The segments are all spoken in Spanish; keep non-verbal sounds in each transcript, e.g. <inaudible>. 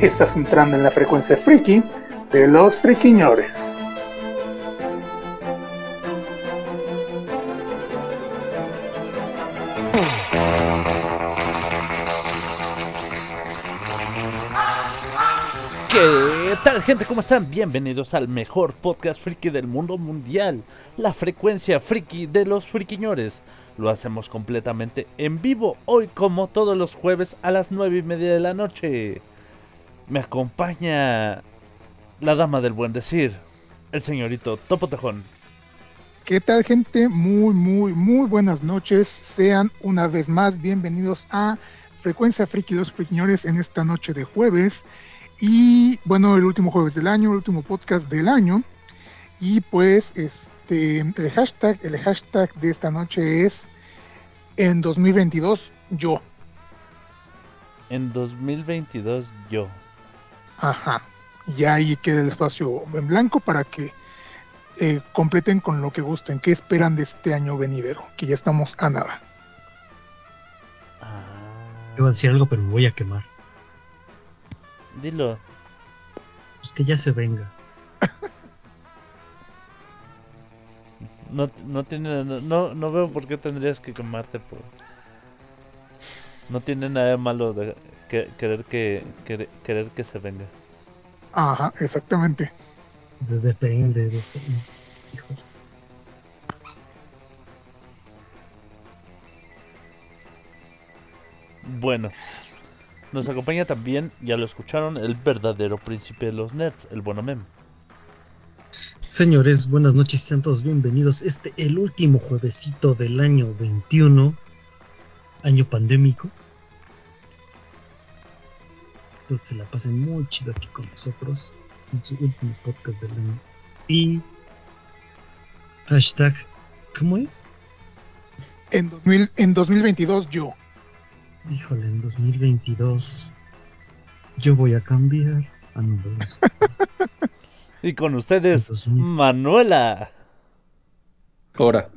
Estás entrando en la frecuencia friki de los friquiñores. ¿Qué tal gente? ¿Cómo están? Bienvenidos al mejor podcast friki del mundo mundial, la frecuencia friki de los friquiñores. Lo hacemos completamente en vivo hoy como todos los jueves a las nueve y media de la noche. Me acompaña la dama del buen decir, el señorito Topo Tejón. ¿Qué tal gente? Muy, muy, muy buenas noches. Sean una vez más bienvenidos a Frecuencia Friki Los Friquiñores en esta noche de jueves. Y bueno, el último jueves del año, el último podcast del año. Y pues este el hashtag, el hashtag de esta noche es en 2022 yo. En 2022 yo. Ajá. Y ahí queda el espacio en blanco para que eh, completen con lo que gusten. ¿Qué esperan de este año venidero? Que ya estamos a nada. Ah, Iba a decir algo, pero me voy a quemar. dilo. Pues que ya se venga. <laughs> No, no tiene no, no, veo por qué tendrías que quemarte por no tiene nada de malo de que- querer que querer, querer que se venga Ajá, exactamente. De- depende, depende. Híjole. bueno nos acompaña también ya lo escucharon el verdadero príncipe de los nerds el bueno mem Señores, buenas noches, sean todos bienvenidos. Este, el último juevesito del año 21, año pandémico. Espero que se la pasen muy chido aquí con nosotros en su último podcast del año. Y. Hashtag. ¿Cómo es? En, 2000, en 2022 yo. Híjole, en 2022 yo voy a cambiar. Ah, no, <laughs> y con ustedes 2000. Manuela Ahora.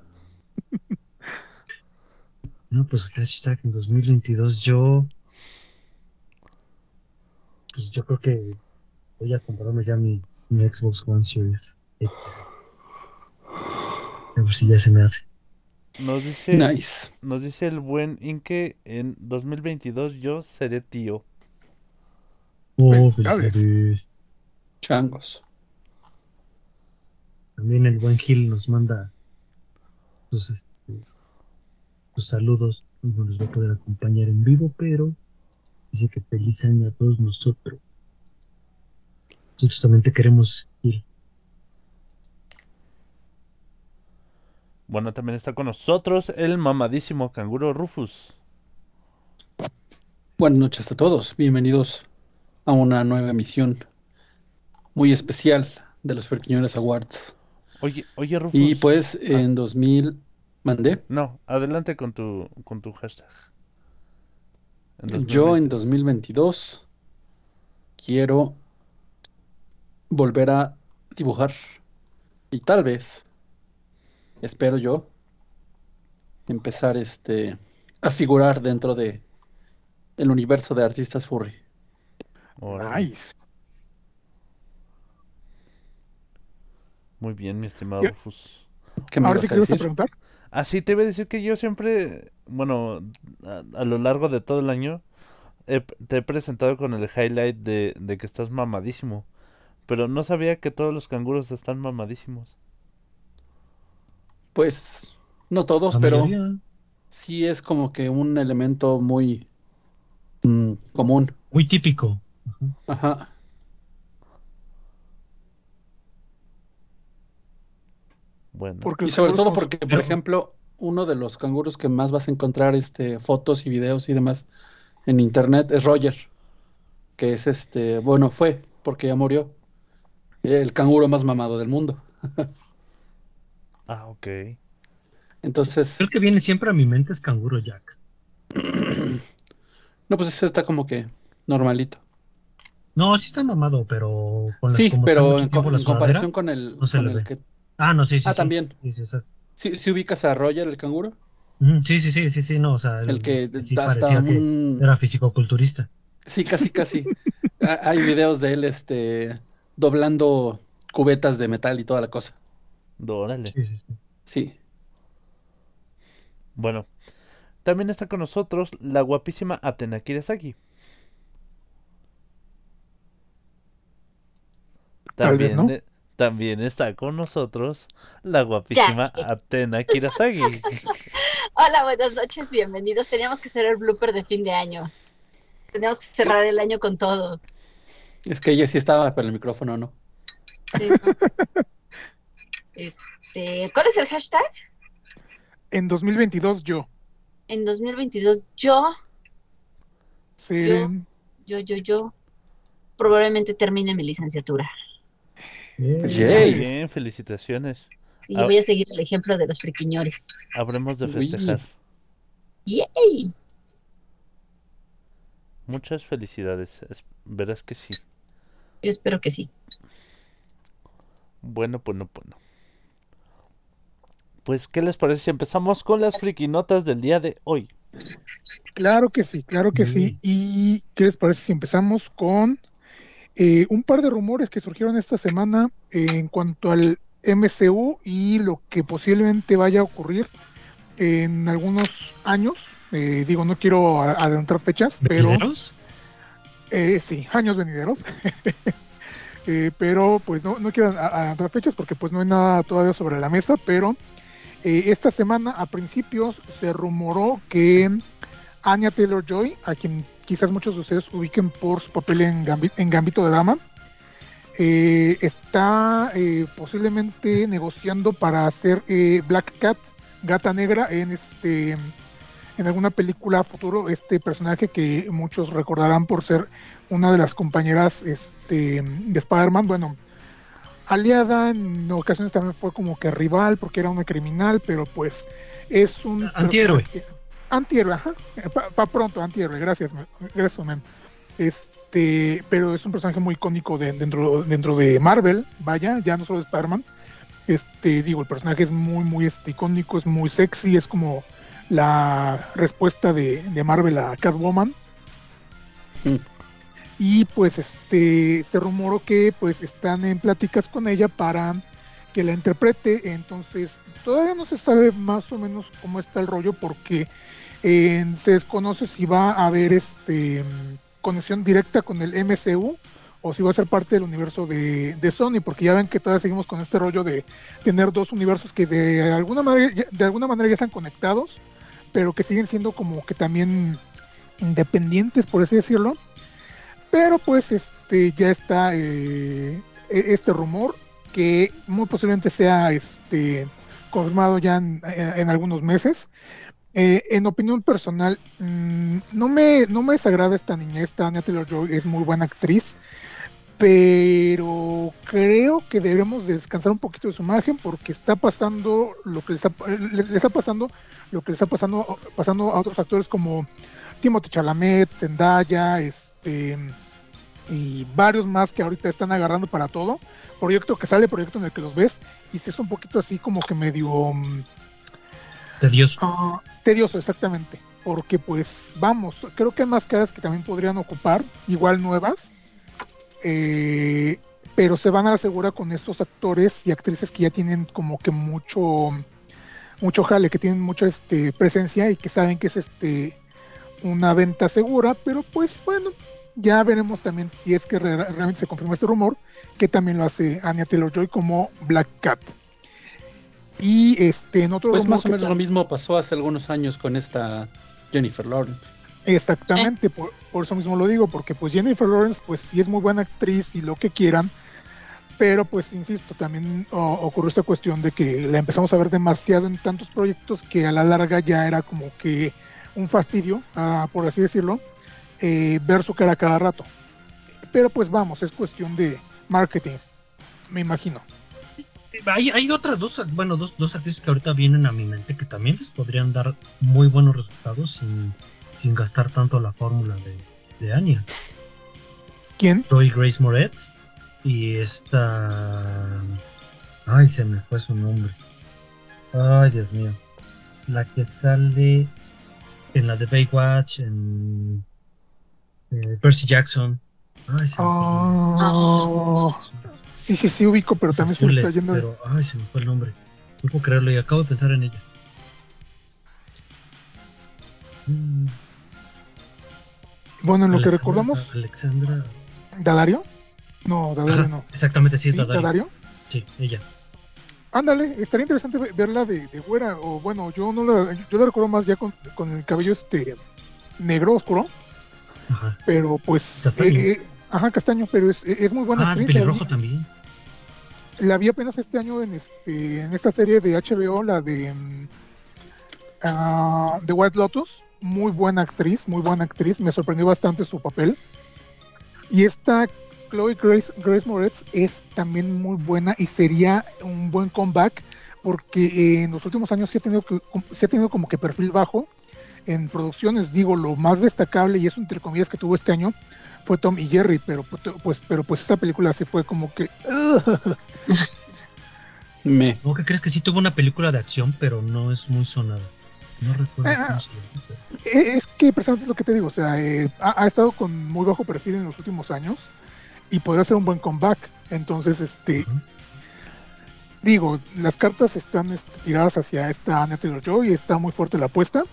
No, pues hashtag en 2022 yo. Pues yo creo que voy a comprarme ya mi, mi Xbox One Series X. A ver si ya se me hace. nos dice Nice. nos dice el buen Inke en 2022 yo seré tío Oh, Felicidades. Changos. También el buen Gil nos manda sus, este, sus saludos. No les va a poder acompañar en vivo, pero dice que feliz año a todos nosotros. Nosotros también te queremos, Gil. bueno también está con nosotros el mamadísimo canguro Rufus Buenas noches a todos, bienvenidos a una nueva emisión muy especial de los Ferquiñones Awards. oye oye Rufus Y pues en 2000 mandé, No, adelante con tu, con tu hashtag. En yo en 2020. 2022 quiero volver a dibujar y tal vez, espero yo, empezar este a figurar dentro de el universo de artistas furry. Nice. Muy bien, mi estimado. Rufus. ¿Qué me Ahora ibas sí a preguntar. Así te iba a decir que yo siempre, bueno, a, a lo largo de todo el año, he- te he presentado con el highlight de, de que estás mamadísimo. Pero no sabía que todos los canguros están mamadísimos. Pues no todos, La pero mayoría, sí es como que un elemento muy mm, común. muy típico. Ajá. Bueno, Porque Y sobre todo porque, por ejemplo, uno de los canguros que más vas a encontrar este, fotos y videos y demás en internet es Roger, que es este, bueno, fue, porque ya murió, el canguro más mamado del mundo. Ah, ok. Entonces, Creo que viene siempre a mi mente es Canguro Jack. <clears throat> no, pues ese está como que normalito. No, sí está mamado, pero con las- Sí, pero en, comparación con el, no se con le el ve. que... Ah, no, sí, sí. Ah, sí. también. Sí, sí. ¿Sí, sí ubicas a Roger, el canguro? Sí, sí, sí, sí, sí, no, o sea, El que sí parecía hasta que un... era fisicoculturista. Sí, casi, casi. <laughs> Ha- Hay videos de él, este, doblando cubetas de metal y toda la cosa. Órale. Sí, sí, sí. Sí. Bueno, también está con nosotros la guapísima Atena Kirasaki. Tal vez, También, ¿no? También está con nosotros la guapísima Ya. Atena Kirasagi. <laughs> Hola, buenas noches, bienvenidos. Teníamos que hacer el blooper de fin de año. Teníamos que cerrar el año con todo. Es que ella sí estaba, pero el micrófono no. Sí, ¿no? <laughs> Este, ¿cuál es el hashtag? En 2022 yo. En 2022, yo, seré- yo, yo, yo, probablemente termine mi licenciatura. Bien. Yay. Bien, felicitaciones. Sí, Ah. voy a seguir el ejemplo de los friquiñores. Habremos de Uy. festejar. ¡Yay! Muchas felicidades. es- verás que sí. Yo espero que sí. Bueno, bueno, bueno. Pues, ¿qué les parece si empezamos con las friquinotas del día de hoy? Claro que sí, claro que sí. ¿Y qué les parece si empezamos con eh, un par de rumores que surgieron esta semana en cuanto al MCU y lo que posiblemente vaya a ocurrir en algunos años? Eh, digo, no quiero adelantar fechas, pero ¿Venideros? eh, sí, años venideros. <laughs> Eh, pero pues no, no quiero adelantar fechas porque pues no hay nada todavía sobre la mesa, pero eh, esta semana a principios se rumoró que Anya Taylor Joy, a quien quizás muchos de ustedes ubiquen por su papel en, Gambi- en Gambito de Dama, eh, está eh, posiblemente negociando para hacer eh, Black Cat, Gata Negra, en este en alguna película futuro, este personaje que muchos recordarán por ser una de las compañeras este, de Spider-Man, bueno, aliada, en ocasiones también fue como que rival porque era una criminal, pero pues es un... Antihéroe. personaje- Antihéroe, ajá. Para pronto, antihéroe, gracias, gracias, mem. Este, pero es un personaje muy icónico de- dentro, dentro de Marvel, vaya, ya no solo de Spider-Man. Este, digo, el personaje es muy, muy este, icónico, es muy sexy, es como la respuesta de, de Marvel a Catwoman. Mm. <laughs> Y pues este se rumoró que pues están en pláticas con ella para que la interprete. Entonces, todavía no se sabe más o menos cómo está el rollo porque eh, se desconoce si va a haber este conexión directa con el MCU o si va a ser parte del universo de, Sony, porque ya ven que todavía seguimos con este rollo de tener dos universos que de alguna manera, de alguna manera ya están conectados, pero que siguen siendo como que también independientes, por así decirlo. Pero pues este ya está eh, e- este rumor que muy posiblemente sea este confirmado ya en algunos meses. Eh, en opinión personal, mm, no me no me desagrada esta niña, esta Anya Taylor-Joy es muy buena actriz, pero creo que debemos de descansar un poquito de su margen porque está pasando lo que les, está- le- le está pasando lo que le está pasando pasando a otros actores como Timothée Chalamet, Zendaya, este y varios más que ahorita están agarrando para todo. Proyecto que sale, proyecto en el que los ves y si es un poquito así como que medio mm, Tedioso. Ah, tedioso, exactamente. Porque pues vamos, creo que hay máscaras que también podrían ocupar, igual nuevas, eh, pero se van a la segura con estos actores y actrices que ya tienen como que mucho, mucho jale, que tienen mucha este, presencia y que saben que es este una venta segura, pero pues bueno, ya veremos también si es que re- realmente se confirma este rumor, que también lo hace Anya Taylor Joy como Black Cat. Y este, en otro Pues más o menos lo mismo pasó hace algunos años con esta Jennifer Lawrence. Exactamente, por, por eso mismo lo digo, porque pues Jennifer Lawrence pues sí es muy buena actriz y lo que quieran, pero pues insisto, también o- ocurrió esta cuestión de que la empezamos a ver demasiado en tantos proyectos que a la larga ya era como que un fastidio, ah, por así decirlo, eh, ver su cara cada rato. pero pues vamos, es cuestión de marketing, me imagino. Hay, hay otras dos, bueno, dos, dos actrices que ahorita vienen a mi mente que también les podrían dar muy buenos resultados sin, sin gastar tanto la fórmula de, de Anya. ¿Quién? Soy Grace Moretz y esta... Ay, se me fue su nombre. Ay, Dios mío. La que sale en la de Baywatch, en eh, Percy Jackson. Ay, se me. Ah, sí, sí, sí, ubico, pero también se me está yendo. pero ay, se me fue el nombre. No puedo creerlo y acabo de pensar en ella. Mm, Bueno, en lo que recordamos, Alexandra. ¿Dadario? No, Dadario Ajá, no. Exactamente, sí, es ¿Sí? Dadario. ¿Dadario? Sí, ella. Ándale, estaría interesante ve- verla de, de güera, o bueno, yo no la, yo la recuerdo más ya con, con el cabello este negro oscuro, Ajá. pero pues... Eh, eh, ajá, castaño, pero es, es muy buena ah, de actriz, la vi- pelirrojo también. La vi apenas este año en este en esta serie de HBO, la de mm, ah, The White Lotus. Muy buena actriz, muy buena actriz. Me sorprendió bastante su papel. Y esta Chloe Grace, Grace Moretz es también muy buena y sería un buen comeback porque eh, en los últimos años se ha tenido, que, se ha tenido como que perfil bajo en producciones. Digo, lo más destacable y eso entre comillas que tuvo este año fue Tom y Jerry, pero pues, pero pues esta película sí fue como que <laughs> Me. ¿No que crees que sí tuvo una película de acción, pero no es muy sonada? No recuerdo Ah, cómo se llama. pero- Eh, Es que precisamente es lo que te digo, o sea, eh, ha, ha estado con muy bajo perfil en los últimos años y podría ser un buen comeback. Entonces, este, digo, las cartas están este, tiradas hacia esta Anya Taylor-Joy y está muy fuerte la apuesta,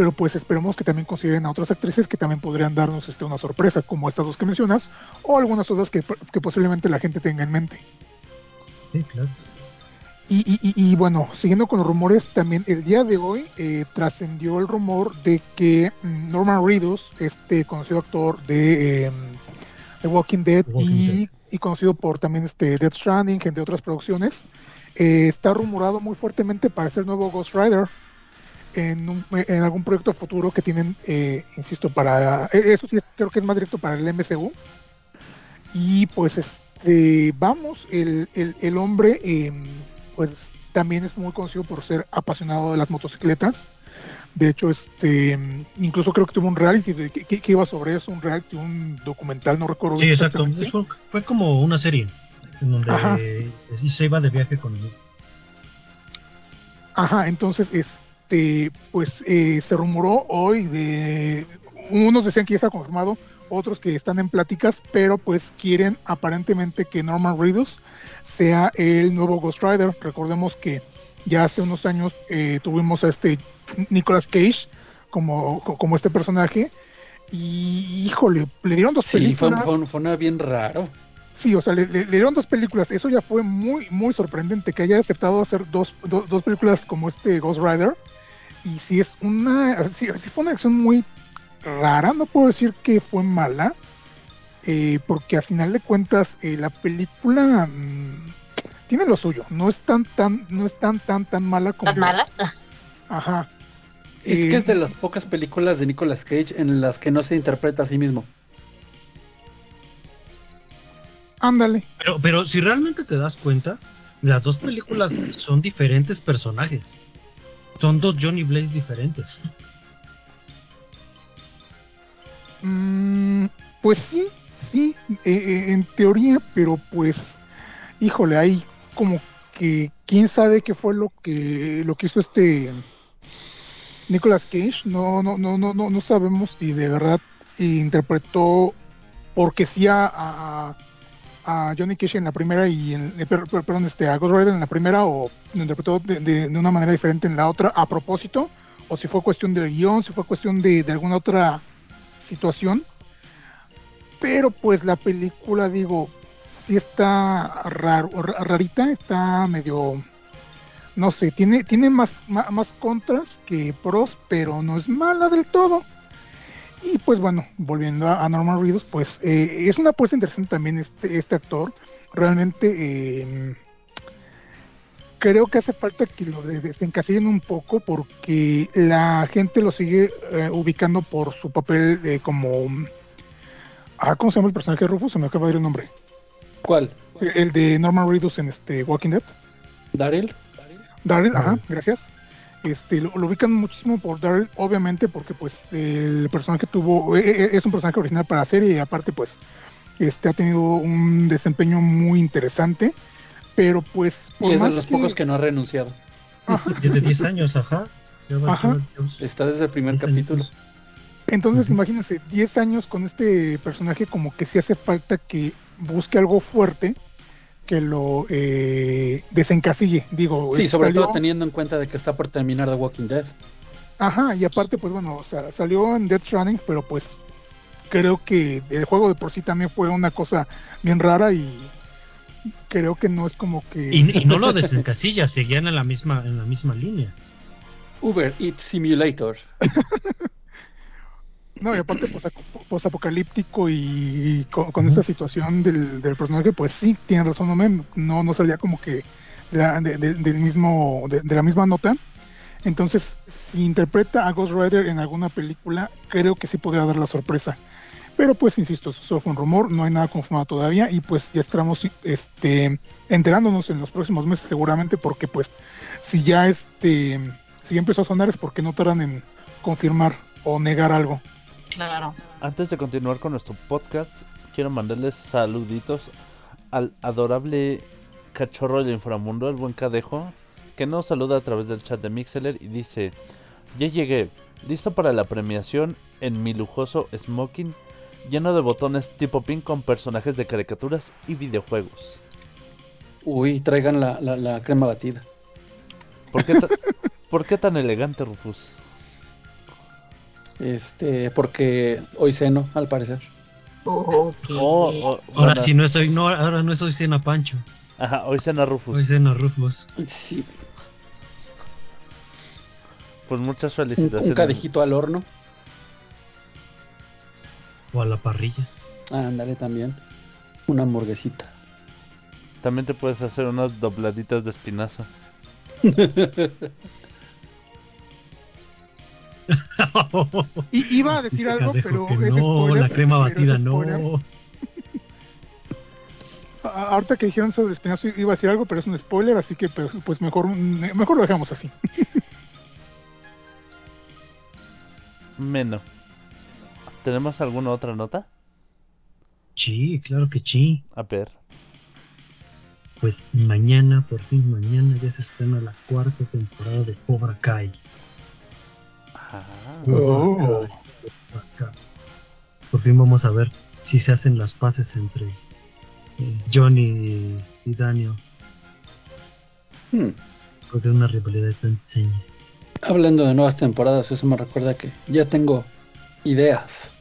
pero pues esperemos que también consideren a otras actrices que también podrían darnos este, una sorpresa, como estas dos que mencionas, o algunas otras que, que posiblemente la gente tenga en mente. Sí, claro. Y, y- y- y, bueno, siguiendo con los rumores, también el día de hoy eh, trascendió el rumor de que mm, Norman Reedus, este conocido actor de eh, The Walking Dead The Walking y conocido por también este Death Stranding, entre otras producciones, eh, está rumorado muy fuertemente para ser nuevo Ghost Rider en, un- en algún proyecto futuro que tienen, eh, insisto, para... eh, Eso sí, creo que es más directo para el MCU. Y pues este, vamos, el, el, el hombre em, pues también es muy conocido por ser apasionado de las motocicletas. De hecho, este, em, incluso creo que tuvo un reality de, que, que iba sobre eso, un reality, un documental, no recuerdo Sí, exacto. Fue, fue como una serie en donde Ajá. se iba de viaje con él. Ajá, entonces, este, pues eh, se rumoró hoy de, unos decían que ya está confirmado, otros que están en pláticas, pero pues quieren aparentemente que Norman Reedus sea el nuevo Ghost Rider. Recordemos que ya hace unos años eh, tuvimos a este Nicolas Cage como, co- como este personaje y híjole, le dieron dos Sí, fue, películas. fue, fue una bien raro. Sí, o sea, le, le- le dieron dos películas. Eso ya fue muy, muy sorprendente que haya aceptado hacer dos, do- dos películas como este Ghost Rider. Y sí es una, sí, sí fue una acción muy rara. No puedo decir que fue mala, eh, porque a final de cuentas eh, la película mm, tiene lo suyo. No es tan, tan, no es tan, tan, tan mala como. ¿Tan malas? Ajá. Es Eh, que es de las pocas películas de Nicolas Cage en las que no se interpreta a sí mismo. Ándale. Pero, pero si realmente te das cuenta, las dos películas son diferentes personajes. Son dos Johnny Blaze diferentes. Mm, pues sí, sí, eh, eh, en teoría, pero pues, híjole, hay como que quién sabe qué fue lo que lo que hizo este Nicolas Cage. No, no, no, no, no, no sabemos si de verdad interpretó porque sí a, a, a Johnny Cage en la primera y en, eh, per- per- perdón, este a Ghost Rider en la primera o lo interpretó de, de- una manera diferente en la otra a propósito o si fue cuestión del guion, si fue cuestión de, de alguna otra situación. Pero pues la película, digo, sí está raro, ra- rarita, está medio, no sé, tiene, tiene más, más, contras que pros, pero no es mala del todo. Y pues bueno, volviendo a, a Norman Reedus, pues eh, es una apuesta interesante también este, este actor. Realmente eh, creo que hace falta que lo de- desencasillen un poco porque la gente lo sigue eh, ubicando por su papel eh, como Ah, ¿cómo se llama el personaje de Rufus? Se me acaba de ir el nombre. ¿Cuál? El de Norman Reedus en este Walking Dead. ¿Daryl? Daryl, ajá, gracias. Este, lo, lo ubican muchísimo por Daryl, obviamente, porque pues el personaje tuvo, eh, eh, es un personaje original para la serie y aparte pues este ha tenido un desempeño muy interesante, pero pues Y es de los que- pocos que no ha renunciado. Ajá. Desde 10 años, ajá. Ajá. Está desde el primer 10 capítulo. Entonces, Ujú. imagínense, 10 años con este personaje, como que sí hace falta que busque algo fuerte que lo eh, desencasille. Digo, Sí, sobre salió- todo teniendo en cuenta de que está por terminar The Walking Dead. Ajá, y aparte, pues bueno, o sea, salió en Death Stranding, pero pues creo que el juego de por sí también fue una cosa bien rara y creo que no es como que. Y, y no lo desencasilla, seguían en la misma, en la misma línea. Uber Eats Simulator. <laughs> No, y aparte, pues, posapocalíptico y con, con esta situación del, del personaje, pues sí, tiene razón, no, me- no, no salía como que de la, de- de- del mismo, de, la misma nota. Entonces, si interpreta a Ghost Rider en alguna película, creo que sí podría dar la sorpresa. Pero pues, insisto, eso fue un rumor, no hay nada confirmado todavía y pues ya estamos este, enterándonos en los próximos meses seguramente porque pues si ya este, si ya empezó a sonar es porque no tardan en confirmar o negar algo. Claro. Antes de continuar con nuestro podcast, quiero mandarles saluditos al adorable cachorro del inframundo, el buen cadejo, que nos saluda a través del chat de Mixeler y dice, ya llegué, listo para la premiación en mi lujoso smoking, lleno de botones tipo pin con personajes de caricaturas y videojuegos. Uy, traigan la, la, la crema batida. ¿Por qué, ta- <laughs> ¿por qué tan elegante, Rufus? Este, porque hoy ceno, al parecer. Oh, oh, Ahora sí no es hoy, no, ahora no es hoy cena Pancho, Ajá, hoy cena Rufus. hoy cena Rufus. Sí, Pues muchas un, felicitaciones. un cadejito al horno. O a la parrilla. Ah, ándale también. Una hamburguesita. También te puedes hacer unas dobladitas de espinazo. <laughs> <laughs> Y iba a decir Dice algo, Cadejo pero es no, spoiler, la crema batida no. <laughs> Ahorita que dijeron sobre el espinazo iba a decir algo, pero es un spoiler, así que pues, pues mejor, mejor lo dejamos así. <laughs> Menos. ¿Tenemos alguna otra nota? Sí, claro que sí. A ver. Pues mañana, por fin mañana, ya se estrena la cuarta temporada de Cobra Kai. Ah, Oh. Por fin vamos a ver si se hacen las paces entre eh, Johnny y, Daniel. Hmm. Después de una rivalidad de tantos años. Hablando de nuevas temporadas, eso me recuerda que ya tengo ideas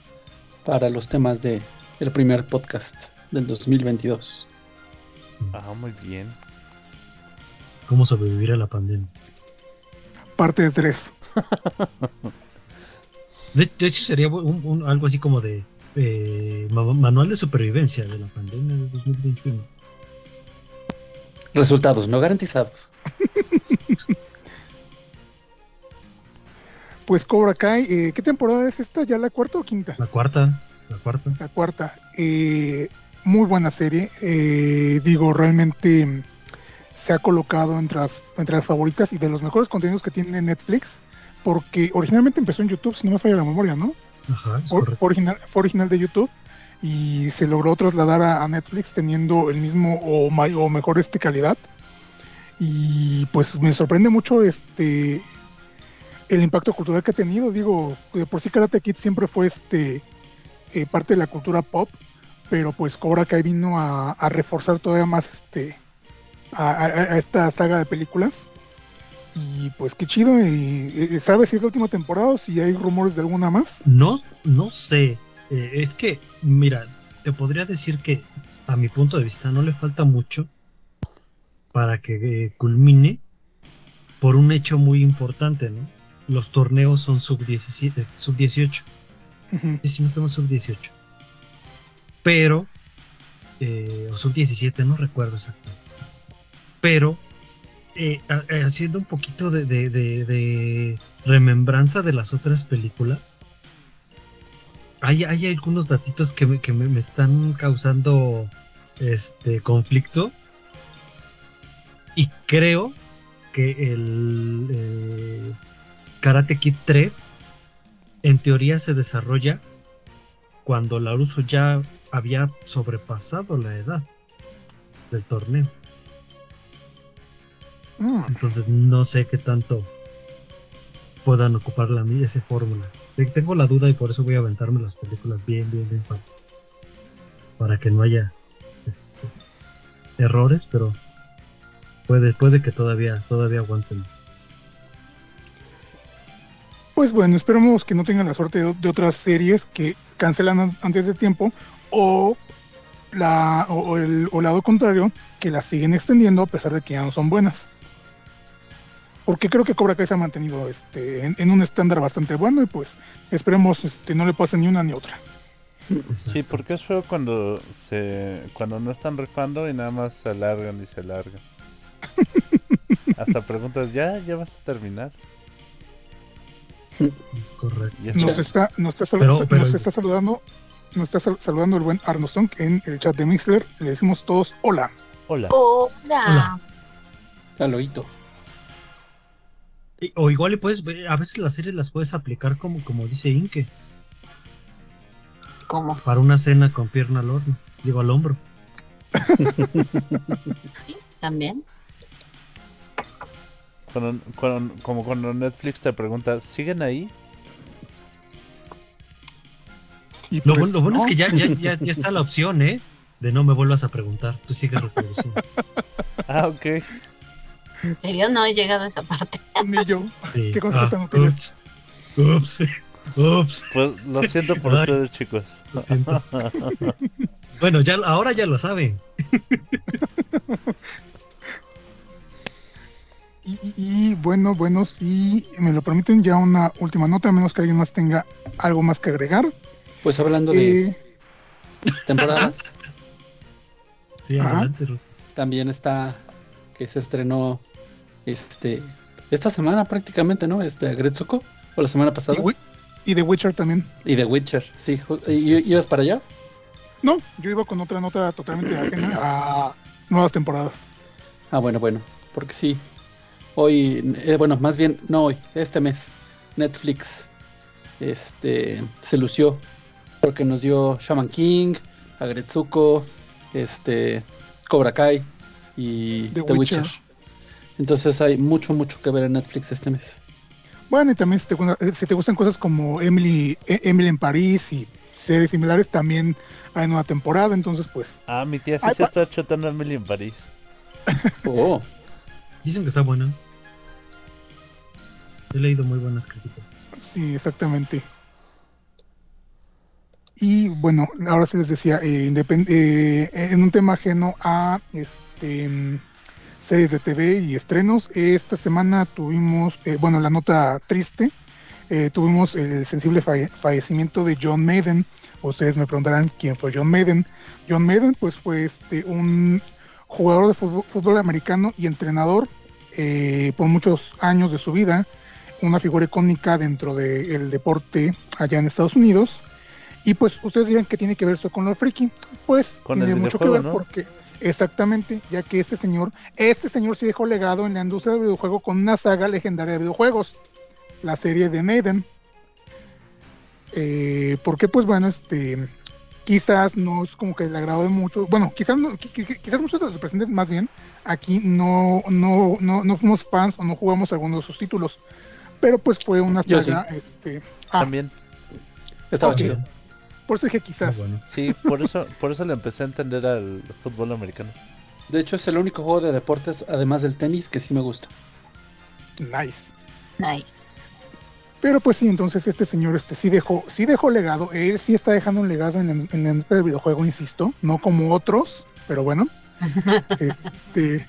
para los temas de el primer podcast del 2022. ah, muy bien. ¿Cómo sobrevivir a la pandemia? Parte de tres. <laughs> De, de hecho, sería un- un- algo así como de eh, ma- manual de supervivencia de la pandemia de 2021. Resultados no garantizados. <laughs> Pues Cobra Kai, eh, ¿qué temporada es esta? ¿Ya la cuarta o quinta? La cuarta, la cuarta. La cuarta. Eh, muy buena serie. eh, digo, realmente se ha colocado entre las, entre las favoritas y de los mejores contenidos que tiene Netflix. Porque originalmente empezó en YouTube, si no me falla la memoria, ¿no? Ajá, es Fue, original, fue original de YouTube y se logró trasladar a, a Netflix teniendo el mismo o, may- o mejor este calidad. Y pues me sorprende mucho este el impacto cultural que ha tenido. Digo, de por sí Karate Kid siempre fue este eh, parte de la cultura pop, pero pues Cobra Kai vino a, a reforzar todavía más este a, a- a esta saga de películas. Y pues qué chido. Y, eh, ¿Sabes si es la última temporada o si hay rumores de alguna más? No, no sé. Eh, es que, mira, te podría decir que a mi punto de vista no le falta mucho para que eh, culmine por un hecho muy importante, ¿no? Los torneos son sub 17, sub 18. Ujú. Sí, sí, no estamos sub 18. Pero, eh, o sub 17, no recuerdo exactamente. Pero, eh, ha- haciendo un poquito de, remembranza de las otras películas, hay, algunos datitos que me están causando este conflicto. Y creo que el eh, Karate Kid 3 en teoría se desarrolla cuando Laruso ya había sobrepasado la edad del torneo. Mm, Entonces no sé qué tanto puedan ocupar la esa fórmula. Te- Tengo la duda y por eso voy a aventarme las películas bien, bien, bien para, para que no haya este, errores, pero puede, puede que todavía, todavía aguanten. Pues bueno, esperemos que no tengan la suerte de, de otras series que cancelan an- antes de tiempo o la o, o el o lado contrario que las siguen extendiendo a pesar de que ya no son buenas. Porque creo que Cobra Kai se ha mantenido este, en, en un estándar bastante bueno y pues esperemos este, no le pase ni una ni otra. Sí, porque es feo cuando se cuando no están rifando y nada más se alargan y se alargan. <laughs> Hasta preguntas, ¿ya? ¿Ya vas a terminar? Es correcto. Nos está, nos está, sal- Pero- pero- nos está saludando, nos está sal- saludando el buen Arno Song en el chat de Mixler. Le decimos todos hola. Hola. Hola. Hola. Aloito. O igual y puedes ver- a veces las series las puedes aplicar como, como dice Inke, ¿Cómo? para una cena con pierna al horno, digo al hombro. También. Cuando- cuando- como cuando Netflix te pregunta, ¿siguen ahí? Y Lo, pues, bueno, lo bueno es no, que ya, ya, ya, ya <laughs> está la opción, ¿eh? De no me vuelvas a preguntar, tú sigues reproduciendo. Ah, ok. ¿En serio no he llegado a esa parte? Ni yo. Sí. ¿Qué contesta Ah, tienes? ups, ups, ups, Pues lo siento por Ay. ustedes, chicos. lo siento. <laughs> Bueno, ya, ahora ya lo saben. Y, y- y, bueno, bueno, si me lo permiten, ya una última nota, a menos que alguien más tenga algo más que agregar. Pues hablando de Eh, temporadas, <laughs> Sí, adelante. También está que se estrenó este esta semana prácticamente, ¿no? Este Gretsuko o la semana pasada. Y The Witcher también. Y The Witcher, sí. ¿y- ¿Ibas para allá? No, yo iba con otra nota totalmente ajena a <clears throat> nuevas temporadas. Ah, bueno, bueno, porque sí. Hoy, eh, bueno, más bien, no hoy, este mes, Netflix este, se lució porque nos dio Shaman King, Agretsuko, este, Cobra Kai y The The, Witcher. Witcher. Entonces hay mucho, mucho que ver en Netflix este mes. Bueno, y también si te, eh, si te gustan cosas como Emily, eh, Emily en París y series similares, también hay nueva temporada, entonces pues Ah, mi tía sí Ay, se está chotando a Emily en París. <laughs> Oh, Dicen que está buena. He leído muy buenas críticas. sí, exactamente. Y bueno, ahora sí les decía, eh, eh, en un tema ajeno a este series de TV y estrenos, esta semana tuvimos, eh, bueno, la nota triste, eh, tuvimos el sensible falle- fallecimiento de John Maiden. Ustedes me preguntarán quién fue John Maiden. John Maiden, pues fue este un jugador de fútbol, fútbol americano y entrenador eh, por muchos años de su vida, una figura icónica dentro del deporte allá en Estados Unidos. Y pues ustedes dirán que tiene que ver eso con lo friki. Pues tiene mucho que ver ¿no? porque exactamente, ya que este señor, este señor sí dejó legado en la industria del videojuego con una saga legendaria de videojuegos, la serie de Maiden. Eh, porque pues bueno, este quizás no es como que le agrado de mucho, bueno, quizás no, qui- qui- quizás muchos de los presentes más bien aquí no, no, no, no fuimos fans o no jugamos algunos de sus títulos, pero pues fue una Yo saga, este, ah, También. estaba chido. Por eso dije Ah, quizás, bueno. Sí, por eso, por eso le empecé a entender al fútbol americano. De hecho, es el único juego de deportes, además del tenis, que sí me gusta. nice. Nice. Pero pues sí, entonces este señor este sí dejó, sí dejó legado, él sí está dejando un legado en, el- en el videojuego, insisto, no como otros, pero bueno. <laughs> este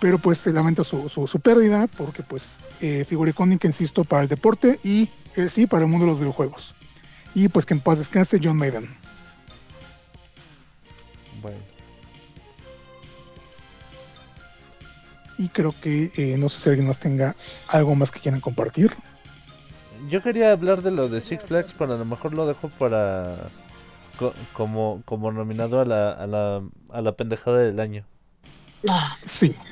pero pues se lamenta su, su, su pérdida, porque pues eh, figura icónica, insisto, para el deporte y él sí para el mundo de los videojuegos. Y pues que en paz descanse John Maiden. Bueno. Y creo que eh, no sé si alguien más tenga algo más que quieran compartir. yo quería hablar de lo de Six Flags, pero a lo mejor lo dejo para co- como como nominado a la, a la a la pendejada del año. Ah, Sí. <laughs>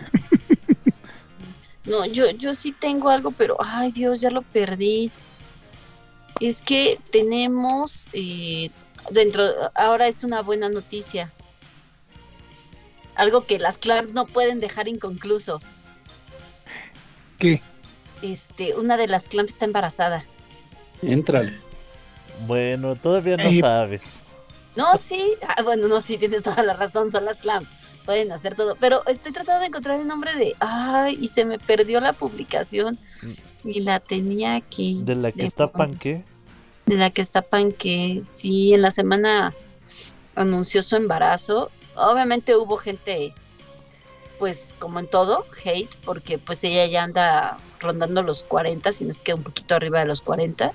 No, yo, yo sí tengo algo, pero ay Dios, ya lo perdí. Es que tenemos eh, dentro, ahora es una buena noticia. Algo que las Clamp no pueden dejar inconcluso. ¿Qué? Este, una de las Clamp está embarazada. Éntrale. Bueno, todavía no Eh, sabes. No, sí, ah, bueno, no, sí, tienes toda la razón, son las Clamp. Pueden hacer todo, pero estoy tratando de encontrar el nombre de, ay, y se me perdió la publicación y la tenía aquí. De la que de- está panque. de la que está Panque, sí, en la semana anunció su embarazo. Obviamente hubo gente, pues como en todo, hate, porque pues ella ya anda rondando los 40, si no es que un poquito arriba de los 40.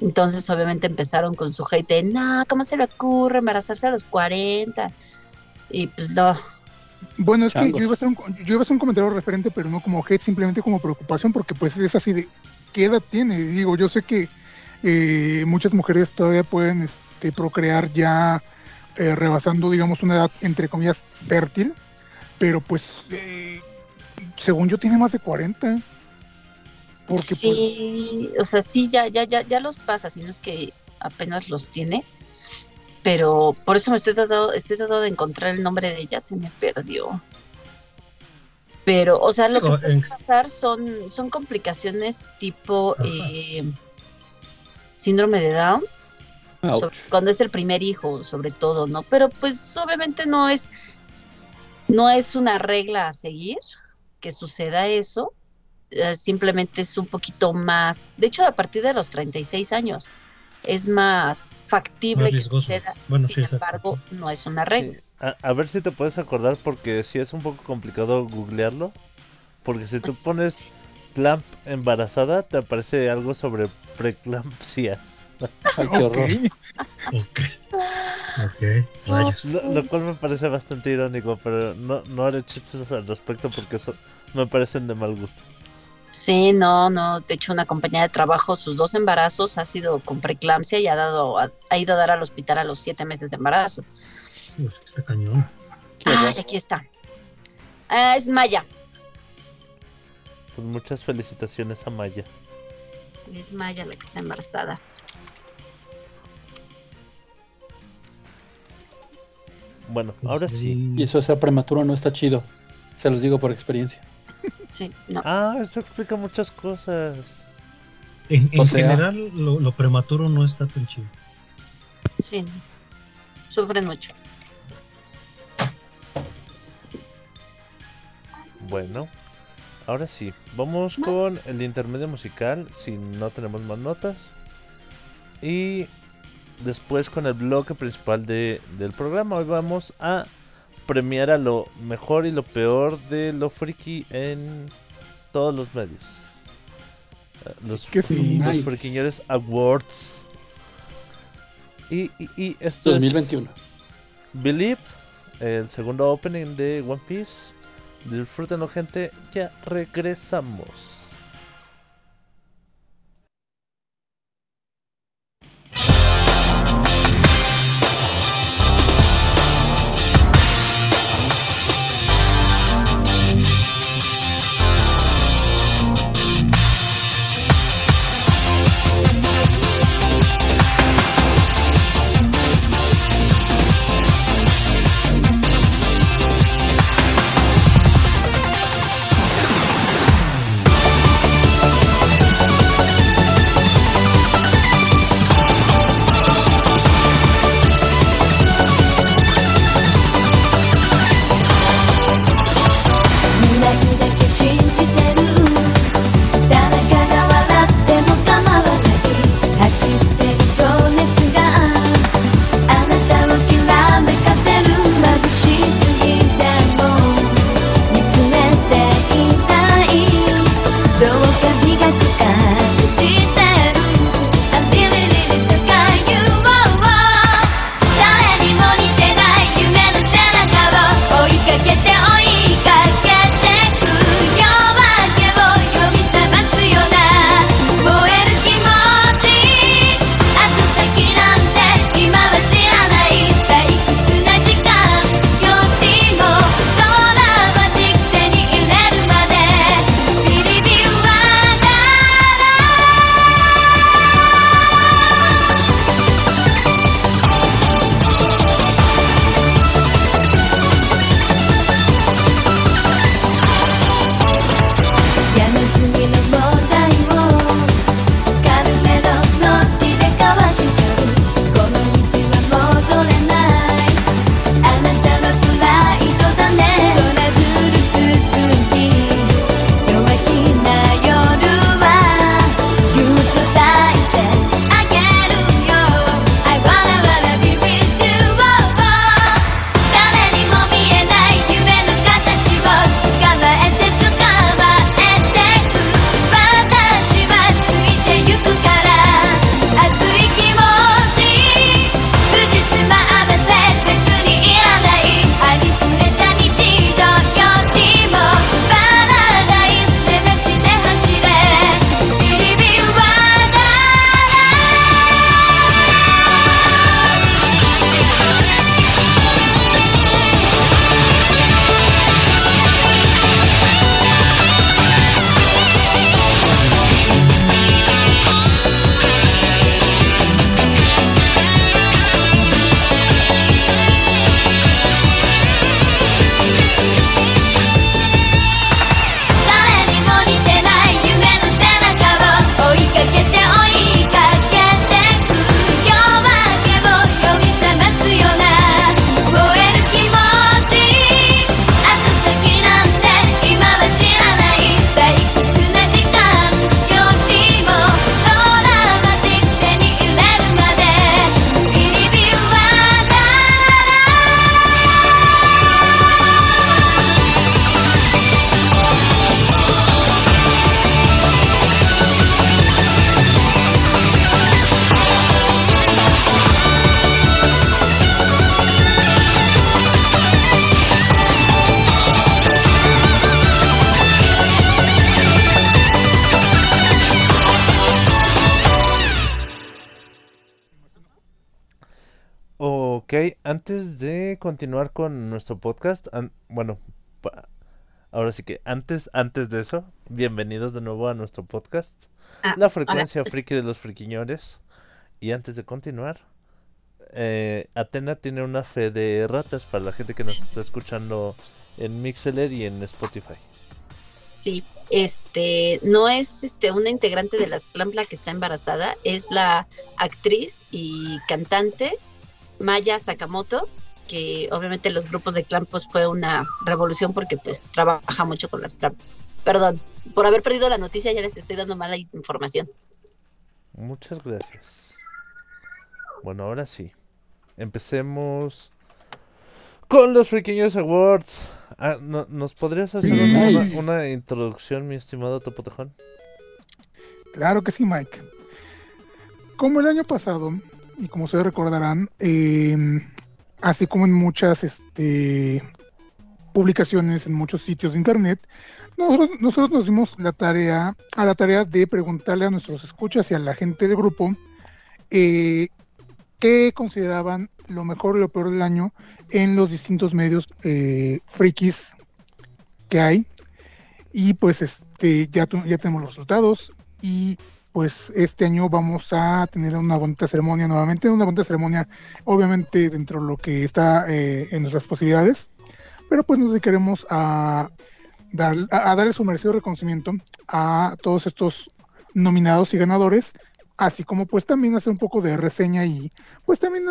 Entonces obviamente empezaron con su hate de, no, ¿cómo se le ocurre embarazarse a los 40? Y pues no, Bueno, es que yo iba, a hacer un, yo iba a hacer un comentario referente, pero no como hate, simplemente como preocupación, porque pues es así de, ¿qué edad tiene? Digo, yo sé que eh, muchas mujeres todavía pueden este, procrear ya eh, rebasando, digamos, una edad, entre comillas, fértil, pero pues, eh, según yo, tiene más de 40. Porque pues, sí, o sea, sí, ya, ya, ya, ya los pasa, si no es que apenas los tiene. Pero por eso me estoy tratando, estoy tratando de encontrar el nombre de ella, se me perdió. Pero, o sea, lo que Digo, puede en- pasar son, son complicaciones tipo eh, síndrome de Down, sobre- cuando es el primer hijo, sobre todo, ¿no? Pero pues obviamente no es, no es una regla a seguir que suceda eso. eh, simplemente es un poquito más, de hecho a partir de los 36 años es más factible Más que suceda, Bueno, sin sí, embargo no es una regla. Sí, A, a ver si te puedes acordar porque sí es un poco complicado googlearlo. Porque si tú Pues- pones clamp embarazada te aparece algo sobre preeclampsia. Ay, qué horror. Ok. Ok. Rayos. Lo, lo cual me parece bastante irónico, pero no, no haré chistes al respecto porque eso me parecen de mal gusto. Sí, no, no, de hecho una compañía de trabajo, sus dos embarazos ha sido con preeclampsia y ha dado, ha, ha ido a dar al hospital a los siete meses de embarazo. Está cañón. Ay, aquí está. Ah, es Maya. Pues muchas felicitaciones a Maya. Es Maya la que está embarazada. Bueno, ahora sí. Y eso ser prematuro no está chido. Se los digo por experiencia. Sí, no. Ah, eso explica muchas cosas. En, en O sea- general, lo, lo prematuro no está tan chido. Sí, no. Sufren mucho. Bueno, ahora sí. Vamos con el intermedio musical, si no tenemos más notas. Y después con el bloque principal de, del programa. Hoy vamos a premiar a lo mejor y lo peor de lo friki en todos los medios. Eh, Los, que sí. los Nice. friquiñores awards. Y, y, y esto es 2021. Believe, el segundo opening de One Piece. Disfrútenlo, gente. Ya regresamos. Continuar con nuestro podcast, an- bueno, ahora sí que antes, antes de eso, bienvenidos de nuevo a nuestro podcast, Ah, la frecuencia friki de los friquiñores. Y antes de continuar, eh, Atena tiene una fe de ratas para la gente que nos está escuchando en Mixeler y en Spotify. Sí, este, no es este una integrante de las Clampla que está embarazada, es la actriz y cantante Maya Sakamoto, que obviamente los grupos de clan pues fue una revolución porque pues trabaja mucho con las clan. Perdón, por haber perdido la noticia ya les estoy dando mala información. Muchas gracias. Bueno, ahora sí. Empecemos con los Friquiños Awards. Ah, no- ¿Nos podrías hacer Sí. una, una introducción, mi estimado Topotejón? Claro que sí, Mike. Como el año pasado, y como ustedes recordarán, eh, así como en muchas este, publicaciones, en muchos sitios de internet, nosotros, nos dimos la tarea, a la tarea de preguntarle a nuestros escuchas y a la gente del grupo eh, qué consideraban lo mejor y lo peor del año en los distintos medios eh, frikis que hay. Y pues este ya, ya tenemos los resultados y pues este año vamos a tener una bonita ceremonia nuevamente, una bonita ceremonia obviamente dentro de lo que está eh, en nuestras posibilidades, pero pues nos dedicaremos a, dar, a, a darle su merecido reconocimiento a todos estos nominados y ganadores, así como pues también hacer un poco de reseña y pues también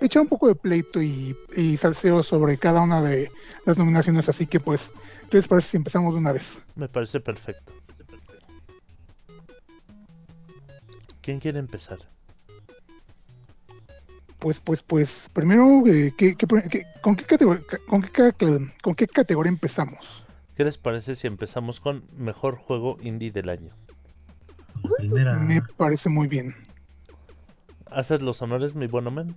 echar un poco de pleito y, y salseo sobre cada una de las nominaciones, así que pues, ¿qué les parece si empezamos de una vez? Me parece perfecto. ¿Quién quiere empezar? Pues, pues, pues, primero, eh, ¿qué- qué- qué- con, qué categoría, con, qué, ca- ¿con qué categoría empezamos? ¿Qué les parece si empezamos con mejor juego indie del año? Primera. Me parece muy bien. ¿Haces los honores, mi buen hombre?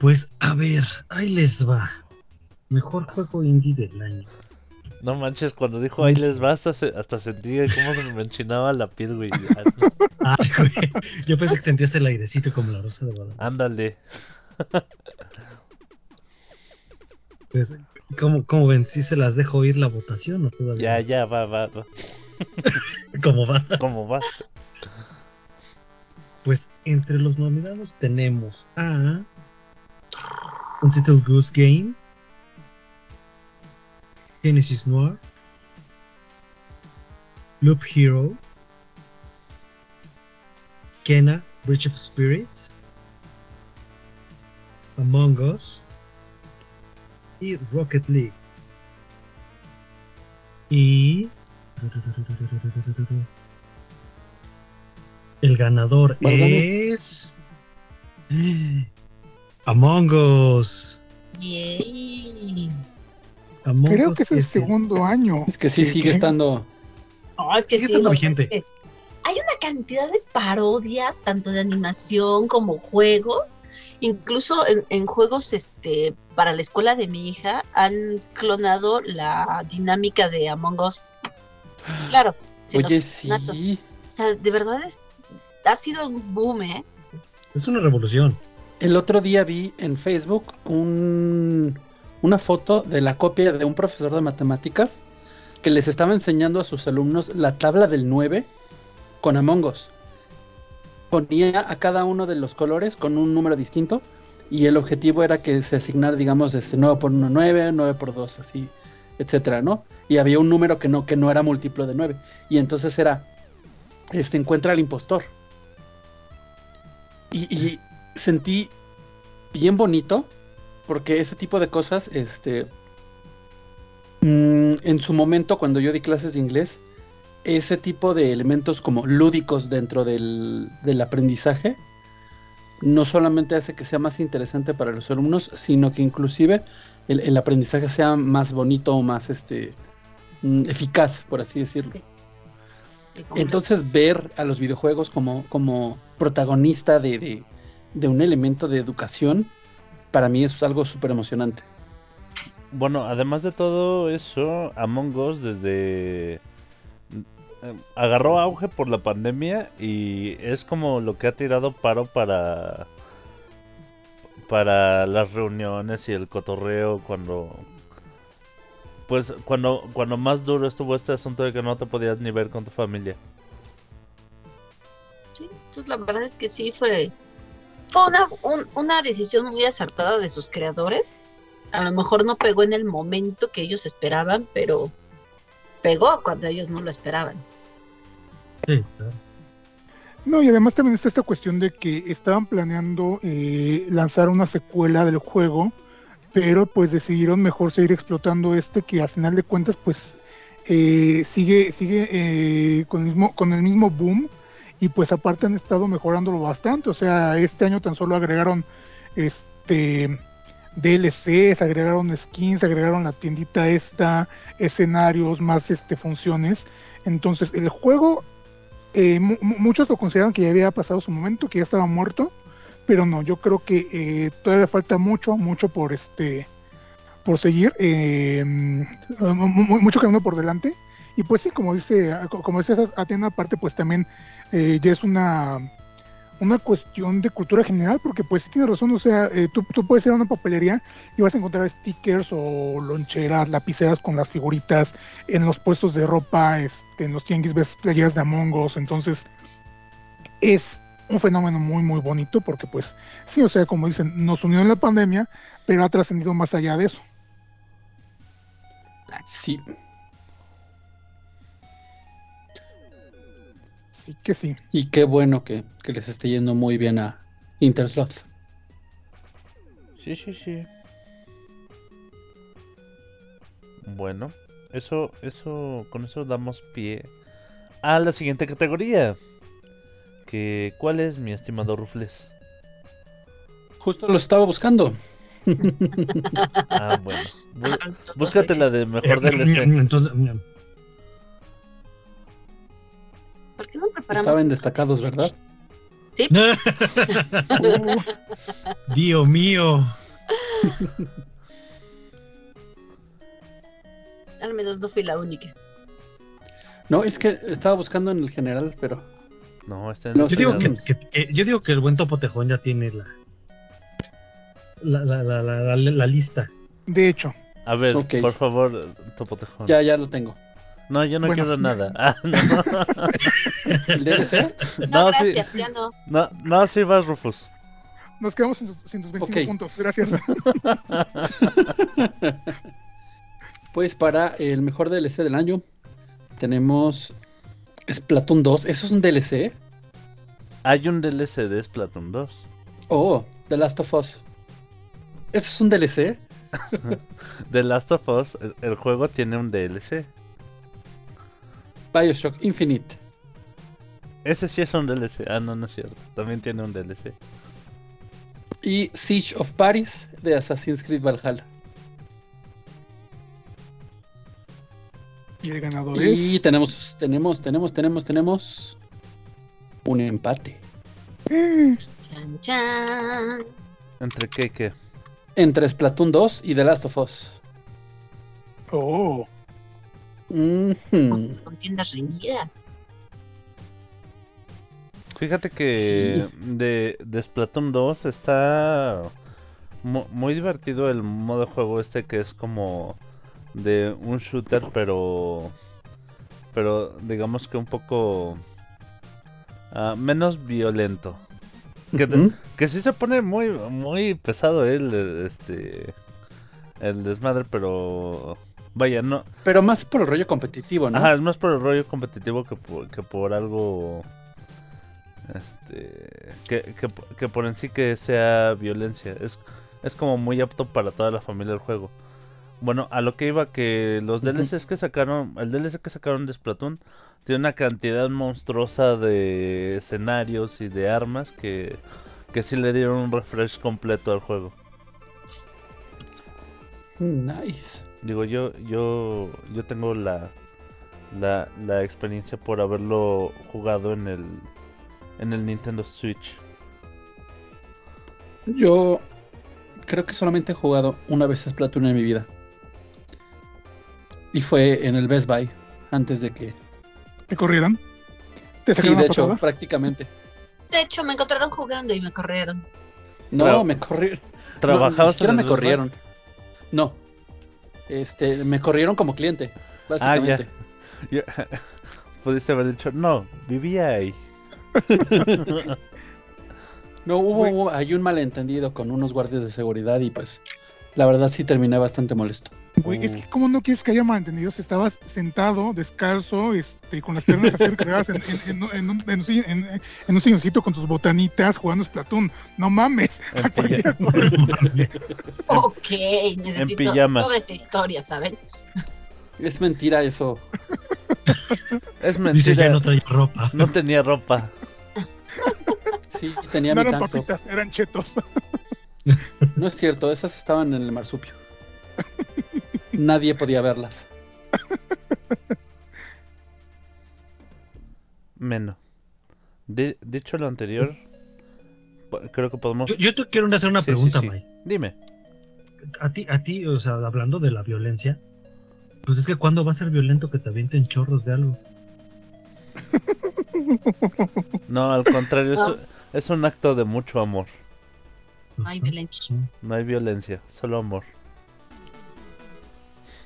Pues a ver, ahí les va. Mejor juego indie del año. No manches, cuando dijo ahí les va, hasta, se- hasta sentí cómo se me enchinaba la piel, güey. <laughs> Ay, güey. Yo pensé que sentías el airecito como la rosa de Guadalupe. Ándale. Pues, ¿cómo, cómo ven? ¿Sí se las dejo ir la votación o todavía? Ya, ya, va, va, va. <laughs> ¿Cómo va? ¿Cómo va? Pues entre los nominados tenemos a Untitled Goose Game, Genesis Noir, Loop Hero, Kena, Bridge of Spirits, Among Us y Rocket League. Y el ganador es Among Us. Yay. Among Creo Us que es el el- segundo año. Es que sí ¿Qué- sigue qué? estando. No, es que Sigue sí, estando vigente. es que hay una cantidad de parodias, tanto de animación como juegos. Incluso en, en juegos este, para la escuela de mi hija han clonado la dinámica de Among Us. Claro. Oye, sí. O sea, de verdad es, ha sido un boom, ¿eh? Es una revolución. El otro día vi en Facebook un, una foto de la copia de un profesor de matemáticas que les estaba enseñando a sus alumnos la tabla del 9 con Among Us. Ponía a cada uno de los colores con un número distinto y el objetivo era que se asignara, digamos, este 9 por 1, 9, 9 por 2, así, etcétera, ¿no? Y había un número que no, que no era múltiplo de 9. Y entonces era, este, encuentra al impostor. Y, y sentí bien bonito porque ese tipo de cosas, este, mm, en su momento cuando yo di clases de inglés, ese tipo de elementos como lúdicos dentro del, del aprendizaje, no solamente hace que sea más interesante para los alumnos, sino que inclusive el, el aprendizaje sea más bonito o más este, mm, eficaz, por así decirlo. Entonces ver a los videojuegos como, como protagonista de, de- de un elemento de educación, para mí es algo súper emocionante. Bueno, además de todo eso, Among Us desde... eh, agarró auge por la pandemia y es como lo que ha tirado paro para para las reuniones y el cotorreo cuando pues cuando cuando más duro estuvo este asunto de que no te podías ni ver con tu familia. Sí, entonces la verdad es que sí fue, fue una, un- una decisión muy acertada de sus creadores. A lo mejor no pegó en el momento que ellos esperaban, pero pegó cuando ellos no lo esperaban. Sí, claro. No, y además también está esta cuestión de que estaban planeando eh, lanzar una secuela del juego, pero pues decidieron mejor seguir explotando este que al final de cuentas pues eh, sigue sigue eh, con, el mismo, con el mismo boom y pues aparte han estado mejorándolo bastante, o sea, este año tan solo agregaron este DLCs, agregaron skins, agregaron la tiendita esta, escenarios, más este funciones. Entonces, el juego eh, mu- mu- muchos lo consideran que ya había pasado su momento, que ya estaba muerto, pero no, yo creo que eh, todavía falta mucho, mucho por este, por seguir, eh, mu- mu- mucho camino por delante. Y pues sí, como dice, como dice Atena, aparte pues también eh, ya es una, una cuestión de cultura general, porque pues sí tiene razón, o sea, eh, tú, tú puedes ir a una papelería y vas a encontrar stickers o loncheras, lapiceras con las figuritas, en los puestos de ropa, este, en los tianguis ves playeras de Among Us, entonces es un fenómeno muy muy bonito porque pues sí, o sea, como dicen, nos unió en la pandemia, pero ha trascendido más allá de eso. Sí. Así que sí. Y qué bueno que, que les esté yendo muy bien a Intersloth. Sí, sí, sí. Bueno, eso, eso, con eso damos pie a la siguiente categoría. Que, ¿cuál es, mi estimado Rufles? Justo lo estaba buscando. Ah, bueno. Bú- Búscate la de mejor DLC. Entonces, ¿Por qué no preparamos? Estaba en destacados, ¿verdad? Sí, <laughs> Dios mío. al menos no fui la única. No, es que estaba buscando en el general, pero No, este No, no Yo digo que, tenemos. que- que- yo digo que el buen Topo Tejón ya tiene la la, la, la, la, la- la lista. De hecho, A ver, por favor, Topotejón. ya, ya lo tengo. No, yo no Bueno. quiero nada. <laughs> Ah, no, <laughs> ¿El DLC? <laughs> No, No, sí. gracias, ya no. no, no, sí vas, Rufus. nos quedamos sin, tus- sin tus 25 Ok. puntos, gracias. <laughs> Pues para el mejor DLC del año tenemos Splatoon 2. ¿Eso es un DLC? Hay un DLC de Splatoon 2. Oh, The Last of Us. ¿Eso es un DLC? <laughs> The Last of Us, el, el juego tiene un DLC. Bioshock Infinite. Ese sí es un DLC. Ah, no, no es cierto. También tiene un DLC. Y Siege of Paris de Assassin's Creed Valhalla. y el ganador es... Y tenemos, tenemos, tenemos, tenemos, tenemos un empate Chan, chan. ¿Entre qué y qué? entre Splatoon 2 y The Last of Us. Oh, Ujú. Vamos con tiendas reñidas. Fíjate que de, de Splatoon 2 está mu- muy divertido el modo de juego este que es como de un shooter pero pero digamos que un poco ah, menos violento. Que, te- Ujú. que sí se pone muy muy pesado el este el desmadre, pero vaya, no Pero más por el rollo competitivo, ¿no? Ajá, es más por el rollo competitivo que por, que por algo. Este. Que, que, que por en sí que sea violencia. Es, es como muy apto para toda la familia el juego. Bueno, a lo que iba que los. DLCs que sacaron. El DLC que sacaron de Splatoon. Tiene una cantidad monstruosa de escenarios y de armas que. Que sí le dieron un refresh completo al juego. Nice. Digo, yo, yo, yo tengo la, la, la experiencia por haberlo jugado en el, en el Nintendo Switch. Yo creo que solamente he jugado una vez a Splatoon en mi vida. Y fue en el Best Buy, antes de que... ¿te corrieron? ¿Te Sí, sacaron de hecho, prácticamente. De hecho, me encontraron jugando y me corrieron. No, me corrieron. No, ¿Trabajabas ni siquiera me corrieron. No. Este, me corrieron como cliente, básicamente. <laughs> Yo- <laughs> Pudiste haber dicho, no, vivía ahí. No, hubo, hubo- hay un malentendido con unos guardias de seguridad y pues la verdad sí terminé bastante molesto. Güey, es que como no quieres que haya malentendidos, estabas sentado, descalzo, este, con las piernas así recargadas en, en, en, en un, en, un sillo- en- en un silloncito con tus botanitas jugando Splatoon. No mames. <laughs> En. <laughs> Ok, necesito pijama. toda esa historia, ¿saben? Es mentira eso. <laughs> Es Dice ya mentira. no trae ropa. No tenía ropa. Sí, tenía No mi eran tanto. papitas, eran chetos. No es cierto, esas estaban en el marsupio. Nadie podía verlas. Menos. De, dicho lo anterior, creo que podemos. Yo, yo te quiero hacer una Sí, sí, pregunta, sí. Mike. Dime. A ti, a ti, o sea, hablando de la violencia, pues es que cuando va a ser violento que te avienten chorros de algo. No, al contrario, es, No. Es un acto de mucho amor. No hay violencia. No hay violencia, solo amor.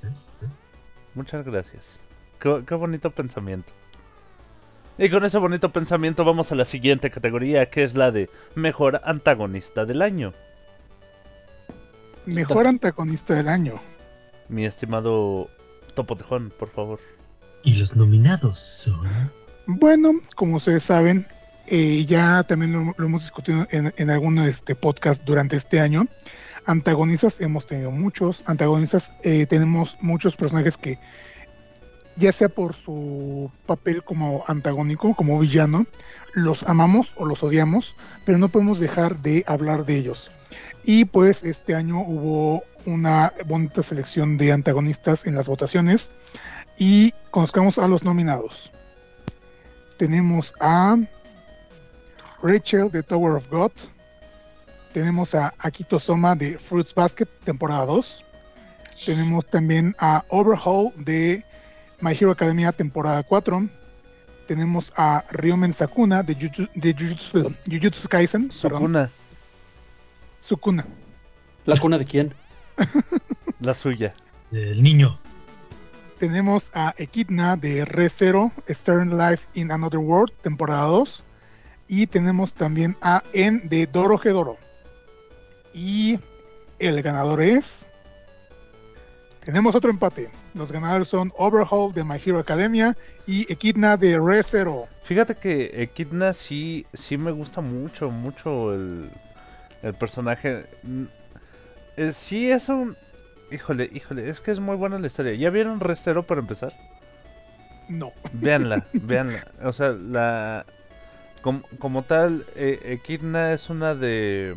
¿ves? ¿ves? Muchas gracias. Qué, qué bonito pensamiento. Y con ese bonito pensamiento vamos a la siguiente categoría, que es la de mejor antagonista del año. Mejor antagonista del año. Mi estimado Topo Tejón, por favor. Y los nominados son. Bueno, como ustedes saben, eh, ya también lo, hemos discutido en, en algunos este, podcast durante este año. Antagonistas hemos tenido muchos. Antagonistas eh, tenemos muchos personajes que, ya sea por su papel como antagónico, como villano, los amamos o los odiamos, pero no podemos dejar de hablar de ellos. Y pues este año hubo una bonita selección de antagonistas en las votaciones y conozcamos a los nominados tenemos a Rachel de Tower of God, tenemos a Akito Soma de Fruits Basket, temporada 2, tenemos también a Overhaul de My Hero Academia, temporada 4, tenemos a Ryomen Sakuna de, Juju- de Jujutsu, Jujutsu Kaisen, perdón, Sukuna, Sukuna. ¿La cuna de quién? <laughs> la suya. El niño. Tenemos a Echidna de Re Zero, Stern Life in Another World, temporada 2. Y tenemos también a En de Doro Doro. Y el ganador es. Tenemos otro empate. Los ganadores son Overhaul de My Hero Academia y Echidna de Re Zero. Fíjate que Echidna sí, sí me gusta mucho, mucho el, el personaje. Mm, eh, sí es un... Híjole, híjole, es que es muy buena la historia. ¿Ya vieron Recero para empezar? No. Véanla, <laughs> véanla. O sea, la... Como, tal, eh, Echidna es una de...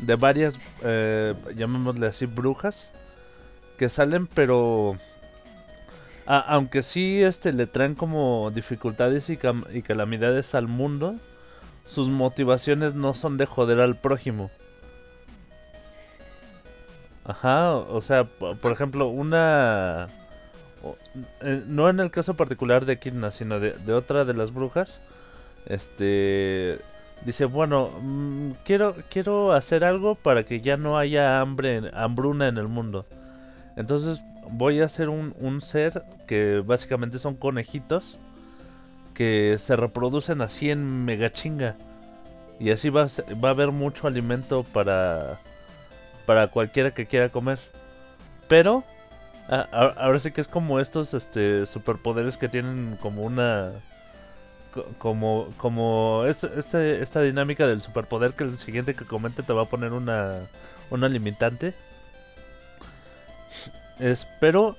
De varias, eh, llamémosle así, brujas. Que salen, pero... a- aunque sí este, le traen como dificultades y, calamidades al mundo, sus motivaciones no son de joder al prójimo. Ajá, o sea, po- por ejemplo, una... eh, No en el caso particular de Kidna, sino de otra de las brujas. Este... Dice, bueno, mm, quiero, quiero hacer algo para que ya no haya hambre, hambruna en el mundo. Entonces voy a hacer un, un ser que básicamente son conejitos que se reproducen así en mega chinga. Y así va a, va a haber mucho alimento para, para cualquiera que quiera comer. Pero ahora sí que es como estos este, superpoderes que tienen como una... co- Como, como este, este- esta dinámica del superpoder que el siguiente que comente te va a poner una, una limitante. Es, pero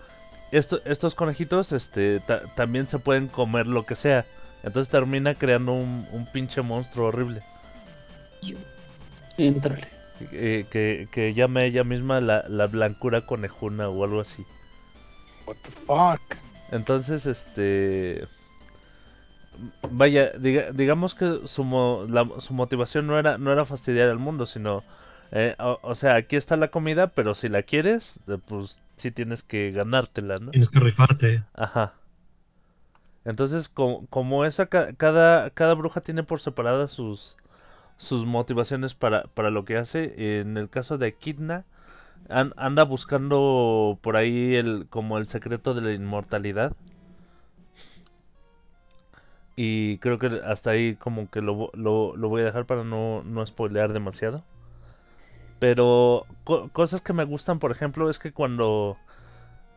esto- estos conejitos este, ta- también se pueden comer lo que sea. Entonces termina creando un, un pinche monstruo horrible. Éntrale. eh, que, que llame ella misma la, la blancura conejuna o algo así. What the fuck. Entonces, este... Vaya, diga- digamos que su, mo- la- su motivación no era, no era fastidiar al mundo, sino... eh, o, o sea, aquí está la comida, pero si la quieres, eh, pues sí tienes que ganártela, ¿no? Tienes que rifarte. Ajá. Entonces, como, como esa, ca- cada, cada bruja tiene por separada sus, sus motivaciones para, para lo que hace. En el caso de Kidna, an- anda buscando por ahí el como el secreto de la inmortalidad. Y creo que hasta ahí como que lo, lo, lo voy a dejar para no, no spoilear demasiado. Pero co- cosas que me gustan, por ejemplo, es que cuando,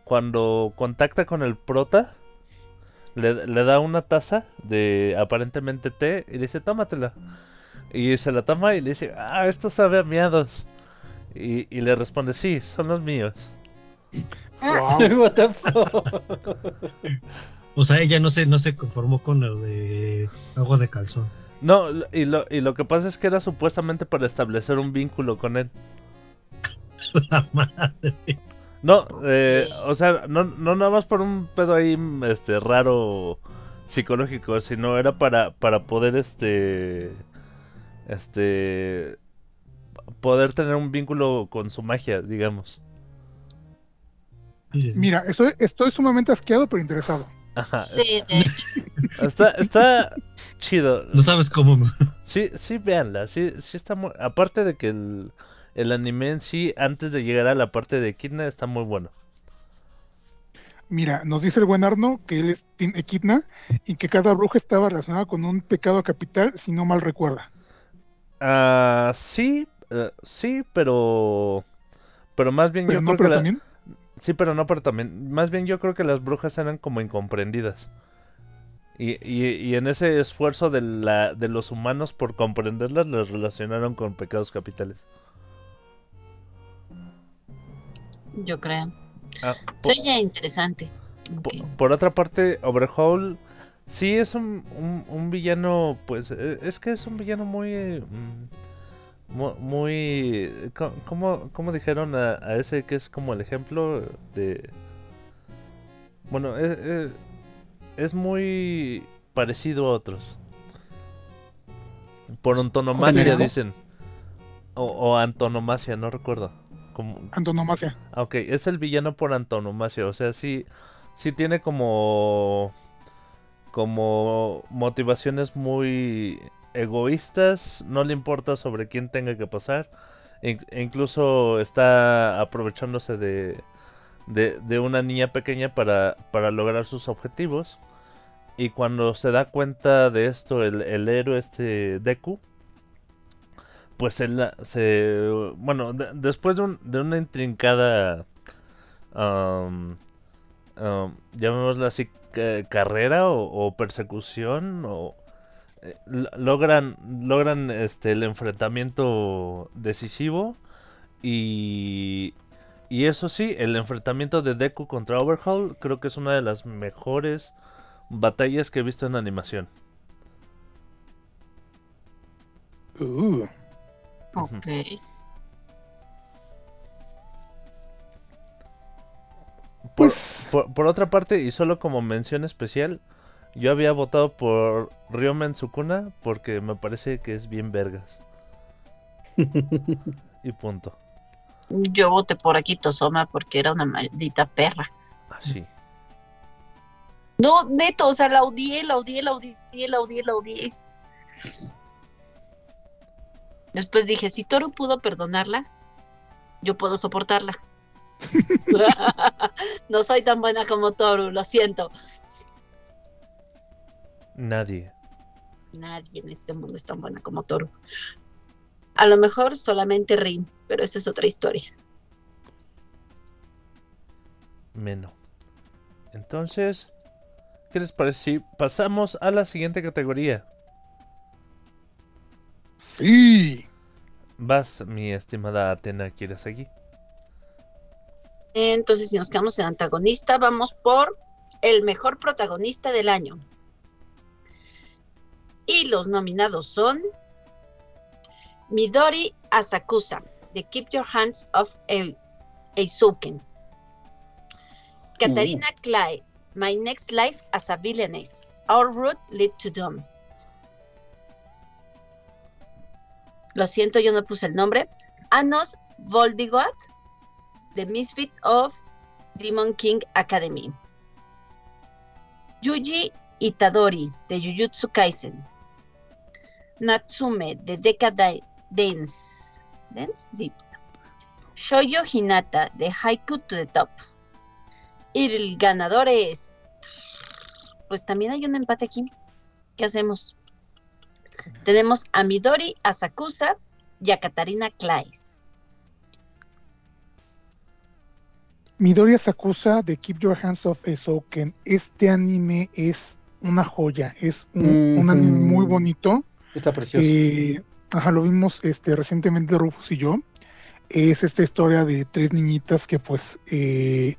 cuando contacta con el prota, le, le da una taza de aparentemente té y dice, tómatela. Y se la toma y le dice, ah, esto sabe a miados. Y, y le responde, sí, son los míos. Wow. <laughs> What the fuck? <laughs> O sea, ella no se, no se conformó con lo de agua de calzón. No, y lo, y lo que pasa es que era supuestamente para establecer un vínculo con él. <laughs> La madre. No, eh, o sea, no, no nada más por un pedo ahí este raro psicológico, sino era para, para poder este este poder tener un vínculo con su magia, digamos. Mira, estoy, estoy sumamente asqueado, pero interesado. Ajá, Sí, <laughs> está está chido. No sabes cómo. Sí, sí, véanla, sí, sí está muy... Aparte de que el, el anime en sí, antes de llegar a la parte de Kidna, está muy bueno. Mira, nos dice el buen Arno que él es Team Equidna y que cada bruja estaba relacionada con un pecado capital, si no mal recuerda. Ah, sí, eh, sí, pero... Pero más bien Pero yo no, creo pero que... la- también. Sí, pero no, pero también... Más bien yo creo que las brujas eran como incomprendidas. Y, y, y en ese esfuerzo de, la, de los humanos por comprenderlas, las relacionaron con pecados capitales. yo creo. Ah, oye interesante. Por, otra parte, Overhaul sí es un, un, un villano, pues eh, es que es un villano muy... eh, mm, muy... ¿Cómo, cómo dijeron a, a ese que es como el ejemplo de... Bueno, es, es- es muy parecido a otros. Por antonomasia dicen. O, o antonomasia, no recuerdo. Como, Antonomasia. Ah, Ok, es el villano por antonomasia, o sea, sí, sí tiene como, como motivaciones muy egoístas, no le importa sobre quién tenga que pasar, e- e incluso está aprovechándose de, de, una niña pequeña para, para lograr sus objetivos. Y cuando se da cuenta de esto, el, el héroe este Deku, pues él se... Bueno, de- después de, un- de una intrincada... am, am, llamémosla así, ca- carrera o, o persecución, o... lo- logran, logran este, el enfrentamiento decisivo y... Y eso sí, el enfrentamiento de Deku contra Overhaul creo que es una de las mejores batallas que he visto en animación. Uh, Ok. Por, pues, por, por otra parte, y solo como mención especial, yo había votado por Ryomen Sukuna porque me parece que es bien vergas. <laughs> y punto. Yo voté por Akito Soma porque era una maldita perra. Así. No, neto, o sea, la odié, la odié, la odié, la odié, la odié. Después dije, si Toru pudo perdonarla, yo puedo soportarla. <laughs> <laughs> no soy tan buena como Toru, lo siento. Nadie. Nadie en este mundo es tan buena como Toru. A lo mejor solamente Rin, pero esa es otra historia. Menos. Entonces, ¿qué les parece si pasamos a la siguiente categoría? sí. Vas, mi estimada Atena, ¿quieres aquí? Entonces, si nos quedamos en antagonista, vamos por el mejor protagonista del año. Y los nominados son Midori Asakusa, de Keep Your Hands Off Eizouken. Katarina Claes, My Next Life as a Villainess. Our Route Lead to Doom. Lo siento, yo no puse el nombre. Anos Voldigot, The Misfit of Demon King Academy. Yuji Itadori, de Jujutsu Kaisen. Natsume de Decade Dance. ¿Dance? Sí. Shoyo Hinata de Haiku to the Top. Y el ganador es. Pues también hay un empate aquí. ¿Qué hacemos? Tenemos a Midori Asakusa y a Katarina Claes. Midori Sakusa de Keep Your Hands Off Esoken. Este anime es una joya, es un, un anime muy bonito. Está precioso. Eh, ajá, lo vimos este, recientemente Rufus y yo. Es esta historia de tres niñitas que pues eh,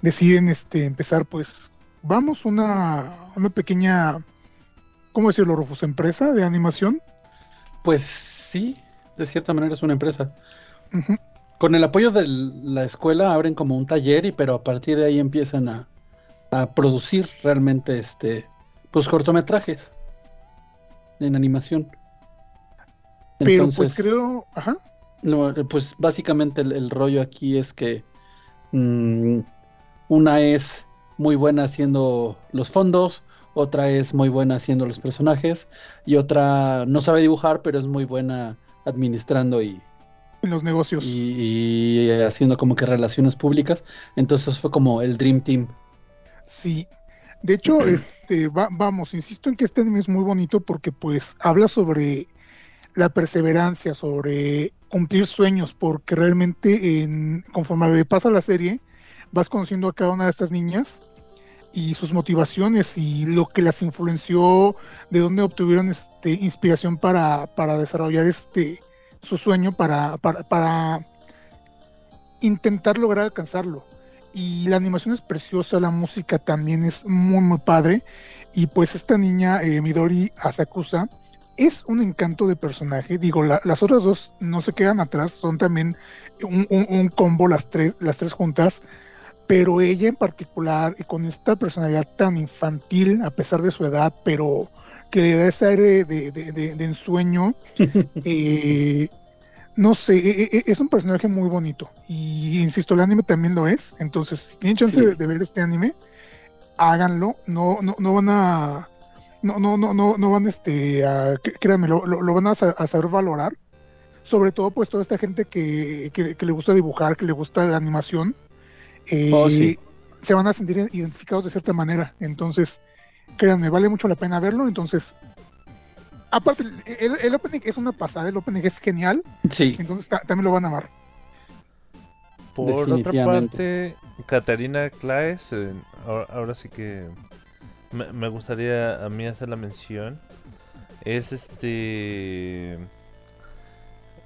deciden este, empezar pues, vamos, una, una pequeña, ¿cómo decirlo, Rufus? Empresa de animación. Pues sí, de cierta manera es una empresa. Con el apoyo de la escuela abren como un taller, y pero a partir de ahí empiezan a, a producir realmente este pues cortometrajes en animación. Pero Entonces, pues creo, ajá, no, pues básicamente el, el rollo aquí es que mm, una es muy buena haciendo los fondos, otra es muy buena haciendo los personajes y otra no sabe dibujar, pero es muy buena administrando y, en los negocios. y- y haciendo como que relaciones públicas. Entonces fue como el Dream Team. Sí, de hecho, este, va- vamos, insisto en que este anime es muy bonito porque pues habla sobre la perseverancia, sobre cumplir sueños, porque realmente en, conforme pasa la serie, vas conociendo a cada una de estas niñas y sus motivaciones y lo que las influenció, de dónde obtuvieron este, inspiración para, para desarrollar este su sueño, para, para, para intentar lograr alcanzarlo y la animación es preciosa, la música también es muy muy padre. Y pues esta niña eh, Midori Asakusa es un encanto de personaje, digo, la- las otras dos no se quedan atrás, son también un, un- un combo las tres, las tres juntas, pero ella en particular y con esta personalidad tan infantil a pesar de su edad, pero que le da ese aire de, de- de- de ensueño, <laughs> eh, no sé, e- e- es un personaje muy bonito. Y insisto, el anime también lo es. Entonces, si tienen chance Sí. de, de ver este anime, háganlo. No, no, no van a. No, no, no, no, no van este a, cr- créanme, lo, lo- lo van a saber valorar. Sobre todo, pues, toda esta gente que, que- que le gusta dibujar, que le gusta la animación. eh, Oh, sí. Se van a sentir identificados de cierta manera. Entonces, créanme, vale mucho la pena verlo. Entonces, aparte, el, el opening es una pasada, el opening es genial. Sí, Entonces ta- también lo van a amar. Por otra parte, Catarina Claes, eh, ahora, ahora sí que me, me gustaría a mí hacer la mención. Es este.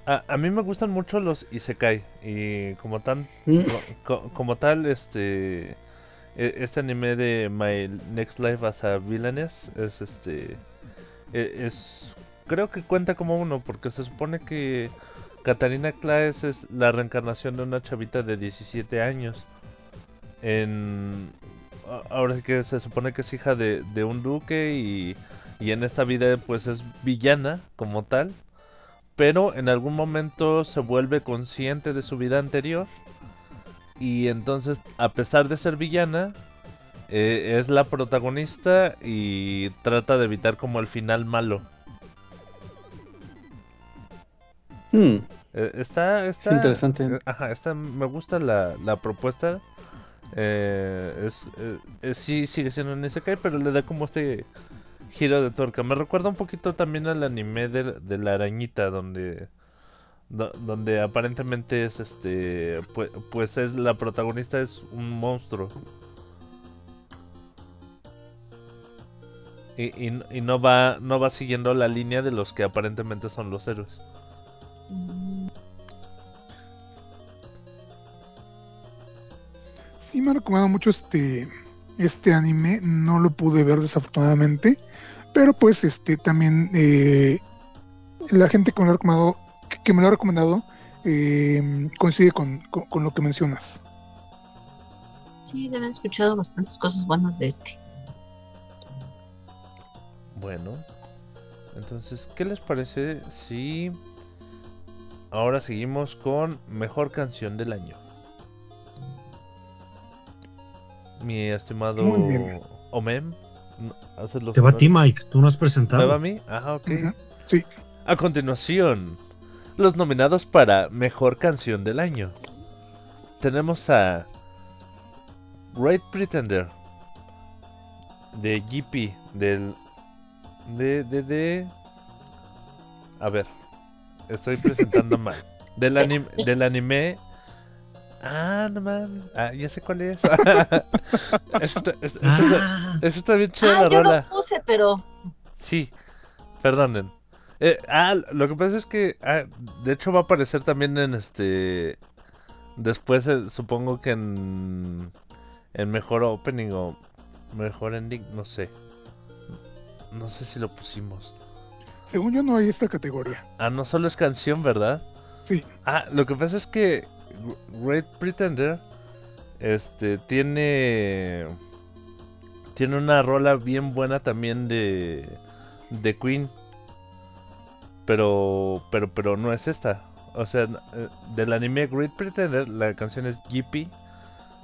A, a mí me gustan mucho los Isekai. Y como tan. <laughs> Co- como tal, este. e- Este anime de My Next Life as a Villainess es este. E- Es. Creo que cuenta como uno, porque se supone que Katarina Claes es la reencarnación de una chavita de 17 años. En. Ahora que se supone que es hija de, de un duque y, y en esta vida pues es villana como tal. Pero en algún momento se vuelve consciente de su vida anterior. Y entonces, a pesar de ser villana, eh, es la protagonista y trata de evitar como el final malo. Mm, Eh, está, está interesante. eh, Ajá, está, me gusta la, la propuesta. Eh, es, eh, eh, sí sigue siendo un Isekai, pero le da como este giro de tuerca. Me recuerda un poquito también al anime de, de la arañita, donde do- donde aparentemente es este pues, pues es la protagonista es un monstruo. Y, y- y no va no va siguiendo la línea de los que aparentemente son los héroes. Sí me ha recomendado mucho este, este anime, no lo pude ver desafortunadamente, pero pues este también eh, la gente que me lo ha recomendado, que, que me lo ha recomendado eh, coincide con, con- con lo que mencionas. Sí, deben escuchado bastantes cosas buenas de este. Bueno, entonces, ¿qué les parece si ahora seguimos con mejor canción del año? Mi estimado. Omem. ¿haces los Te va a ti? Mike. Tú no has ¿Me presentado. va a mí? Ajá, ok. Sí. A continuación, los nominados para Mejor Canción del Año. Tenemos a Great Pretender de GP del de de de a ver, estoy presentando mal. Del anime del anime Ah, no mames. Ah, ya sé cuál es. <laughs> eso, está, Ah, eso está bien chido Ah, la yo rola. lo puse, pero Sí, perdonen. Eh, ah, lo que pasa es que, ah, de hecho, va a aparecer también en este. Después, eh, supongo que en. En mejor opening o mejor ending, no sé. No sé si lo pusimos. Según yo no hay esta categoría. Ah, no solo es canción, ¿verdad? Sí. Ah, lo que pasa es que Great Pretender este tiene tiene una rola bien buena también de de Queen. Pero pero pero no es esta. O sea, del anime Great Pretender la canción es GP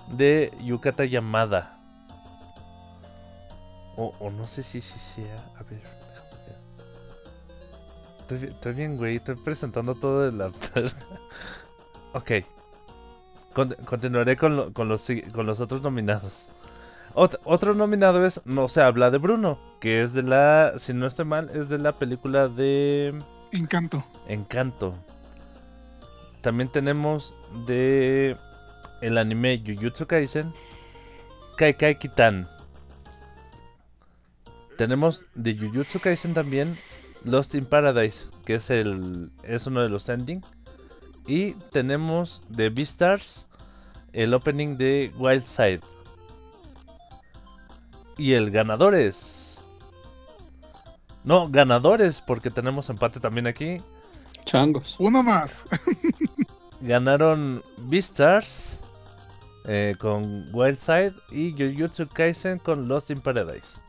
de Yukata Yamada. O, o no sé si sí sea. A ver, déjame ver. Estoy, bi- estoy bien, güey. Estoy presentando todo de la. <laughs> ok. Con- continuaré con, lo- con, los, con los otros nominados. Ot- otro nominado es No se habla de Bruno, que es de la. Si no estoy mal, es de la película de Encanto. Encanto. También tenemos de el anime Jujutsu Kaisen Kai Kai Kitan. Tenemos de Jujutsu Kaisen también Lost in Paradise, que es el es uno de los ending. Y tenemos de Beastars el opening de Wild Side. Y el ganador es No, ganadores porque tenemos empate también aquí. Changos. Uno más. <laughs> Ganaron Beastars eh, con Wildside y Jujutsu Kaisen con Lost in Paradise.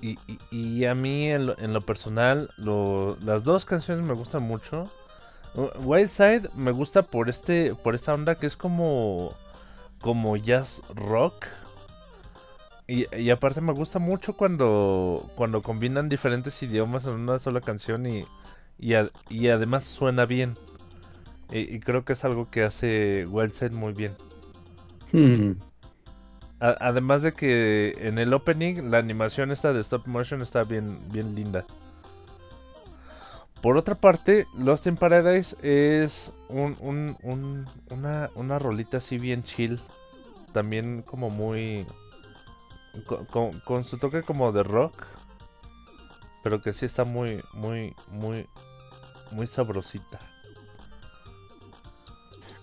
Y, y- y a mí en lo, en lo personal lo- las dos canciones me gustan mucho. Uh, Wildside me gusta por este por esta onda que es como como jazz rock. Y, y aparte me gusta mucho cuando cuando combinan diferentes idiomas en una sola canción y y, y además suena bien. Y, y creo que es algo que hace Wildside muy bien. Hmm. Además de que en el opening la animación esta de stop motion está bien, bien linda. Por otra parte, Lost in Paradise es un, un- un- una, una rolita así bien chill. También como muy... Con, con- con su toque como de rock. Pero que sí está muy, muy, muy, muy sabrosita.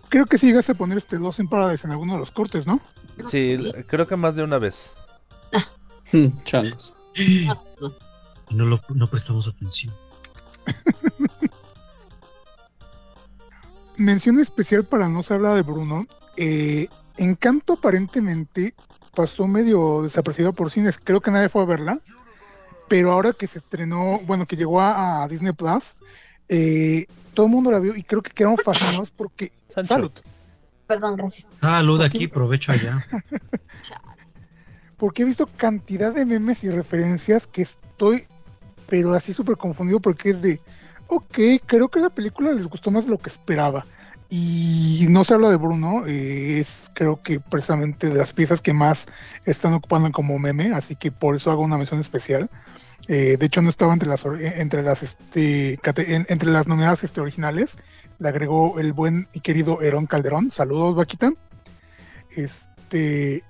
creo que sí llegaste a poner este Lost in Paradise en alguno de los cortes, ¿no? Creo Sí, que sí. creo que más de una vez. <laughs> Changos. y <laughs> no, lo, no prestamos atención. <laughs> Mención especial para no se habla de Bruno. eh, Encanto aparentemente pasó medio desapercibido por cines. Creo que nadie fue a verla. Pero ahora que se estrenó, bueno, que llegó a, a Disney Plus, eh, todo el mundo la vio y creo que quedaron fascinados porque. Sancho. Salud. Perdón, gracias. Salud aquí, provecho allá. <laughs> Porque he visto cantidad de memes y referencias que estoy, pero así súper confundido porque es de, ok, creo que la película les gustó más de lo que esperaba. Y no se habla de Bruno, eh, es creo que precisamente de las piezas que más están ocupando como meme, así que por eso hago una mención especial. Eh, de hecho no estaba entre las eh, entre las este entre las nominadas este, originales. Le agregó el buen y querido Herón Calderón. Saludos, Vaquita. Este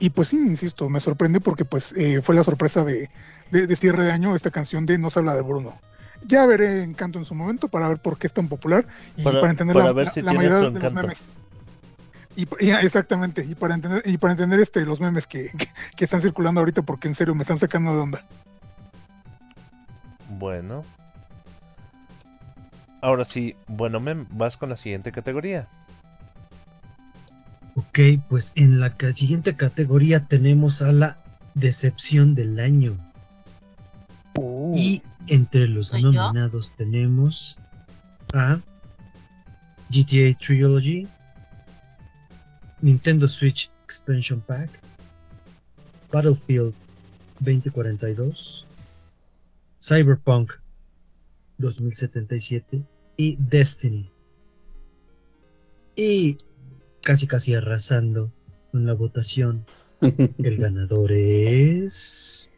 y pues sí, insisto, me sorprende porque pues eh, fue la sorpresa de, de, de cierre de año esta canción de No se habla de Bruno. Ya veré Encanto en su momento para ver por qué es tan popular y Para- para, entender para la, ver la- si la tiene mayoría de los memes. Y, y- exactamente, y para entender, y para entender este los memes que, que, que están circulando ahorita porque en serio me están sacando de onda. Bueno. Ahora sí, bueno, Mem, vas con la siguiente categoría. Ok, pues en la ca- siguiente categoría tenemos a la decepción del año. Y entre los nominados tenemos a GTA Trilogy, Nintendo Switch Expansion Pack, Battlefield 2042, Cyberpunk 2077 y Destiny. Y casi casi arrasando con la votación, <laughs> el ganador es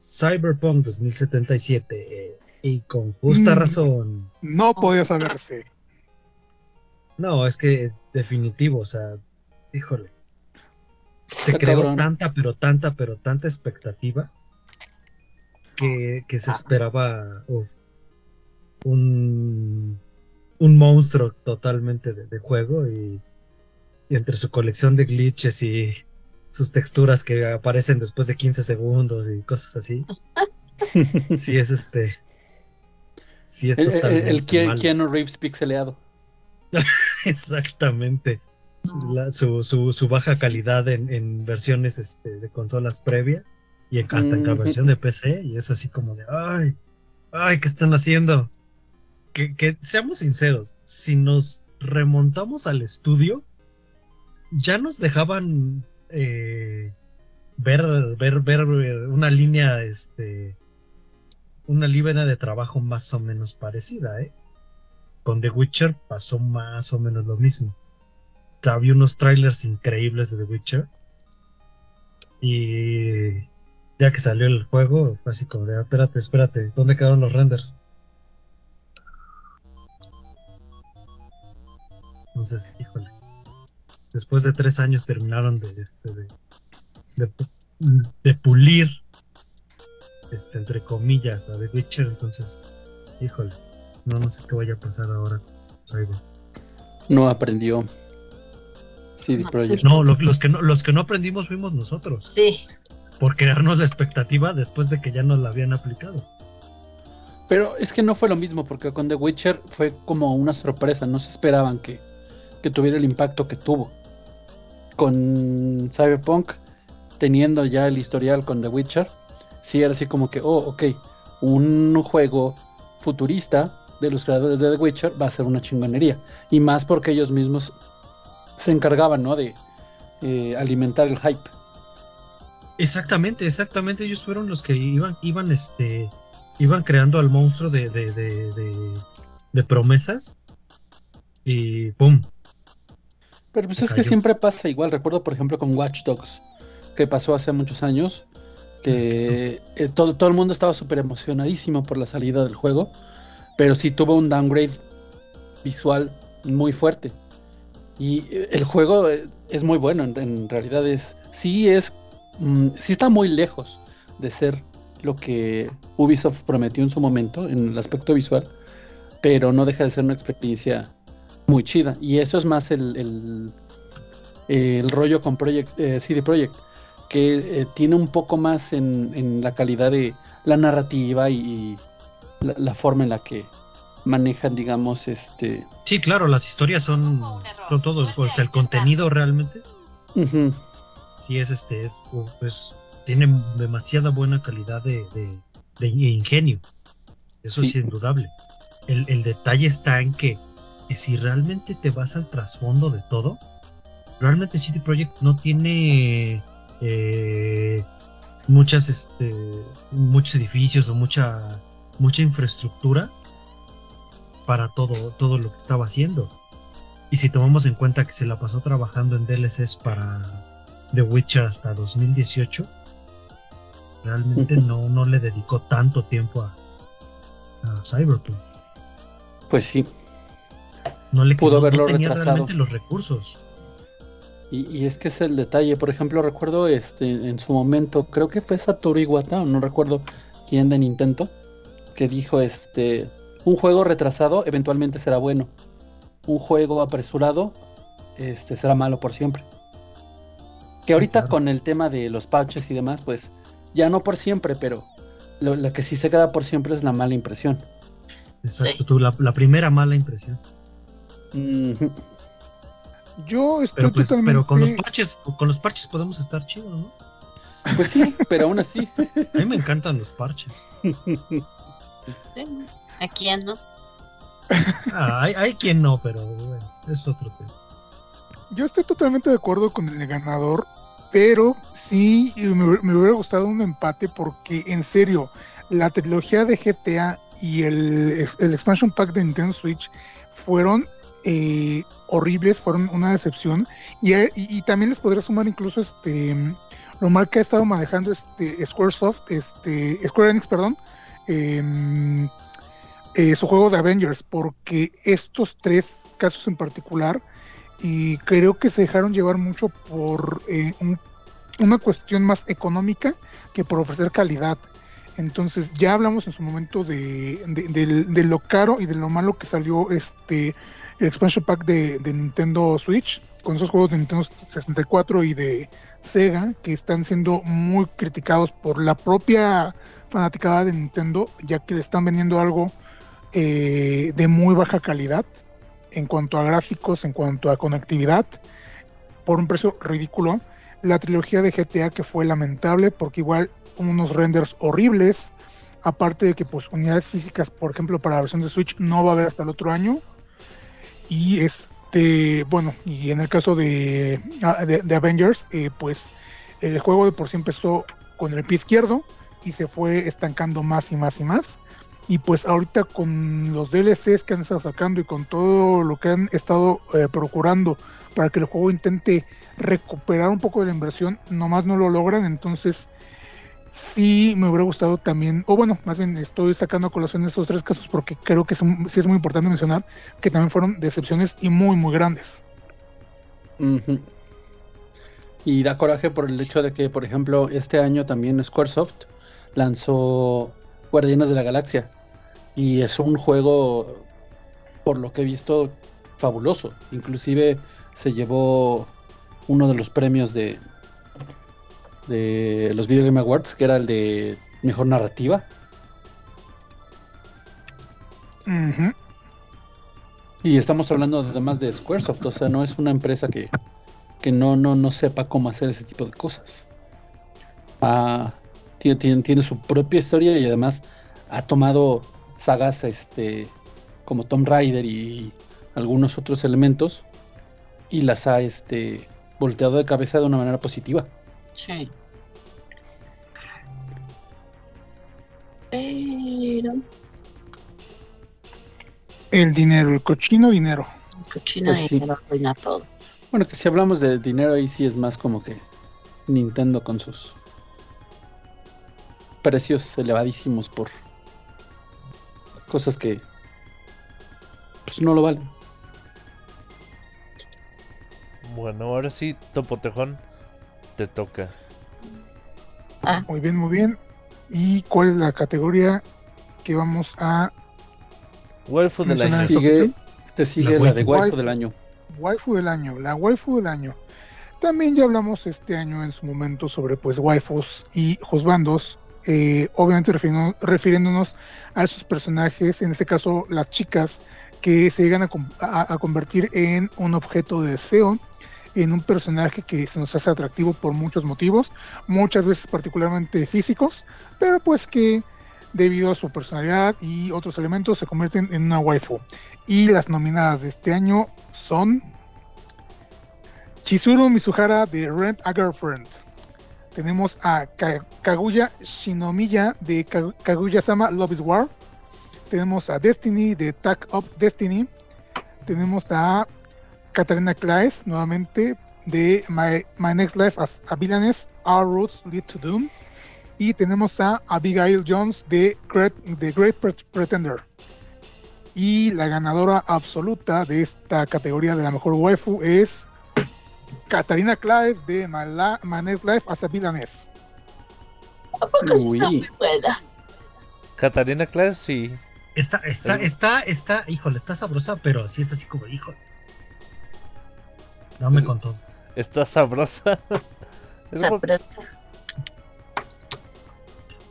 Cyberpunk 2077 y con justa Mm. razón. No podía saberse. No, es que definitivo, o sea, híjole. Se Está creó cabrón. tanta, pero tanta, pero tanta expectativa que, que se esperaba uf, un, un monstruo totalmente de, de juego y, y entre su colección de glitches y sus texturas que aparecen después de 15 segundos y cosas así. <laughs> sí, es este. Sí, es El, el- totalmente. el malo. Keanu Reeves pixeleado. <laughs> Exactamente. La- su, su, su baja calidad en, en versiones este, de consolas previas y en- hasta en la versión de PC. Y es así como de, ay, ay, ¿qué están haciendo? Que, seamos sinceros, si nos remontamos al estudio, ya nos dejaban eh, ver, ver, ver una línea, este, una línea de trabajo más o menos parecida, ¿eh? Con The Witcher pasó más o menos lo mismo. O sea, había unos trailers increíbles de The Witcher. Y ya que salió el juego, fue así como de, "Ah, espérate, espérate, ¿dónde quedaron los renders? Entonces, híjole. Después de tres años terminaron de, este, de, de, pu- de pulir, este, entre comillas, la de Witcher. Entonces, híjole, no, no sé qué vaya a pasar ahora con Cyber. No aprendió. CD No. Projekt. No, lo- los, que no, los que no aprendimos fuimos nosotros. Sí, Por crearnos la expectativa después de que ya nos la habían aplicado. Pero es que no fue lo mismo, porque con The Witcher fue como una sorpresa. No se esperaban que, que tuviera el impacto que tuvo. Con Cyberpunk, teniendo ya el historial con The Witcher, sí era así como que, oh, ok, un juego futurista de los creadores de The Witcher va a ser una chingonería. Y más porque ellos mismos se encargaban, ¿no? De eh, alimentar el hype. Exactamente, exactamente. Ellos fueron los que iban, iban, este, iban creando al monstruo de, de, de, de, promesas. Y ¡pum! Pero pues es que siempre pasa igual. Recuerdo, por ejemplo, con Watch Dogs, que pasó hace muchos años, que eh, todo, todo el mundo estaba súper emocionadísimo por la salida del juego, pero sí tuvo un downgrade visual muy fuerte. Y eh, el juego eh, es muy bueno, en, en realidad es, sí es, mm, sí está muy lejos de ser lo que Ubisoft prometió en su momento en el aspecto visual, pero no deja de ser una experiencia muy chida. Y eso es más el, el, el rollo con Project, eh, CD Projekt, que eh, tiene un poco más en, en la calidad de la narrativa y, y la, la forma en la que manejan, digamos, este... Sí, claro, las historias son, son todo. O sea, el contenido realmente, ujú, sí es este, es, pues, tiene demasiada buena calidad de, de, de ingenio. Eso sí es indudable. El, el detalle está en que, que si realmente te vas al trasfondo de todo, realmente City Project no tiene eh, muchas, este, muchos edificios o mucha, mucha infraestructura para todo, todo lo que estaba haciendo. Y si tomamos en cuenta que se la pasó trabajando en DLCs para The Witcher hasta 2018, realmente no, no le dedicó tanto tiempo a, a Cyberpunk. Pues sí. No le Pudo no- haberlo tenía retrasado. realmente los recursos. Y, y es que es el detalle. Por ejemplo, recuerdo este en su momento, creo que fue Satoru Iwata, no recuerdo quién de Nintendo, que dijo este un juego retrasado eventualmente será bueno. Un juego apresurado este será malo por siempre. Que Sí, ahorita claro. con el tema de los parches y demás, pues ya no por siempre, pero lo, la que sí se queda por siempre es la mala impresión. Exacto, Sí. tú, la, la primera mala impresión. Yo estoy Pero pues, totalmente. pero con los parches, con los parches podemos estar chidos, ¿no? Pues sí, pero aún así. A mí me encantan los parches. <laughs> ¿a quién no? Ah, hay, hay quien no, pero bueno, es otro tema. Yo estoy totalmente de acuerdo con el ganador, pero sí me, me hubiera gustado un empate porque en serio, la trilogía de GTA y el, el expansion pack de Nintendo Switch fueron eh, horribles, fueron una decepción. Y, y- y también les podría sumar incluso este lo mal que ha estado manejando este Squaresoft, este Square Enix, perdón, em, eh, su juego de Avengers, porque estos tres casos en particular, y creo que se dejaron llevar mucho por eh, un- una cuestión más económica que por ofrecer calidad. Entonces ya hablamos en su momento de, de lo caro y de lo malo que salió este el expansion pack de, Nintendo Switch con esos juegos de Nintendo 64 y de Sega que están siendo muy criticados por la propia fanaticada de Nintendo ya que le están vendiendo algo eh, de muy baja calidad en cuanto a gráficos, en cuanto a conectividad por un precio ridículo. La trilogía de GTA que fue lamentable porque igual unos renders horribles, aparte de que pues unidades físicas, por ejemplo, para la versión de Switch no va a haber hasta el otro año. Y este, bueno, y en el caso de, ah, de, Avengers, eh, pues el juego de por sí empezó con el pie izquierdo y se fue estancando más y más y más. Y pues ahorita con los DLCs que han estado sacando y con todo lo que han estado eh, procurando para que el juego intente recuperar un poco de la inversión, nomás no lo logran, entonces sí me hubiera gustado también, o bueno, más bien estoy sacando a colación estos tres casos porque creo que sí es muy importante mencionar que también fueron decepciones y muy, muy grandes. Y da coraje por el hecho de que, por ejemplo, este año también Squaresoft lanzó Guardianes de la Galaxia. Y es un juego, por lo que he visto, fabuloso. Inclusive se llevó uno de los premios de, de los Video Game Awards, que era el de Mejor Narrativa. Y estamos hablando además de Squaresoft, o sea, no es una empresa que, que no, no, no sepa cómo hacer ese tipo de cosas. Ah, tiene, tiene, tiene su propia historia y además ha tomado sagas este, como Tomb Raider y algunos otros elementos y las ha este, volteado de cabeza de una manera positiva. Sí. Pero El dinero, el cochino dinero. el cochino Pues sí. dinero arruina todo. Bueno, que si hablamos de dinero ahí sí es más como que Nintendo con sus precios elevadísimos por cosas que pues no lo valen. Bueno, ahora sí, Topo Tejón, te toca. Muy bien, muy bien. ¿Y cuál es la categoría que vamos a Waifu del año. Sigue, te sigue la, La de waifu. waifu del año. waifu del año? La waifu del año. También ya hablamos este año en su momento sobre pues waifus y juzbandos, eh, obviamente refiriéndonos a esos personajes, en este caso las chicas, que se llegan a, com- a- a convertir en un objeto de deseo, en un personaje que se nos hace atractivo por muchos motivos, muchas veces particularmente físicos, pero pues que debido a su personalidad y otros elementos se convierten en una waifu. Y las nominadas de este año son Chizuru Mizuhara de Rent a Girlfriend. Tenemos a Ka- Kaguya Shinomiya de Ka- Kaguya-sama Love is War. Tenemos a Destiny de Tag Up Destiny. Tenemos a Katarina Claes nuevamente de My, My Next Life as a Villainess, Our Roots Lead to Doom. Y tenemos a Abigail Jones de Great, The Great Pre- Pretender. Y la ganadora absoluta de esta categoría de la mejor waifu es Katarina Claes de My, La- My Next Life as a Villainess. ¿A poco está Uy. muy buena? Catarina Class, sí. Está, está, Es- está, está, híjole, está sabrosa, pero sí es así como, híjole. Dame con todo. Está sabrosa. <laughs> Sabrosa.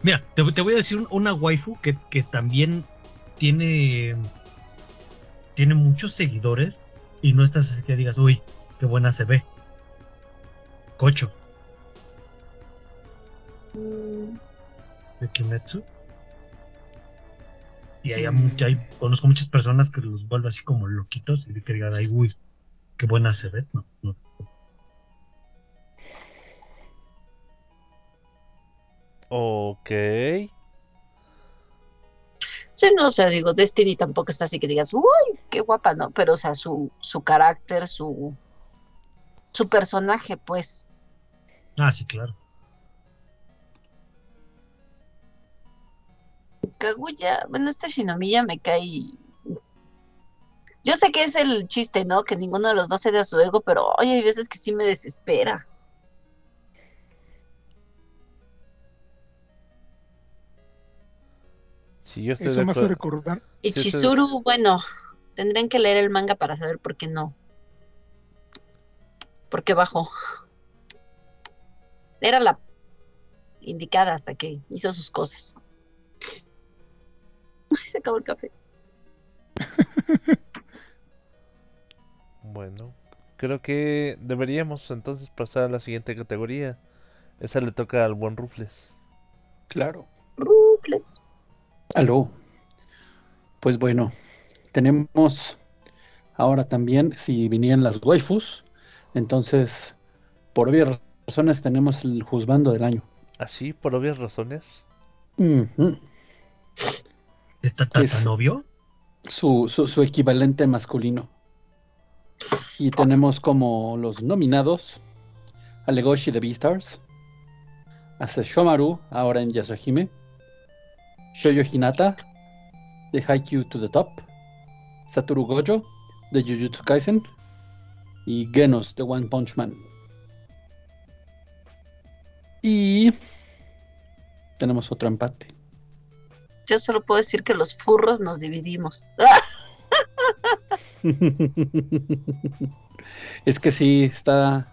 Mira, te, te voy a decir un- una waifu que, que también tiene tiene muchos seguidores y no estás así que digas, uy, qué buena se ve. Cocho, Mm, de Kimetsu. Y hay, mucha- hay- conozco muchas personas que los vuelve así como loquitos y que digan, ay, uy, qué buena se ve. No, no. Ok. Sí, no, o sea, digo, Destiny tampoco está así que digas, uy, qué guapa, ¿no? Pero, o sea, su, su carácter, su, su personaje, pues, Ah, sí, claro. Kaguya, bueno, este Shinomiya me cae. Yo sé que es el chiste, ¿no? Que ninguno de los dos cede a su ego, pero oye, hay veces que sí me desespera. Sí, yo estoy Eso de me hace acuerdo. recordar. Y Sí. Chizuru, bueno, tendrían que leer el manga para saber por qué no. ¿Por qué bajó? Era la indicada hasta que hizo sus cosas. <laughs> Ay, se acabó el café. <laughs> Bueno, creo que deberíamos entonces pasar a la siguiente categoría. Esa le toca al buen Rufles. Claro. Rufles. Aló. Pues bueno, tenemos ahora también, si vinieran las waifus, entonces, por obvias razones, tenemos el juzgando del año. Así, por obvias razones. ¿Está Es- Tata novio? su, su, su equivalente masculino. Y tenemos como los nominados a Legoshi de Beastars, a Sesshomaru, ahora en Yasuhime, Shoyo Hinata, de Haikyuu to the Top, Satoru Gojo, de Jujutsu Kaisen, y Genos, de One Punch Man. Y tenemos otro empate. Yo solo puedo decir que los furros nos dividimos. <laughs> <laughs> es que sí, está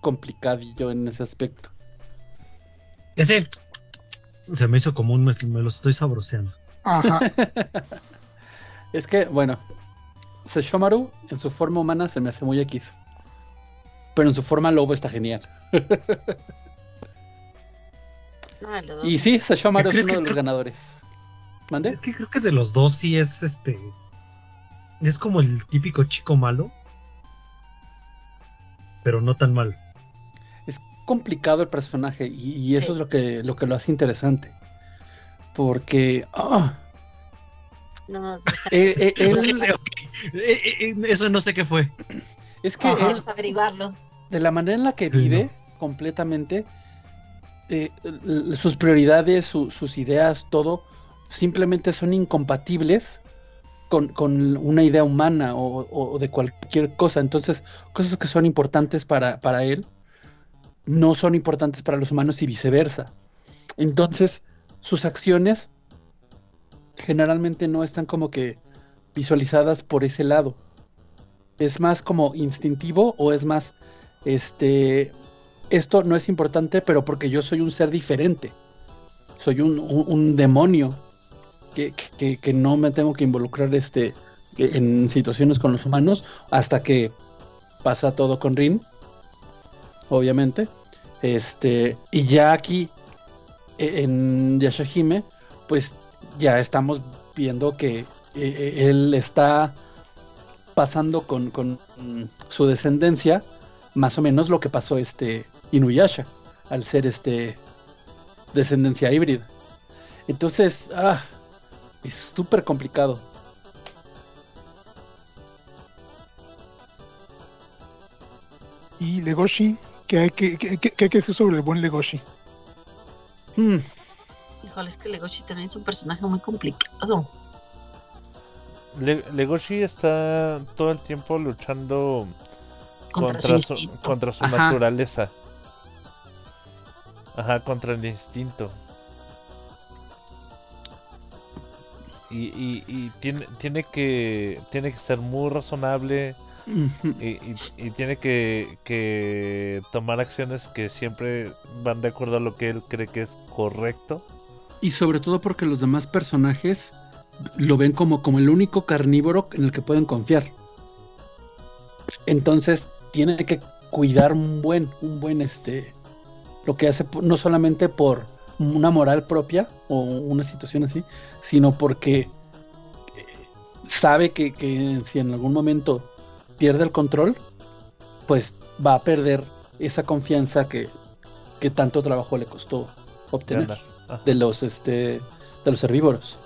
complicadillo en ese aspecto. Ese se me hizo común, me, me lo estoy sabroseando. Ajá. <laughs> Es que, bueno, Sesshomaru en su forma humana se me hace muy X. Pero en su forma lobo está genial. <laughs> Dos. Y sí, Sesshomaru ¿Crees es uno que de los creo- ganadores. ¿Mande? Es que creo que de los dos sí es este. Es como el típico chico malo. Pero no tan malo. Es complicado el personaje y, y eso Sí. es lo que, lo que lo hace interesante. Porque ah, No <laughs> eh, eh, <laughs> él- Eso no sé qué fue. es que Ajá. él, Vamos a averiguarlo. de la manera en la que vive no. completamente, eh, sus prioridades, su- sus ideas, todo, simplemente son incompatibles con, con una idea humana o, o- de cualquier cosa. Entonces, cosas que son importantes para, para él no son importantes para los humanos y viceversa. Entonces, sus acciones generalmente no están como que visualizadas por ese lado. Es más como instintivo o es más, este, esto no es importante, pero porque yo soy un ser diferente. Soy un, un- un demonio que, que- no me tengo que involucrar este, en situaciones con los humanos hasta que pasa todo con Rin, obviamente. Este, y ya aquí e- en Yashahime, pues ya estamos viendo que eh, eh, él está pasando con, con, mm, su descendencia más o menos lo que pasó este Inuyasha al ser este descendencia híbrida. Entonces, ah, es súper complicado. Y Legoshi, ¿qué hay que, qué- qué- qué hay que decir sobre el buen Legoshi? Hmm, Híjole, es que Legoshi también es un personaje muy complicado. Le- Legoshi está todo el tiempo luchando Contra, contra, su contra su naturaleza. Ajá, contra el instinto. Y, y, y tiene, tiene que tiene que ser muy razonable y, tiene que, que tomar acciones que siempre van de acuerdo a lo que él cree que es correcto. Y sobre todo porque los demás personajes lo ven como, como el único carnívoro en el que pueden confiar. Entonces tiene que cuidar un buen, un buen este, lo que hace no solamente por una moral propia o una situación así, sino porque eh, sabe que, que si en algún momento pierde el control, pues va a perder esa confianza que, que tanto trabajo le costó obtener. Ah. de los este de los herbívoros.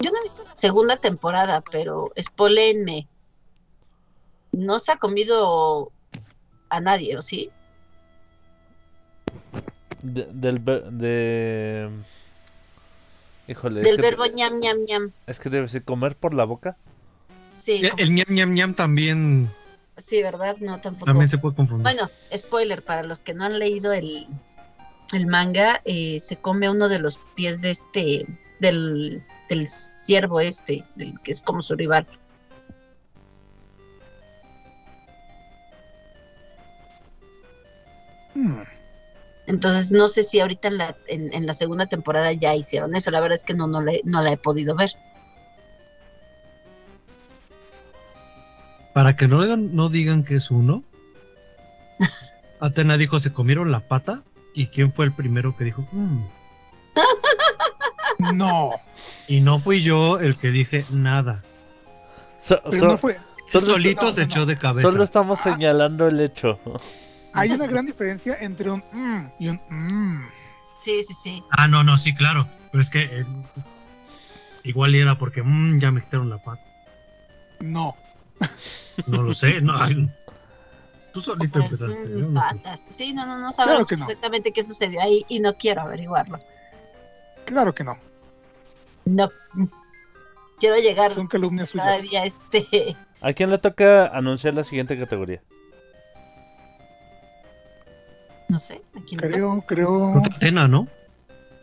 Yo no he visto la segunda temporada, pero spoilenme. No se ha comido a nadie, ¿o sí? De- del ver- de híjole Del que, te- verbo ñam, ñam, ñam. es que debe ser comer por la boca Sí, El, el ñam ñam ñam también, sí, ¿verdad? No, tampoco. también se puede confundir. Bueno, spoiler, para los que no han leído el, el manga, eh, se come uno de los pies de este, del, del ciervo este, del que es como su rival. Hmm. Entonces no sé si ahorita en la, en, en la segunda temporada ya hicieron eso. La verdad es que no, no, le- no la he podido ver. Para que no digan, no digan que es uno. <laughs> Atena dijo, se comieron la pata. ¿Y quién fue el primero que dijo? "Mm"? <laughs> No, Y no fui yo el que dije nada. So- so- no fue. Solito no, se no, echó de cabeza. solo estamos señalando el hecho Hay una gran diferencia entre un mm y un mm. Sí, sí, sí. Ah, no, no, sí, claro. Pero es que eh, igual era porque "Mm, ya me quitaron la pata. No. No lo sé. No, ay, tú solito empezaste. mm, yo no- patas. Sí, no, no, no sabemos no. exactamente qué sucedió ahí y no quiero averiguarlo. Claro que no. No. Quiero llegar Son calumnias suyas. todavía este. ¿A quién le toca anunciar la siguiente categoría? No sé, ¿a quién? Creo, creo. Atena, ¿no?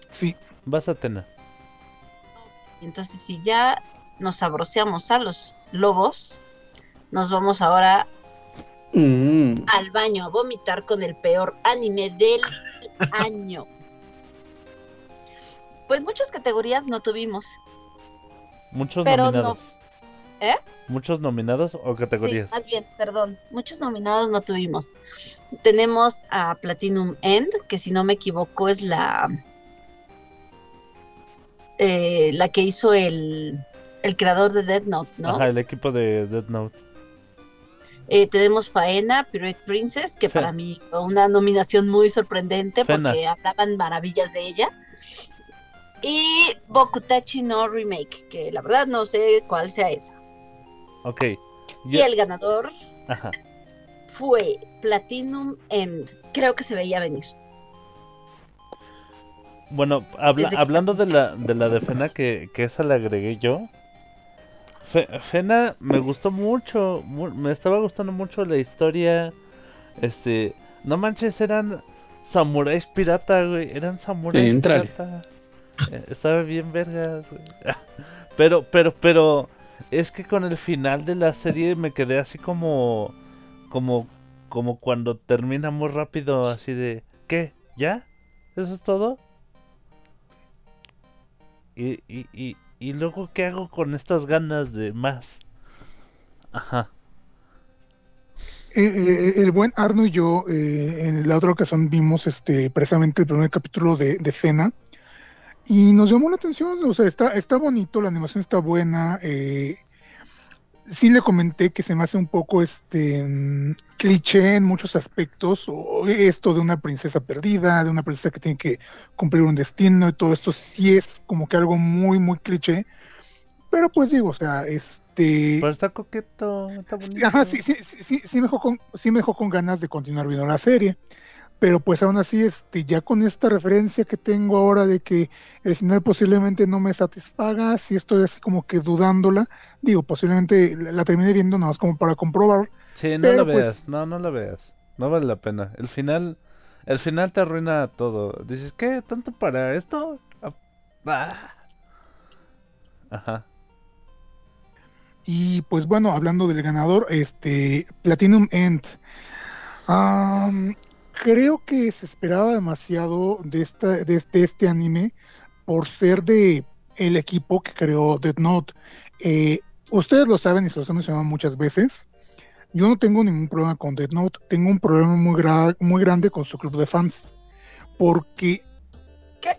Sí. Vas a Tena. Entonces, si ya nos abroceamos a los lobos, nos vamos ahora Mm. al baño a vomitar con el peor anime del <laughs> año. Pues muchas categorías no tuvimos. Muchos Pero no. ¿Eh? ¿Muchos nominados o categorías? Sí, más bien, perdón. Muchos nominados no tuvimos. Tenemos a Platinum End, que si no me equivoco es la eh, la que hizo el, el creador de Dead Note, ¿no? Ajá, el equipo de Death Note. Eh, tenemos Faena, Pirate Princess, que Fe- para mí fue una nominación muy sorprendente Fena. porque hablaban maravillas de ella. Y Bokutachi no Remake, que la verdad no sé cuál sea esa. Ok. Y el ganador Ajá. fue Platinum End. Creo que se veía venir. Bueno, habla- hablando de la, de la de Fena, que, que esa la agregué yo. Fe- Fena me gustó mucho, mu- me estaba gustando mucho la historia. Este, no manches, eran samuráis pirata, güey. Eran samuráis Sí, pirata. Eh, Estaba bien vergas, güey. <laughs> Pero, pero, pero, es que con el final de la serie me quedé así como, como, como cuando termina muy rápido, así de, ¿qué? ¿Ya? ¿Eso es todo? Y, y, y, y luego, ¿qué hago con estas ganas de más? Ajá. Eh, eh, el buen Arno y yo eh, en la otra ocasión vimos este precisamente el primer capítulo de, de Fena y nos llamó la atención, o sea, está, está bonito, la animación está buena. eh, sí le comenté que se me hace un poco este cliché en muchos aspectos, o esto de una princesa perdida, de una princesa que tiene que cumplir un destino y todo esto sí es como que algo muy, muy cliché. Pero pues digo, o sea, este... Pero está coqueto, está bonito. Ajá, sí, sí, sí, sí, sí me dejó con, sí me dejó con ganas de continuar viendo la serie. Pero pues aún así, este, ya con esta referencia que tengo ahora de que el final posiblemente no me satisfaga, sí estoy así como que dudándola. Digo, posiblemente la, termine viendo nada más como para comprobar. Sí, no la pues- veas, no, no la veas. No vale la pena. El final, el final te arruina todo. Dices, ¿qué? ¿Tanto para esto? Ah, ah. Ajá. Y pues bueno, hablando del ganador, este, Platinum End. Am, creo que se esperaba demasiado de, esta, de, este, este anime por ser de el equipo que creó Death Note. Eh, ustedes lo saben y se los he mencionado muchas veces. Yo no tengo ningún problema con Death Note, tengo un problema muy, gra- muy grande con su club de fans. Porque ¿Qué?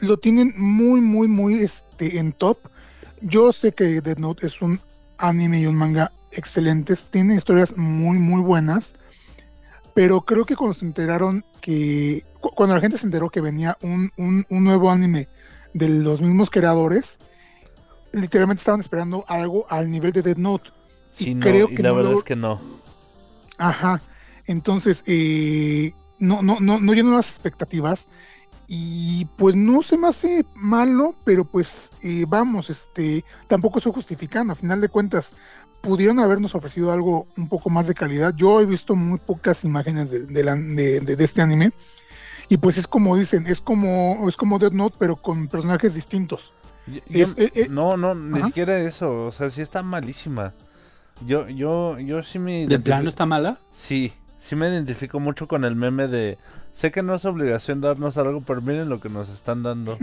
lo tienen muy, muy, muy este, en top. Yo sé que Death Note es un anime y un manga excelentes, tiene historias muy, muy buenas, Pero creo que cuando se enteraron que, cu- cuando la gente se enteró que venía un, un, un nuevo anime de los mismos creadores, literalmente estaban esperando algo al nivel de Dead Note. Sí, y no, creo y que la no verdad lo- es que no. Ajá. Entonces, eh, no, no, no, no llenó las expectativas. Y pues no se me hace malo, pero pues eh, vamos, este, tampoco estoy justificando. A final de cuentas, pudieron habernos ofrecido algo un poco más de calidad. Yo he visto muy pocas imágenes de, de la- de- de- de este anime. Y pues es como dicen, es como, es como Death Note, pero con personajes distintos. Yo- Es- eh, eh, no, no, ni ajá. siquiera eso. O sea, sí está malísima. Yo, yo, yo sí me ¿De plano está mala? Sí, sí me identifico mucho con el meme de sé que no es obligación darnos algo, pero miren lo que nos están dando.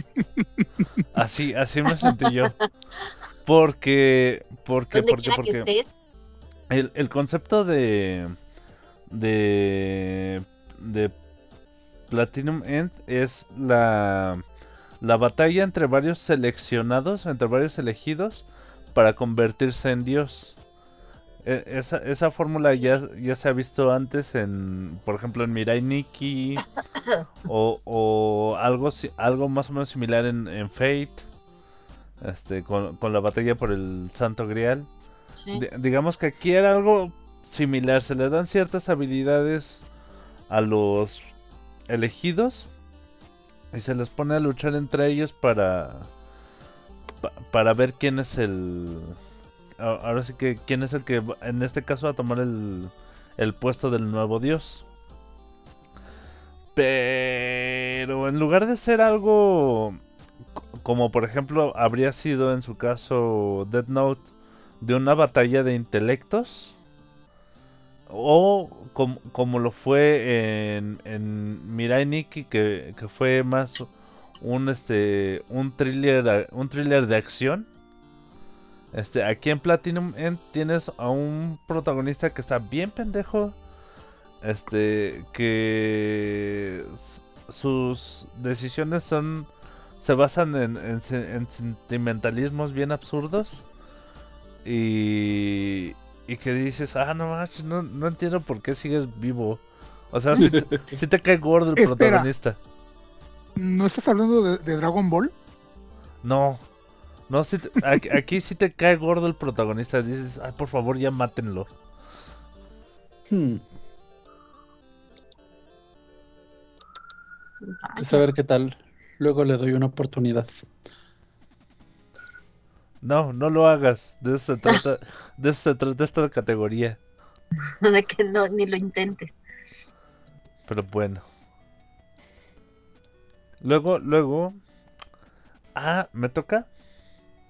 <laughs> así, así me sentí yo. Porque, porque, Donde porque, quiera que porque estés, el, el concepto de de de Platinum End es la la batalla entre varios seleccionados, entre varios elegidos para convertirse en Dios. E- Esa, esa fórmula ya, ya se ha visto antes en, por ejemplo, en Mirai Nikki <coughs> o, o algo, algo más o menos similar en, en Fate, este, con, con la batalla por el Santo Grial. sí. Di- digamos que aquí era algo similar, se le dan ciertas habilidades a los elegidos y se les pone a luchar entre ellos para pa- para ver quién es el ahora sí que quién es el que en este caso va a tomar el el puesto del nuevo dios. Pero en lugar de ser algo como por ejemplo habría sido en su caso Dead Note de una batalla de intelectos o com- como lo fue en, en Mirai Nikki que, que fue más un este un thriller un thriller de acción. Este aquí en Platinum End tienes a un protagonista que está bien pendejo este que sus decisiones son se basan en, en se- en sentimentalismos bien absurdos y, y que dices, ah, no manches, no, no entiendo por qué sigues vivo. O sea, si te, <laughs> sí te cae gordo el Espera. protagonista. ¿No estás hablando de, de Dragon Ball? No, no, sí te- aquí, aquí sí te cae gordo el protagonista. Dices, ay, por favor, ya mátenlo. Hmm, pues a ver qué tal. Luego le doy una oportunidad. No, no lo hagas. De eso se trata, <laughs> de eso se trata esta categoría. <laughs> de que no, ni lo intentes. Pero bueno. Luego, luego. Ah, ¿me toca?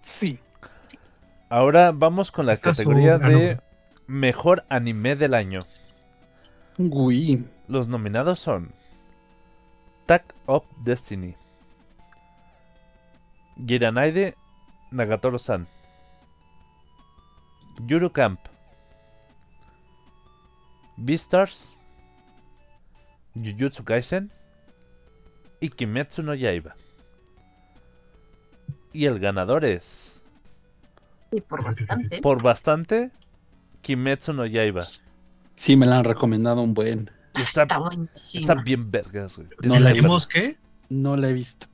Sí. Ahora vamos con la ¿Acaso categoría de mejor anime del año. Uy, Los nominados son Tag of Destiny, Giranaide Nagatoro-san, Yuru Camp, Beastars, Jujutsu Kaisen y Kimetsu no Yaiba. Y el ganador es, Y por bastante. por bastante, Kimetsu no Yaiba. sí me la han recomendado un buen. Está, Está buenísima. está bien vergas, güey. No la ¿Vimos qué? No la he visto.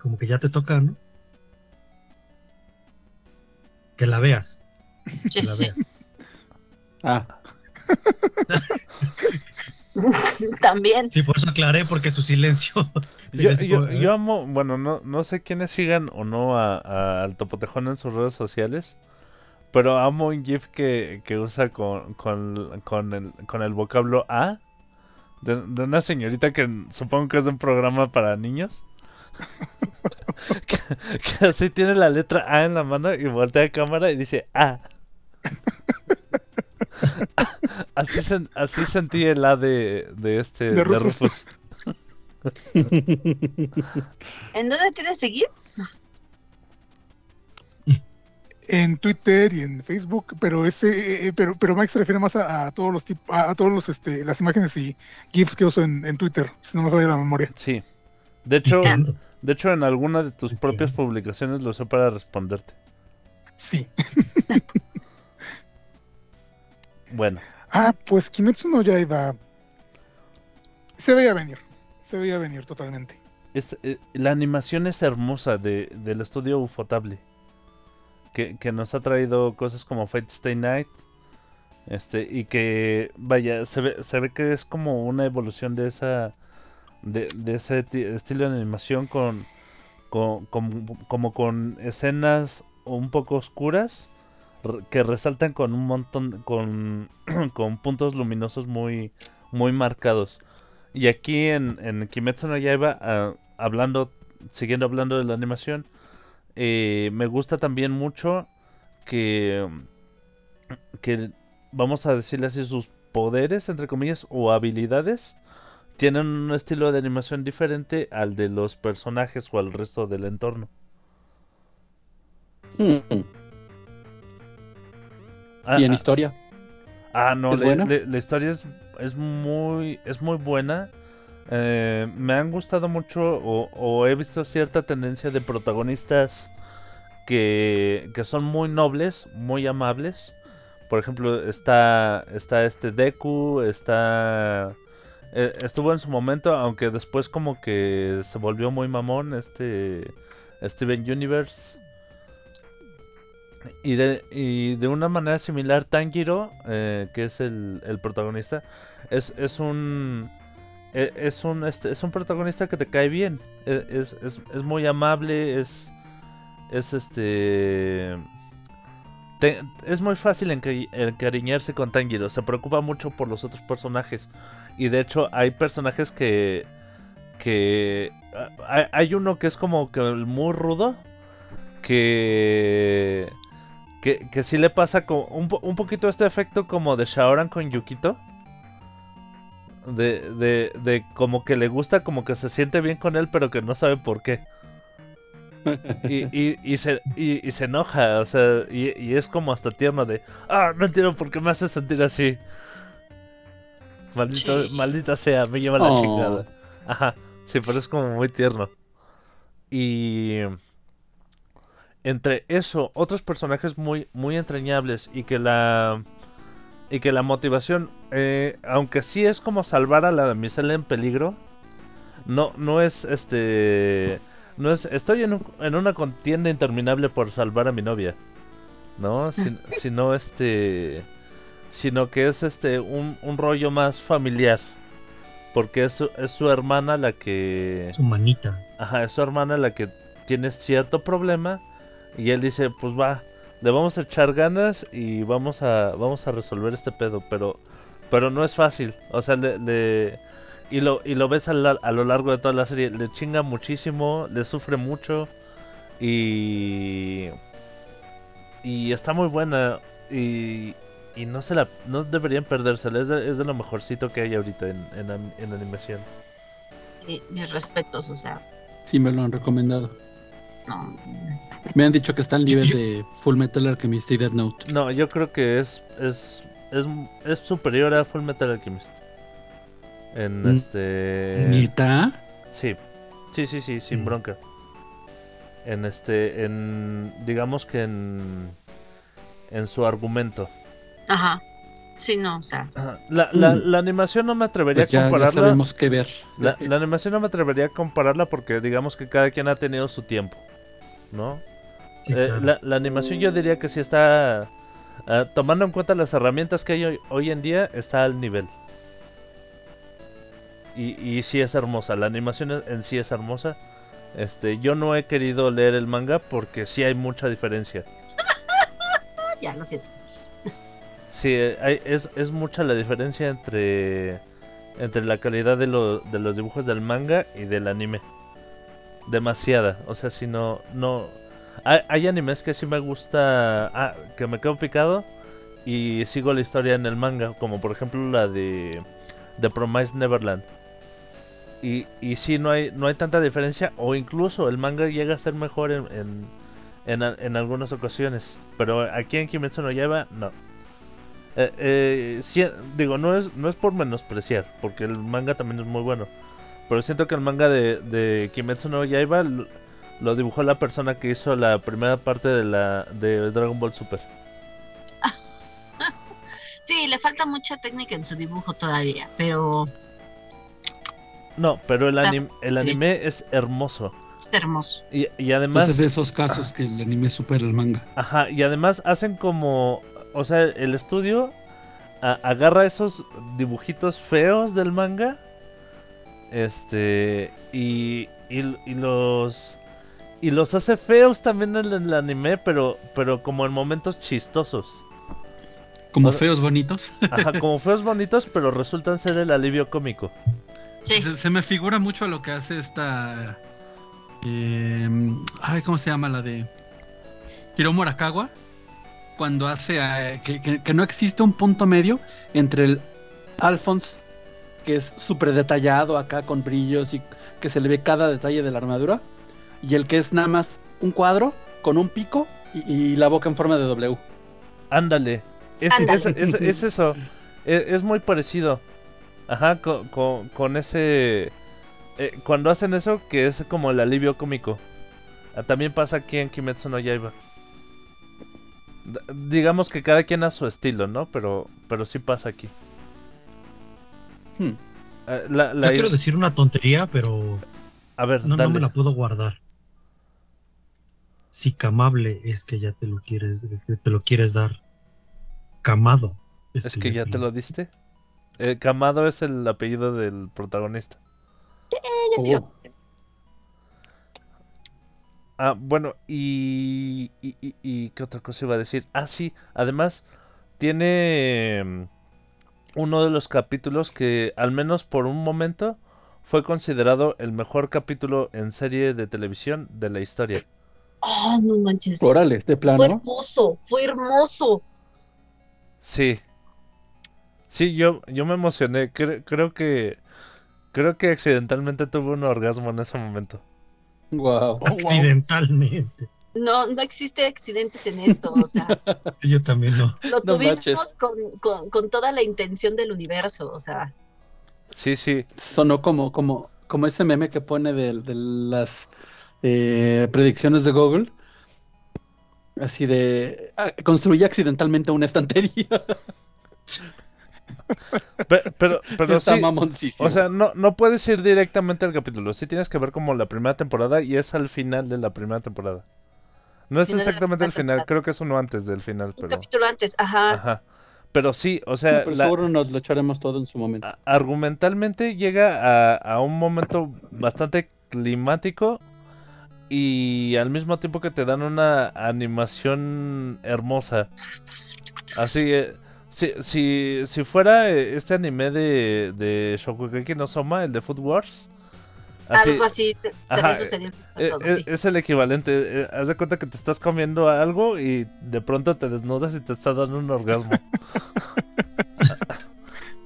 Como que ya te toca, ¿no? Que la veas. Sí, <laughs> Que la sí. veas. Ah, <laughs> También. Sí, por eso aclaré, porque su silencio. <laughs> Yo, amo, bueno, no, no sé quiénes sigan o no a, a- al Topotejón en sus redes sociales, pero amo un GIF que, que usa con, con, con el, con el vocablo A de, de una señorita que supongo que es de un programa para niños. <laughs> así tiene la letra A en la mano y voltea a cámara y dice A. <laughs> así, sen- así sentí el A de, de este De de Rufus. <laughs> ¿En dónde tienes seguir? En Twitter y en Facebook, pero ese, eh, pero, pero Mike se refiere más a, a todos los tipos, a, a todos los, este, las imágenes y GIFs que uso en, en Twitter, si no me falla la memoria. Sí. De hecho. De hecho en alguna de tus propias publicaciones lo usé para responderte. Sí. Bueno, Ah, pues Kimetsu no Yaiba se veía venir, se veía venir totalmente. este, eh, la animación es hermosa de, del estudio Ufotable. Que, que nos ha traído cosas como Fate Stay Night. Este, y que, vaya, se ve, se ve que es como una evolución de esa. De, de ese ti- estilo de animación con, con, con- como con escenas un poco oscuras que resaltan con un montón con, <clears throat> con puntos luminosos muy muy marcados. Y aquí en, en Kimetsu no Yaiba ah, hablando siguiendo hablando de la animación eh, me gusta también mucho que que vamos a decirle así sus poderes entre comillas o habilidades tienen un estilo de animación diferente al de los personajes o al resto del entorno Mm. Ah, Y en ah, historia. Ah, no, ¿Es buena? la historia es, es muy es muy buena. Eh, me han gustado mucho o, o he visto cierta tendencia de protagonistas que, que son muy nobles, muy amables. Por ejemplo, está, está este Deku, está... eh, estuvo en su momento, aunque después como que se volvió muy mamón, este Steven Universe. Y de, y de una manera similar, Tanjiro, eh, que es el, el protagonista, es, es un. e- Es un, este, es un protagonista que te cae bien. E- Es, es, es muy amable. Es. Es este. te- es muy fácil encari- encariñarse con Tanjiro. Se preocupa mucho por los otros personajes. Y de hecho, hay personajes que. Que. ah, Hay, uno que es como que muy rudo. Que que, que sí le pasa como un, un poquito este efecto como de Shaoran con Yukito. De, de, de como que le gusta, como que se siente bien con él, pero que no sabe por qué. Y, y, y se, y, y se enoja, o sea, y es como hasta tierno de, ah, no entiendo por qué me hace sentir así. Maldito, Sí. Maldita sea, me lleva la Oh. chingada. Ajá, sí, pero es como muy tierno. Y entre eso, otros personajes muy, muy entrañables y que la y que la motivación, eh, aunque sí es como salvar a la damisela en peligro, no, no es este, no es, estoy en, un- en una contienda interminable por salvar a mi novia, no, Sin- sino este, sino que es este un, un rollo más familiar, porque es, su- es su hermana la que Su manita. Ajá, es su hermana la que tiene cierto problema. Y él dice, pues va, le vamos a echar ganas y vamos a, vamos a resolver este pedo. Pero, pero no es fácil. O sea, le, le- y lo, y lo ves a, la- a lo largo de toda la serie. Le chinga muchísimo, le sufre mucho. Y, y está muy buena. Y, y no se la, no deberían perdérsela. Es de, es de lo mejorcito que hay ahorita en, en, animación. Eh, mis respetos, o sea, Sí, me lo han recomendado. no. Me han dicho que está al nivel de Full Metal Alchemist y Death Note. No, yo creo que es es, es, es superior a Full Metal Alchemist. En Mm. este ¿Neta? sí. Sí, sí, sí, sin Sí. bronca. En este en digamos que en en su argumento. Ajá. Sí, no, o sea. La, la, Mm. la animación no me atrevería Pues ya, a ya compararla. sabemos qué ver. La, la animación no me atrevería a compararla porque digamos que cada quien ha tenido su tiempo, ¿no? Sí, Eh, claro. la, la animación yo diría que sí está, ah, tomando en cuenta las herramientas que hay hoy, hoy en día, está al nivel. Y, y sí es hermosa, la animación en- en sí es hermosa. Este, yo no he querido leer el manga porque sí hay mucha diferencia. <laughs> ya lo siento. Sí, eh, hay- es, es mucha la diferencia entre, entre la calidad de, lo- de los dibujos del manga y del anime. Demasiada. O sea, si no... no hay, hay animes que sí me gusta... Ah, que me quedo picado y sigo la historia en el manga. Como por ejemplo la de... The Promised Neverland. Y, y sí, no hay, no hay tanta diferencia. O incluso el manga llega a ser mejor en, en, en, en algunas ocasiones. Pero aquí en Kimetsu no Yaiba, no. Eh, eh, sí, digo, no es, no es por menospreciar, porque el manga también es muy bueno. Pero siento que el manga de, de Kimetsu no Yaiba lo, lo dibujó la persona que hizo la primera parte de la de Dragon Ball Super. <laughs> Sí, le falta mucha técnica en su dibujo todavía, pero No, pero el, anim- el anime es hermoso. es hermoso. Y, y además, Entonces de esos casos que el anime supera el manga. ajá, y además hacen como, o sea, el estudio a- agarra esos dibujitos feos del manga, este, y, y, y los y los hace feos también en el anime, pero pero como en momentos chistosos. Como O feos bonitos. Ajá, como <laughs> feos bonitos, pero resultan ser el alivio cómico. Sí, Se, se me figura mucho a lo que hace esta. eh, ay, ¿cómo se llama la de. Hiro Morakawa? Cuando hace eh, que, que- que no existe un punto medio entre el Alphonse, que es súper detallado acá con brillos y que se le ve cada detalle de la armadura, y el que es nada más un cuadro con un pico y, y la boca en forma de W. Ándale. Es, Ándale. es- es- es eso. Es, es muy parecido. Ajá, con, con- con ese... eh, cuando hacen eso, que es como el alivio cómico. Ah, También pasa aquí en Kimetsu no Yaiba. Digamos que cada quien a su estilo, ¿no? Pero, pero sí pasa aquí. Hmm. Eh, la- la Yo i- quiero decir una tontería, pero A ver, no, no me la puedo guardar. Si camable es que ya te lo quieres, te lo quieres dar. Camado. Es que ya te lo diste. Eh, Kamado es el apellido del protagonista. yo Oh. es- Ah, bueno, y, y, y- y ¿Qué otra cosa iba a decir? Ah, sí, además tiene mm, uno de los capítulos que, al menos por un momento, fue considerado el mejor capítulo en serie de televisión de la historia. Oh, no manches. Órale, de Fue plano. hermoso, fue hermoso. Sí. Sí, yo, yo me emocioné. Cre- creo que. Creo que accidentalmente tuve un orgasmo en ese momento. Wow. Accidentalmente. No, no existe accidentes en esto, o sea, <laughs> Yo también no. lo No tuvimos con, con, con toda la intención del universo, o sea, Sí, sí. Sonó como, como, como ese meme que pone de, de las eh, predicciones de Google. Así de ah, construí accidentalmente una estantería. Pe- Pero, pero Está sí. mamoncísimo. O sea, no, no puedes ir directamente al capítulo. Sí tienes que ver como la primera temporada y es al final de la primera temporada. No es exactamente el final, creo que es uno antes del final, un pero... capítulo antes, ajá. Ajá. Pero sí, o sea, Pero la- seguro nos lo echaremos todo en su momento. a- argumentalmente llega a, a un momento bastante climático y al mismo tiempo que te dan una animación hermosa. Así, eh, si, si, si fuera eh, este anime de, de Shokugeki no Soma, el de Food Wars, así, Algo así te- Ajá, eso eh, todo, eh, sí. es el equivalente. eh, haz de cuenta que te estás comiendo algo y de pronto te desnudas y te está dando un orgasmo. <laughs>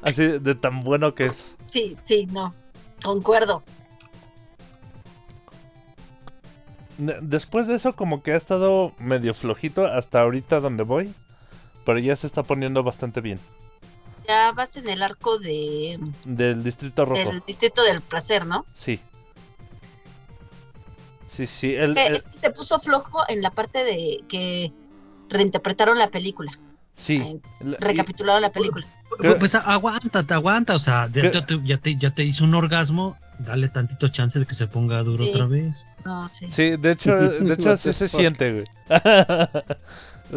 Así de tan bueno que es. Sí, sí, no, concuerdo. De- Después de eso, como que ha estado medio flojito hasta ahorita donde voy. Pero ya se está poniendo bastante bien. Ya vas en el arco de Del Distrito Rojo. del distrito del placer, ¿no? Sí. Sí, sí. El, el- es que se puso flojo en la parte de que reinterpretaron la película, sí. eh, y- recapitularon la película. Creo- Pues aguanta, te aguanta. O sea, ya, te, ya, te, ya te hizo un orgasmo. Dale tantito chance de que se ponga duro Sí. otra vez. No, sí. Sí, de hecho, de hecho <laughs> What sí the se fuck. siente, güey. <laughs>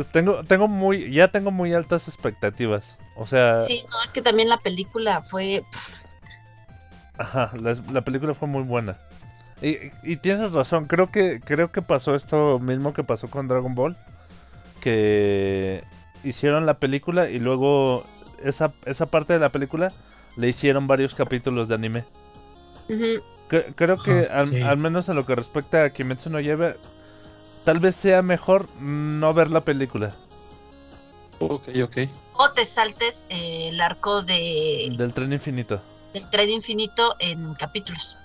tengo, tengo muy, ya tengo muy altas expectativas. O sea, Sí, no, es que también la película fue pff, ajá, la, la película fue muy buena. Y, y tienes razón, creo que, creo que pasó esto mismo que pasó con Dragon Ball. Que hicieron la película y luego esa, esa parte de la película le hicieron varios capítulos de anime. Creo que al, al menos en lo que respecta a Kimetsu no Yaiba, tal vez sea mejor no ver la película. Ok, ok. O te saltes eh, el arco de, Del tren infinito. del tren infinito en capítulos.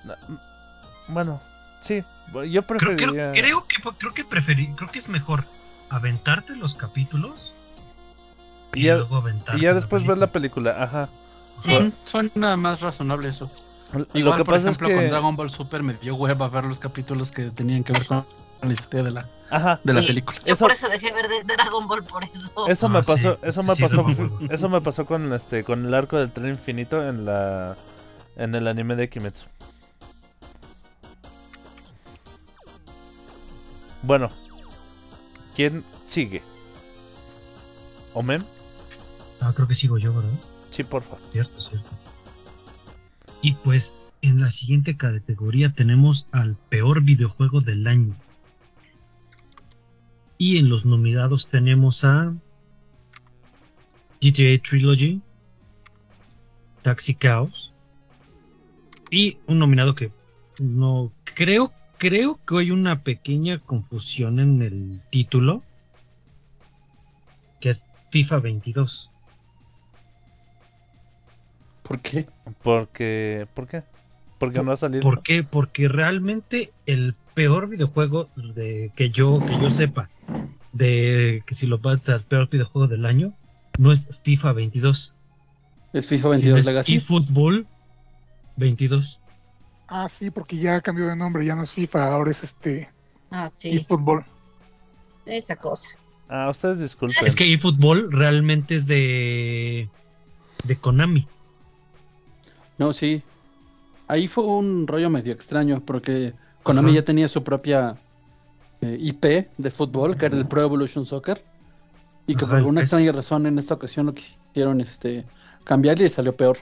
Bueno, sí, yo Creo, preferiría... creo, creo que creo que preferí, creo que es mejor aventarte los capítulos y, Y ya- luego aventarte Y ya la después ver la película. ajá. Sí. Suena más razonable eso. Igual, lo que por pasa ejemplo, es con. Dragon Ball Super me dio hueva ver los capítulos que tenían que ver con en la historia de la, Ajá. de la Sí. película. Yo Eso- por eso dejé ver de Dragon Ball, por eso. Eso Ah, me sí, pasó, es eso me sí, pasó, <laughs> eso me pasó con este, con el arco del tren infinito en la, en el anime de Kimetsu. Bueno, ¿quién sigue? ¿Omen? Ah, creo que sigo yo, ¿verdad? Sí, porfa. Cierto, cierto. Y pues en la siguiente categoría tenemos al peor videojuego del año. Y en los nominados tenemos a GTA Trilogy, Taxi Chaos y un nominado que no creo creo que hay una pequeña confusión en el título que es FIFA 22. ¿Por qué? Porque, ¿por qué? Porque no ha salido. ¿Por qué? Porque realmente el peor videojuego de que yo que yo sepa de que si lo vas al peor videojuego del año no es FIFA 22, ¿Es FIFA sino 22 es Legacy? eFootball 22. Ah, sí, porque ya cambió de nombre, ya no es FIFA, ahora es este Ah, sí, eFootball. esa cosa. Ah, ustedes disculpen. Es que eFootball realmente es de de Konami. No, sí. Ahí fue un rollo medio extraño porque Konami Ajá. ya tenía su propia eh, IP de fútbol, que era el Pro Evolution Soccer. Y que Ajá, por alguna es- extraña razón en esta ocasión lo quisieron este, cambiar y salió peor.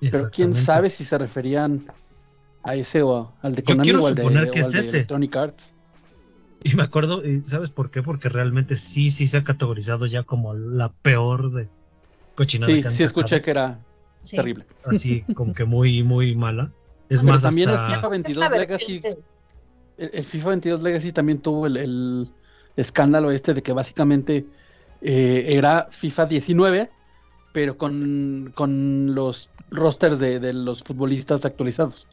Pero quién sabe si se referían a ese o a- al de Yo Konami quiero o al de, que o es al de ese. Electronic Arts. Y me acuerdo, y ¿sabes por qué? Porque realmente sí, sí se ha categorizado ya como la peor de cochinada Sí, que han sí escuché sacado. que era Sí. terrible. Así como que muy, muy mala. Es Pero más, también el hasta... FIFA Es 22 la Legacy, el, el FIFA 22 Legacy también tuvo el, el escándalo este de que básicamente eh, era FIFA 19, pero con, con los rosters de, de los futbolistas actualizados.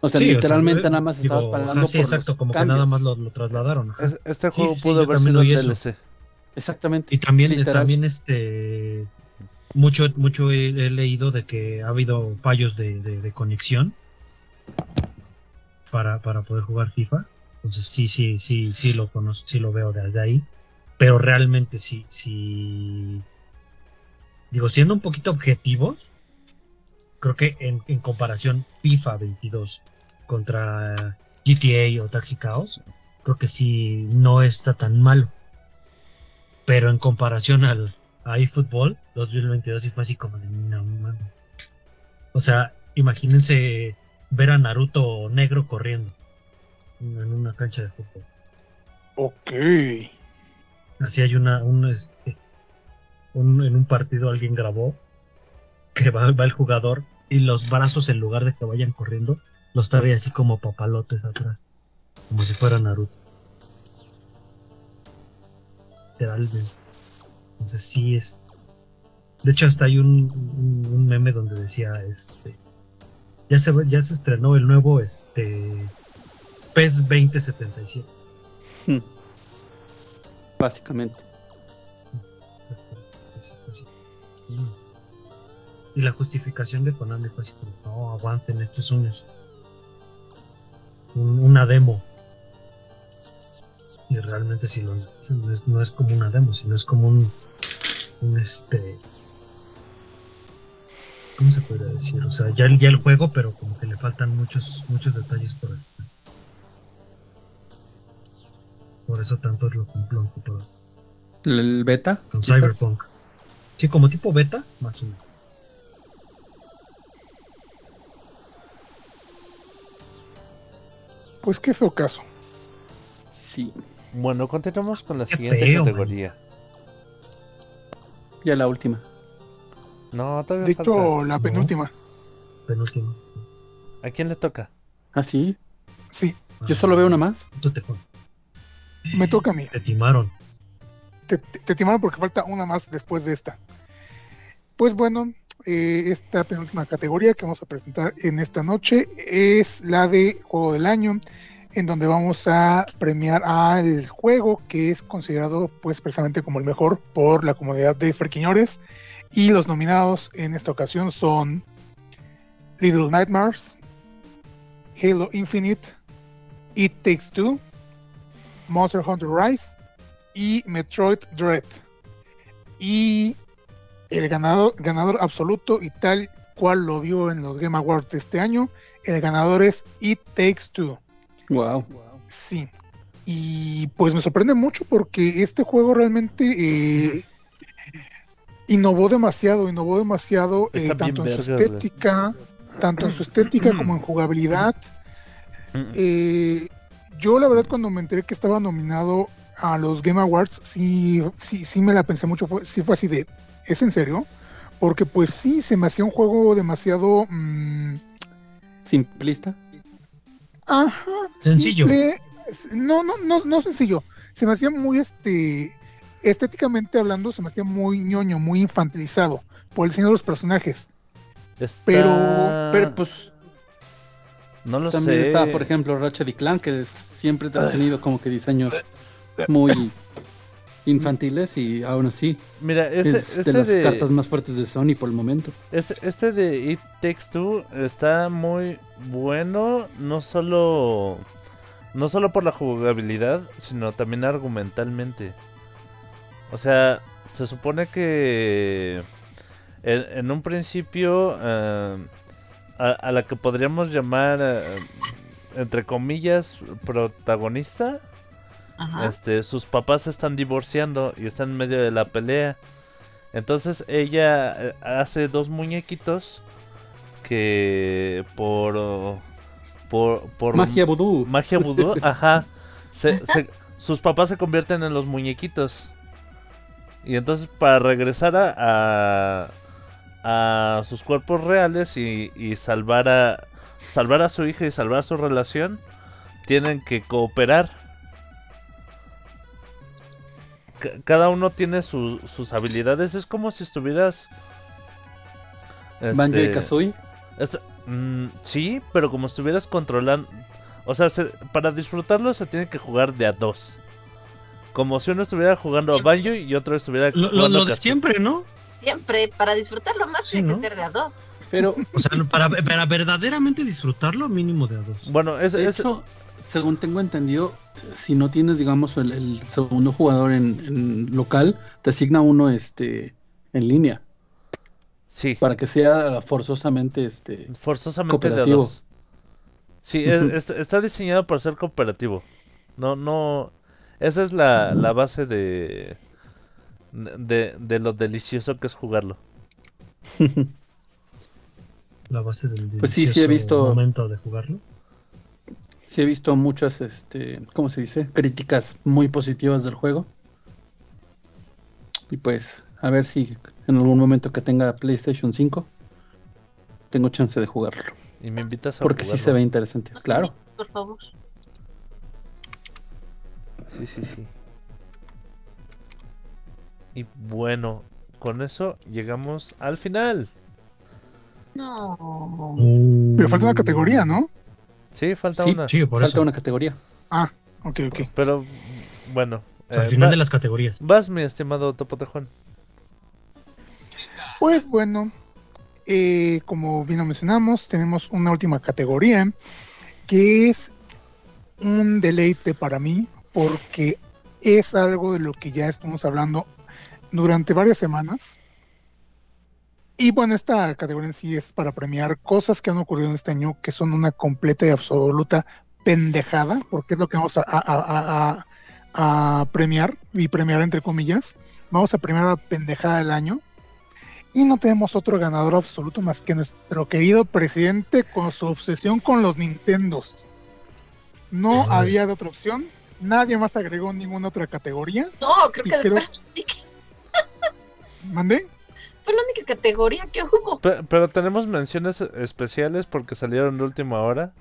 O sea, Sí, o sea, literalmente eh, nada más digo, estabas pagando ajá, sí, por exacto, los como que nada más lo, lo trasladaron. ajá. Es- este Sí, juego sí, pudo haber sido. DLC. Exactamente. Y también, Literal. también este mucho, mucho he, he leído de que ha habido fallos de, de- de conexión para, para poder jugar FIFA. Entonces sí, sí, sí, sí lo conozco, sí lo veo desde ahí. Pero realmente sí, sí. Digo, siendo un poquito objetivos, creo que en, en comparación FIFA 22 contra GTA o Taxi Chaos, creo que sí no está tan malo. Pero en comparación al eFootball 2022 sí fue así como de no mames. O sea, imagínense ver a Naruto negro corriendo en una cancha de fútbol. Ok. Así hay una, un, este, un- en un partido alguien grabó que va, va el jugador y los brazos en lugar de que vayan corriendo, los trae así como papalotes atrás, como si fuera Naruto. Literalmente. Entonces sí es. De hecho, hasta hay un, un- un meme donde decía este. Ya se, ya se estrenó el nuevo este PES 2077. Hmm. Básicamente. Y la justificación de Konami fue así como, no, aguanten, esto es un, una demo. Y realmente si lo no es, no es como una demo, sino es como un, un este... ¿Cómo se podría decir? O sea, ya, el- ya el juego, pero como que le faltan muchos, muchos detalles por el Por eso tanto lo lo han ocupado El, el beta. con quizás. Cyberpunk. Sí, como tipo beta, más o menos. Pues qué feo caso. Sí. Bueno, continuamos con la Qué siguiente feo, categoría. Ya la última. No, todavía De falta. hecho, la No. penúltima. Penúltimo. ¿A quién le toca? ¿Ah, sí? Sí, Yo solo veo una más. Tú te jodas. me toca a mí. Te timaron. Te, te, te timaron porque falta una más después de esta. Pues bueno, eh, esta penúltima categoría que vamos a presentar en esta noche es la de Juego del Año, en donde vamos a premiar al juego que es considerado pues precisamente como el mejor por la comunidad de Frequiñores. Y los nominados en esta ocasión son Little Nightmares, Halo Infinite, It Takes Two, Monster Hunter Rise y Metroid Dread. Y el ganador, ganador absoluto y tal cual lo vio en los Game Awards de este año, el ganador es It Takes Two. Wow. Sí. Y pues me sorprende mucho porque este juego realmente eh, innovó demasiado, innovó demasiado eh, tanto en su vergas, estética, tanto en su estética como en jugabilidad. Eh, yo la verdad cuando me enteré que estaba nominado a los Game Awards, sí, sí, sí me la pensé mucho, fue, sí fue así de, ¿es en serio? Porque pues sí, se me hacía un juego demasiado... mm, Simplista. Ajá. Sencillo. simple. No, no, no, no sencillo. Se me hacía muy, este, estéticamente hablando, se me hacía muy ñoño, muy infantilizado por el diseño de los personajes. Está- Pero- Pero pues no lo también sé. está, por ejemplo, Ratchet y Clank, que es- siempre ha tenido como que diseños muy infantiles y aún así Mira, ese, es ese de las de, cartas más fuertes de Sony por el momento. ese- este de It Takes Two está muy bueno, no solo no solo por la jugabilidad, sino también argumentalmente. O sea, se supone que en, en un principio eh, a, a la que podríamos llamar eh, entre comillas protagonista Ajá. este, sus papás se están divorciando y están en medio de la pelea. Entonces ella eh, hace dos muñequitos que por por por Magia vudú. magia vudú, ajá, se- se- sus papás se convierten en los muñequitos. Y entonces para regresar a, a, a sus cuerpos reales y, y salvar a salvar a su hija y salvar su relación, tienen que cooperar. Ca- Cada uno tiene su- sus habilidades. Es como si estuvieras. Banjo y este, Kazooie. es- mm, sí, pero como estuvieras controlando. O sea, se- para disfrutarlo se tiene que jugar de a dos. Como si uno estuviera jugando Siempre. a Banjo y otro estuviera Lo, lo- jugando lo a de siempre, ¿no? Siempre, para disfrutarlo más Sí, tiene ¿no? que ser de a dos. Pero O sea, para, para verdaderamente disfrutarlo, mínimo de a dos. Bueno, es, de es- hecho, según tengo entendido, si no tienes, digamos, el, el segundo jugador en, en local, te asigna uno este en línea sí, para que sea forzosamente este forzosamente de a cooperativo. dos. Sí, es- Ujú. es- está diseñado para ser cooperativo. No, no. Esa es la, la base de, de. de lo delicioso que es jugarlo. <laughs> La base del Pues sí, sí he delicioso visto- momento de jugarlo. Sí he visto muchas, este, ¿cómo se dice? Críticas muy positivas del juego. Y pues, a ver si en algún momento que tenga PlayStation 5 tengo chance de jugarlo. Y me invitas a Porque sí jugarlo. se ve interesante. Claro. invites, por favor. Sí, sí, sí. Y bueno, con eso llegamos al final. No. Pero falta una categoría, ¿no? Sí, falta Sí, una. Sí, por Falta eso. una categoría. Ah, ok, ok. Pero bueno. O sea, al eh, final va- de las categorías. Vas, mi estimado Topotejón. Pues bueno, eh, como bien lo mencionamos, tenemos una última categoría que es un deleite para mí porque es algo de lo que ya estamos hablando durante varias semanas. Y bueno, esta categoría en sí es para premiar cosas que han ocurrido en este año que son una completa y absoluta pendejada, porque es lo que vamos a, a- a- a- a premiar, y premiar entre comillas. Vamos a premiar la pendejada del año. Y no tenemos otro ganador absoluto más que nuestro querido presidente con su obsesión con los Nintendos. No Ay. había de otra opción. Nadie más agregó ninguna otra categoría. No, creo que creo- fue la única- ¿Mandé? fue la única categoría que hubo. Pe- Pero, tenemos menciones especiales porque salieron de última hora.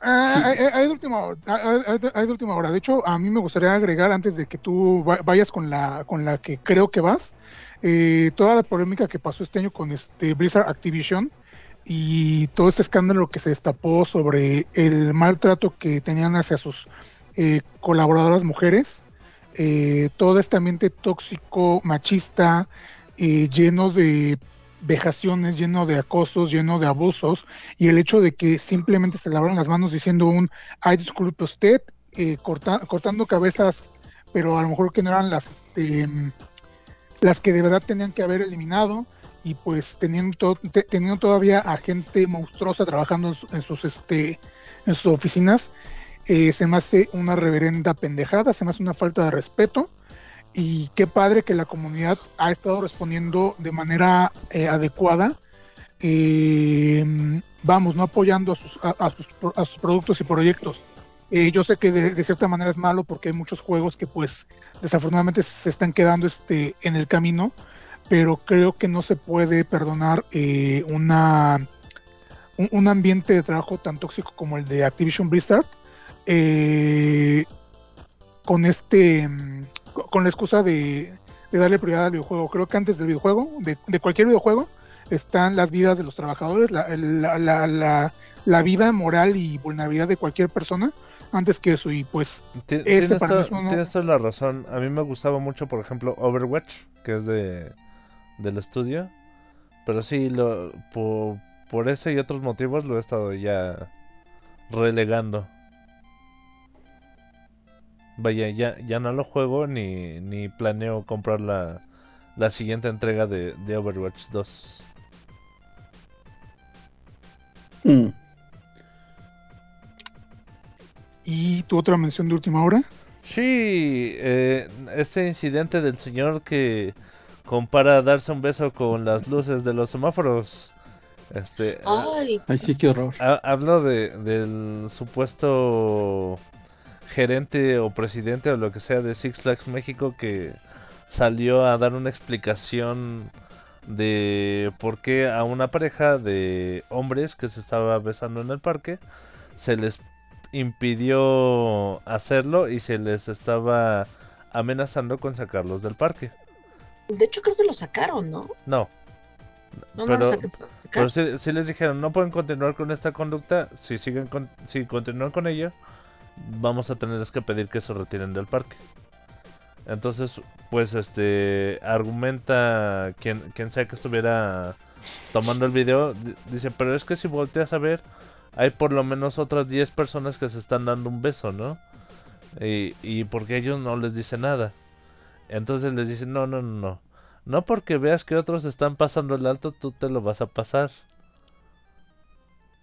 Ah, Sí. hay, hay- hay de última hora, hay, de- hay de última hora. De hecho, a mí me gustaría agregar antes de que tú va- vayas con la con la que creo que vas, eh, toda la polémica que pasó este año con este Blizzard Activision y todo este escándalo que se destapó sobre el maltrato que tenían hacia sus eh, colaboradoras mujeres, eh, todo este ambiente tóxico, machista, eh, lleno de vejaciones, lleno de acosos, lleno de abusos, y el hecho de que simplemente se lavaron las manos diciendo un, ay, disculpe usted, eh, corta- cortando cabezas, pero a lo mejor que no eran las, este, las que de verdad tenían que haber eliminado, y pues teniendo, teniendo todavía a gente monstruosa trabajando en, su- en sus, este, en sus oficinas, eh, se me hace una reverenda pendejada, se me hace una falta de respeto. Y qué padre que la comunidad ha estado respondiendo de manera eh, adecuada. eh, vamos, no apoyando a sus, a, sus, productos y proyectos. Yo sé que de, cierta manera es malo porque hay muchos juegos que pues desafortunadamente se están quedando este, en el camino, pero creo que no se puede perdonar una, un, un ambiente de trabajo tan tóxico como el de Activision Blizzard eh, con este mm, co- con la excusa de, de darle prioridad al videojuego. Creo que antes del videojuego, de, de cualquier videojuego, están las vidas de los trabajadores, la, la, la, la- la vida moral y vulnerabilidad de cualquier persona antes que eso. Y pues Ti- Ese Tienes, para mí to- es uno- tienes toda la razón. A mí me gustaba mucho, por ejemplo, Overwatch, que es de del estudio. Pero sí, lo, por, por ese y otros motivos lo he estado ya relegando. Vaya, ya, ya no lo juego ni, ni planeo comprar la, la siguiente entrega de, de Overwatch 2. Mm. y tu otra mención de última hora. Sí, eh, este incidente del señor que compara darse un beso con las luces de los semáforos. Este, Ay, Ay, sí, qué horror. ha- hablo de, del supuesto gerente o presidente o lo que sea de Six Flags México que salió a dar una explicación de por qué a una pareja de hombres que se estaba besando en el parque se les impidió hacerlo y se les estaba amenazando con sacarlos del parque. de hecho creo que lo sacaron, ¿no? No. No, no pero, saca- sacaron. pero sí, sí les dijeron, no pueden continuar con esta conducta. Si siguen con, si continúan con ella, vamos a tenerles que pedir que se retiren del parque. Entonces, pues este argumenta quien, quien sea que estuviera tomando el video, di- dice, pero es que si volteas a ver, hay por lo menos otras 10 personas que se están dando un beso, ¿no? Y, y porque ellos no les dice nada. Entonces les dicen, no, no, no, no. No porque veas que otros están pasando el alto, tú te lo vas a pasar.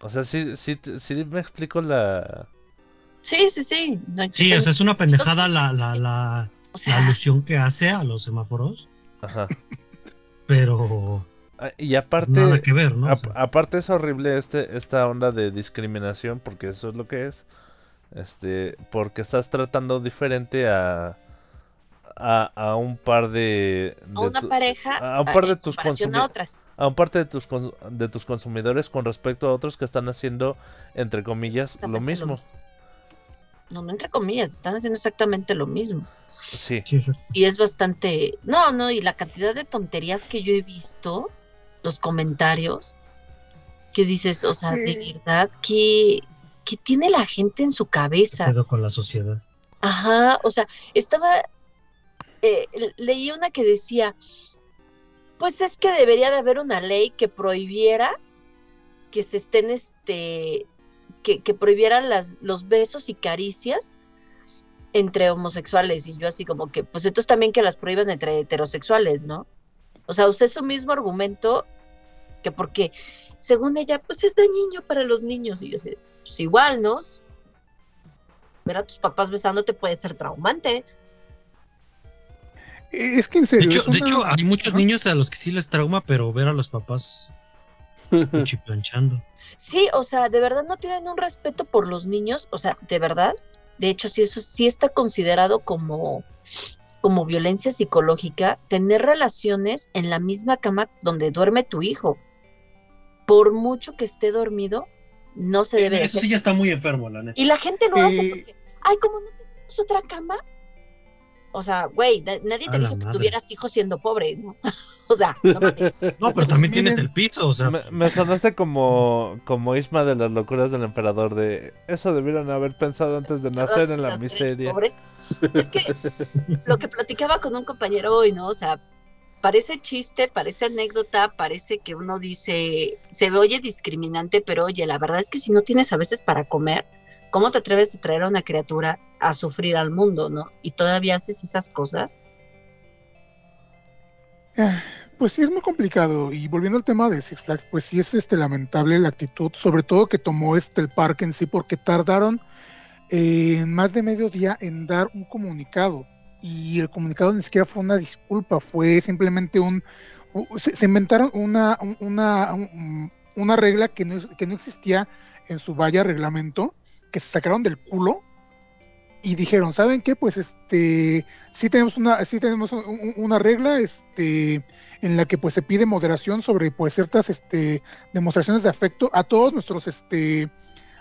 O sea, sí, sí, sí me explico la... Sí, sí, sí. no Sí, o sea, es una pendejada la, la, la, o la sea, alusión que hace a los semáforos, Ajá. pero Ah, Y aparte... nada que ver, ¿no? O ap- sea, aparte es horrible este, esta onda de discriminación, porque eso es lo que es. Este, porque estás tratando diferente a... A, a un par de... a una tu- pareja a un par de tus a otras. a un parte de tus, de tus consumidores con respecto a otros que están haciendo, entre comillas, lo Exactamente mismo. No, no entre comillas, están haciendo exactamente lo mismo. Sí. sí, sí. Y es bastante... No, no, y la cantidad de tonterías que yo he visto, los comentarios, que dices, o sea, de verdad, que, que tiene la gente en su cabeza? Quedo con la sociedad. Ajá, o sea, estaba, eh, leí una que decía, pues es que debería de haber una ley que prohibiera que se estén, este, que, que prohibiera las, los besos y caricias entre homosexuales. Y yo así como que, pues entonces también que las prohíban entre heterosexuales, ¿no? O sea, usé su mismo argumento que porque, según ella, pues es dañino para los niños. Y yo así, pues igual, ¿no? Ver a tus papás besándote puede ser traumante. Es que en De serio. hecho, de hecho, hay muchos niños a los que sí les trauma, pero ver a los papás <laughs> chiplanchando. Sí, o sea, de verdad no tienen un respeto por los niños, o sea, de verdad. De hecho, sí, eso sí está considerado como, como violencia psicológica, tener relaciones en la misma cama donde duerme tu hijo. Por mucho que esté dormido, no se debe Eso sí ya está muy enfermo, la neta. Y la gente lo hace Eh, porque, ay, como no tenemos otra cama. O sea, güey, na- nadie te dijo que madre. tuvieras hijos siendo pobre, ¿no? <laughs> o sea, no. No, pero también tienes el piso, o sea, Me, pues, me sonaste como, como Isma de las locuras del emperador de eso debieron haber pensado antes de nacer en la miseria. pobres. Es que lo que platicaba con un compañero hoy, ¿no? O sea, parece chiste, parece anécdota, parece que uno dice, se ve, oye discriminante, pero oye, la verdad es que si no tienes a veces para comer, ¿cómo te atreves a traer a una criatura a sufrir al mundo, no? Y todavía haces esas cosas. Eh, Pues sí, es muy complicado. Y volviendo al tema de Six Flags, pues sí es este lamentable la actitud, sobre todo que tomó este el parque en sí, porque tardaron eh, más de medio día en dar un comunicado. Y el comunicado ni siquiera fue una disculpa, fue simplemente un. Se, inventaron una, un- una, un- una regla que no, que no existía en su vaya reglamento, que se sacaron del culo y dijeron, ¿saben qué? Pues este, sí tenemos una, sí tenemos un- un- una regla, este, en la que pues se pide moderación sobre pues ciertas, este, demostraciones de afecto a todos nuestros, este,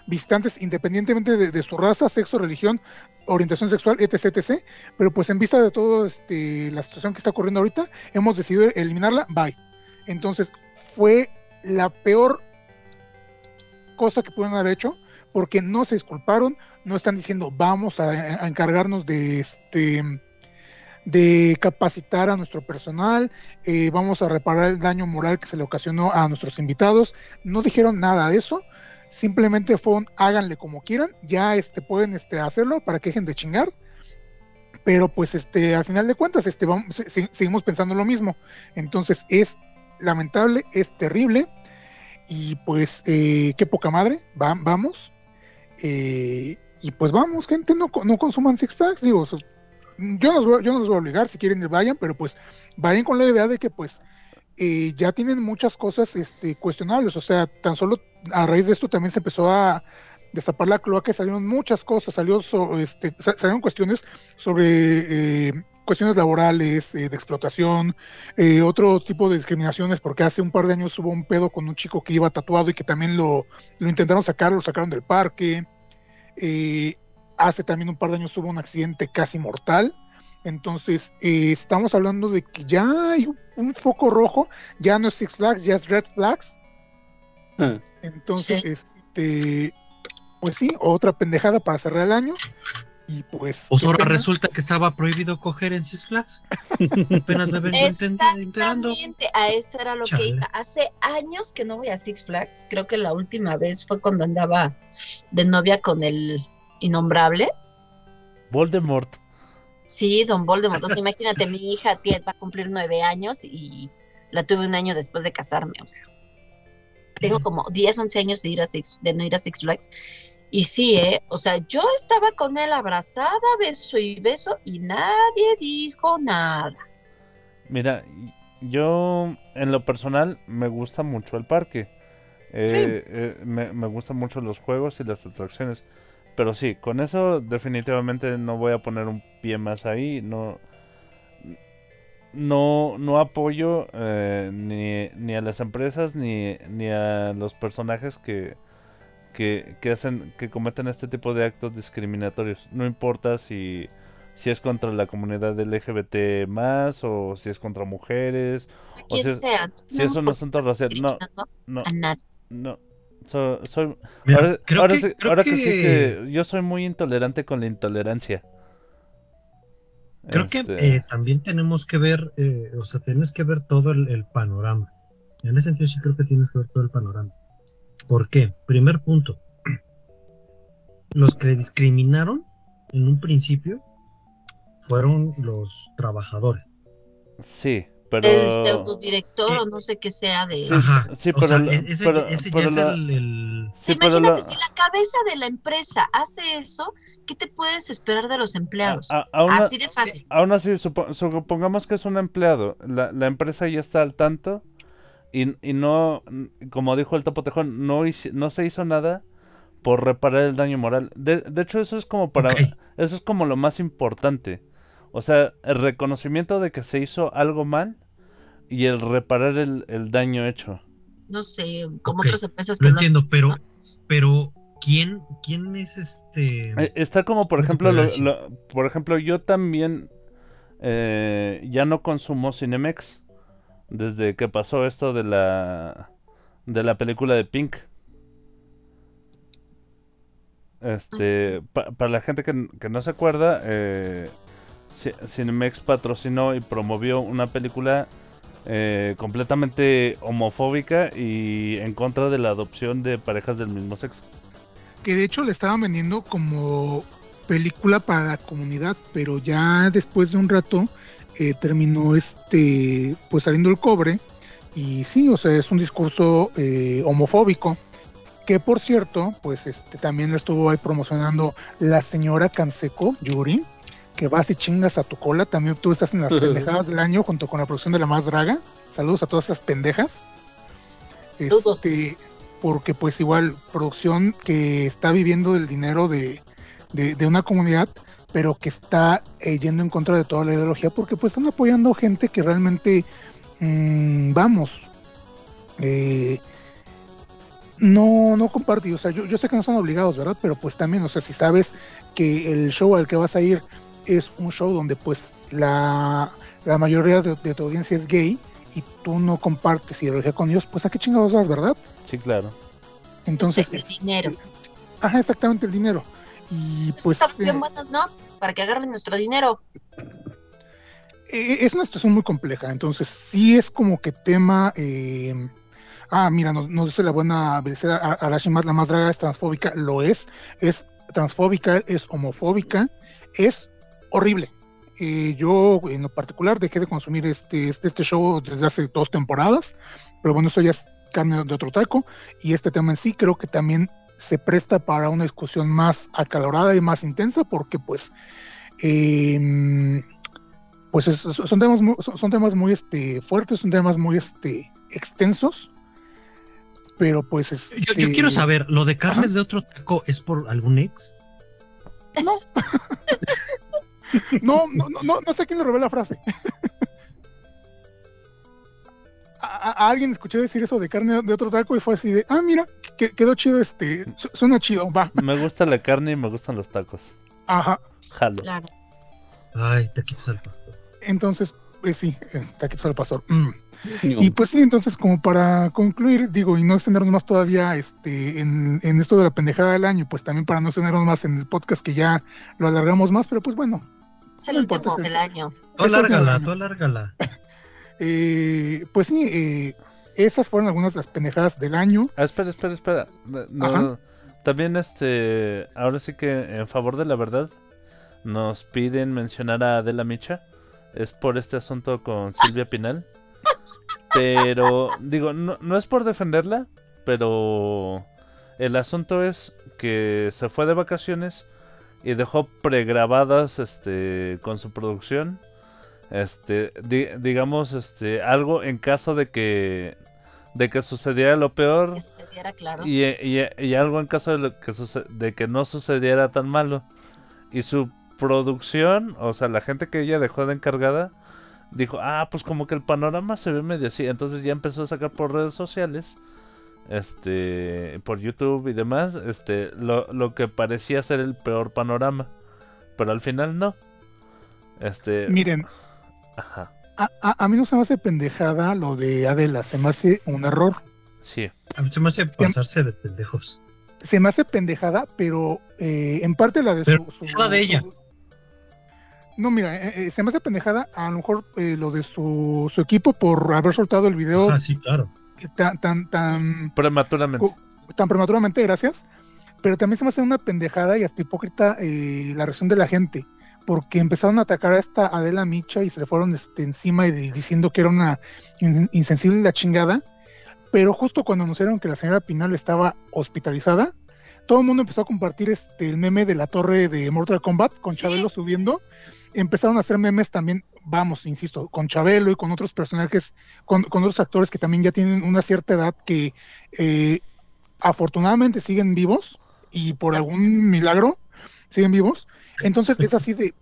visitantes, independientemente de, de su raza, sexo, religión, orientación sexual, etc, etc. Pero pues en vista de todo, este, la situación que está ocurriendo ahorita, hemos decidido eliminarla, bye. Entonces, fue la peor cosa que pudieron haber hecho, porque no se disculparon, no están diciendo vamos a, encargarnos de este de capacitar a nuestro personal, eh, vamos a reparar el daño moral que se le ocasionó a nuestros invitados, no dijeron nada de eso, simplemente fue un háganle como quieran, ya este pueden este hacerlo para que dejen de chingar, pero pues este al final de cuentas este vamos, se- se- seguimos pensando lo mismo, entonces es lamentable, es terrible y pues eh, qué poca madre, va- vamos. Eh, y pues vamos, gente, no, no consuman Six Flags, digo, yo, no los yo no los voy a obligar, si quieren vayan, pero pues vayan con la idea de que pues eh, ya tienen muchas cosas este, cuestionables, o sea, tan solo a raíz de esto también se empezó a destapar la cloaca, salieron muchas cosas, salió este, sa- salieron cuestiones sobre eh, cuestiones laborales, eh, de explotación, eh, otro tipo de discriminaciones, porque hace un par de años hubo un pedo con un chico que iba tatuado y que también lo, lo intentaron sacar, lo sacaron del parque. Eh, hace también un par de años hubo un accidente casi mortal. Entonces, eh, estamos hablando de que ya hay un, un foco rojo, ya no es Six Flags, ya es Red Flags. Ah, Entonces, Sí. este, pues sí, otra pendejada para cerrar el año. Y pues. Pues qué ahora pena. resulta que estaba prohibido coger en Six Flags. Apenas me vengo enten- enterando. Exactamente, a eso era lo Chale. que iba. Hace años que no voy a Six Flags. Creo que la última vez fue cuando andaba de novia con el innombrable. Voldemort. Sí, Don Voldemort. Entonces, imagínate, mi hija tiene, va a cumplir nueve años y la tuve un año después de casarme. O sea, tengo como 10, 11 años de, ir a Six, de no ir a Six Flags. Y sí, ¿eh? O sea, yo estaba con él abrazada, beso y beso, y nadie dijo nada. Mira, yo en lo personal me gusta mucho el parque. Eh, eh, me, me gustan mucho los juegos y las atracciones. Pero sí, con eso definitivamente no voy a poner un pie más ahí. No, no, no apoyo eh, ni, ni a las empresas ni, ni a los personajes que, que, que hacen, que cometen este tipo de actos discriminatorios. No importa si, si es contra la comunidad LGBT más o si es contra mujeres. A O quien sea, sea. no Si es un asunto racial. No, no, A nadie. no. So- soy, Mira, ahora creo ahora que- sí, creo ahora que... sí que- que yo soy muy intolerante con la intolerancia. Creo Este, que eh, también tenemos que ver, eh, o sea, tienes que ver todo el, el panorama. En ese sentido sí creo que tienes que ver todo el panorama. ¿Por qué? Primer punto. Los que discriminaron en un principio fueron los trabajadores. sí, pero... El pseudodirector Eh, o no sé qué sea de. Sí, Ajá. sí, pero sea, ese, pero- ese pero ya es el, el- Sí, pero Imagínate, si la cabeza de la empresa hace eso, ¿qué te puedes esperar de los empleados? a- a- Así de fácil. aún así, supo- supongamos que es un empleado. La, la empresa ya está al tanto y, y no, como dijo el Topo Tejón, no, no se hizo nada por reparar el daño moral. De, de hecho, eso es como para... Eso es como lo más importante. O sea, el reconocimiento de que se hizo algo mal y el reparar el, el daño hecho. No sé, como otras empresas que Lo no. entiendo, pero, pero ¿quién, quién es este? Eh, Está como, por ¿Cómo te ejemplo, lo- lo- por ejemplo, yo también eh, ya no consumo Cinemex desde que pasó esto de la de la película de Pink. Este, pa- para la gente que, que no se acuerda, eh, Ci- Cinemex patrocinó y promovió una película eh, completamente homofóbica y en contra de la adopción de parejas del mismo sexo. Que de hecho le estaban vendiendo como película para la comunidad, pero ya después de un rato eh, terminó este pues saliendo el cobre y sí, o sea, es un discurso eh, homofóbico que por cierto, pues este también estuvo ahí promocionando la señora Canseco, Yuri, que vas y chingas a tu cola, también tú estás en las <laughs> pendejadas del año junto con la producción de La Más Draga. Saludos a todas esas pendejas. Este, porque pues igual producción que está viviendo del dinero de, de, de una comunidad, pero que está eh, yendo en contra de toda la ideología, porque pues están apoyando gente que realmente, mm, vamos, eh, no, no comparte, o sea, yo, yo sé que no son obligados, ¿verdad? Pero pues también, o sea, si sabes que el show al que vas a ir es un show donde pues la, la mayoría de, de tu audiencia es gay y tú no compartes ideología con ellos, pues a qué chingados vas, ¿verdad? Sí, claro. Entonces, el dinero. ajá, exactamente el dinero. Y pues Estamos bien eh, buenos, ¿no? Para que agarren nuestro dinero. eh, es una situación muy compleja, entonces sí es como que tema... eh, ah, mira, nos, nos dice la buena Belicera Arashi más la más draga es transfóbica, lo es, es transfóbica, es homofóbica, es horrible. Eh, yo en lo particular dejé de consumir este, este, este show desde hace dos temporadas, pero bueno, eso ya es carne de otro taco, y este tema en sí creo que también se presta para una discusión más acalorada y más intensa, porque pues eh, pues es- son temas muy, son, temas muy este fuertes, son temas muy este extensos, pero pues este, Yo, yo quiero saber, ¿lo de carne Ajá. de otro taco es por algún ex? no, <laughs> no, no, no, no, no sé quién le robé la frase. A, alguien escuché decir eso de carne de otro taco y fue así de, ah, mira, que- quedó chido este, su- suena chido, va, Me gusta la carne y me gustan los tacos. ajá. Jalo. Claro. Ay, taquitos al pastor. Entonces, pues sí, eh, taquitos al pastor. mm. Y pues sí, entonces como para concluir, digo, y no extendernos más todavía este, en, en esto de la pendejada del año, pues también para no extendernos más en el podcast que ya lo alargamos más, pero pues bueno, Es el No último importa, del año. Tú alárgala, tú alárgala. Eh, pues sí, eh, esas fueron algunas de las pendejadas del año. Ah, espera, espera, espera. No, también este, ahora sí que en favor de la verdad nos piden mencionar a Adela Micha. Es por este asunto con Silvia Pinal. Pero digo, no, no es por defenderla, pero el asunto es que se fue de vacaciones y dejó pregrabadas este con su producción este di- digamos este algo en caso de que de que sucediera lo peor Que sucediera, claro. y, y- y algo en caso de, lo que suce- de que no sucediera tan malo. Y su producción, o sea, la gente que ella dejó de encargada, dijo, ah, pues como que el panorama se ve medio así. Entonces ya empezó a sacar por redes sociales, este, por YouTube y demás, este, lo, lo que parecía ser el peor panorama. Pero al final no. Este, Miren, ajá, a, a- a mí no se me hace pendejada lo de Adela, se me hace un error. sí. A mí se me hace pasarse de pendejos. Se me hace pendejada, pero eh, en parte la de Pero su... es la de ella. su- No, mira, eh, eh, se me hace pendejada a lo mejor eh, lo de su, su equipo por haber soltado el video Ah, sí, claro. tan, tan, tan, Prematuramente. Tan prematuramente, gracias. Pero también se me hace una pendejada y hasta hipócrita eh, la reacción de la gente, porque empezaron a atacar a esta Adela Micha y se le fueron este, encima y di- diciendo que era una in- insensible la chingada. Pero justo cuando anunciaron que la señora Pinal estaba hospitalizada, todo el mundo empezó a compartir este, el meme de la torre de Mortal Kombat con Sí. Chabelo subiendo. Empezaron a hacer memes también, vamos, insisto, con Chabelo y con otros personajes, con, con otros actores que también ya tienen una cierta edad que eh, afortunadamente siguen vivos y por algún milagro siguen vivos. Entonces es así de,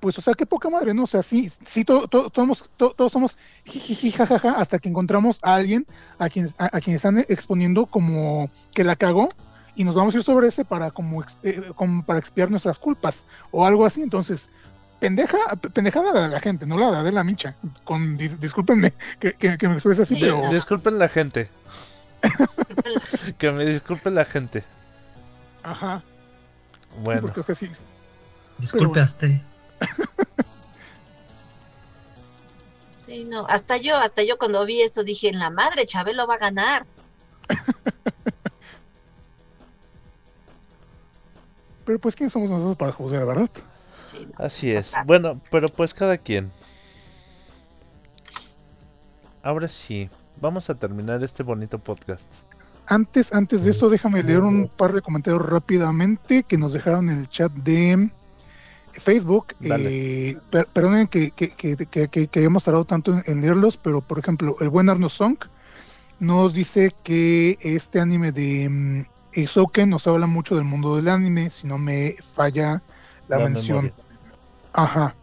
pues, o sea, qué poca madre, ¿no? O sea, sí, sí, to- to- somos, to- todos somos jijiji, jajaja, hasta que encontramos a alguien a quien, a, a quien están exponiendo como que la cagó y nos vamos a ir sobre ese para como, eh, como para expiar nuestras culpas o algo así. Entonces, pendeja, pendejada la de la gente, no la de Adela Micha. Con, dis- discúlpenme que, que- que me exprese así, Sí, pero... Disculpen la gente. <laughs> que me disculpe la gente. Ajá. Sí, Bueno. porque, o sea, sí, Disculpe. Aste. Sí, <laughs> Sí, no, hasta yo, hasta yo cuando vi eso dije, en la madre, Chabelo va a ganar. <laughs> Pero pues, ¿quién somos nosotros para juzgar, verdad? Sí, no. Así es. Bastante. Bueno, pero pues cada quien. Ahora sí, vamos a terminar este bonito podcast. Antes, antes de eso, déjame leer un par de comentarios rápidamente que nos dejaron en el chat de Facebook. Eh, per- perdonen que, que, que, que, hayamos tardado tanto en, en leerlos, pero por ejemplo, el buen Arno Song nos dice que este anime de mm, Eizouken nos habla mucho del mundo del anime, si no me falla la, La mención. memoria. Ajá.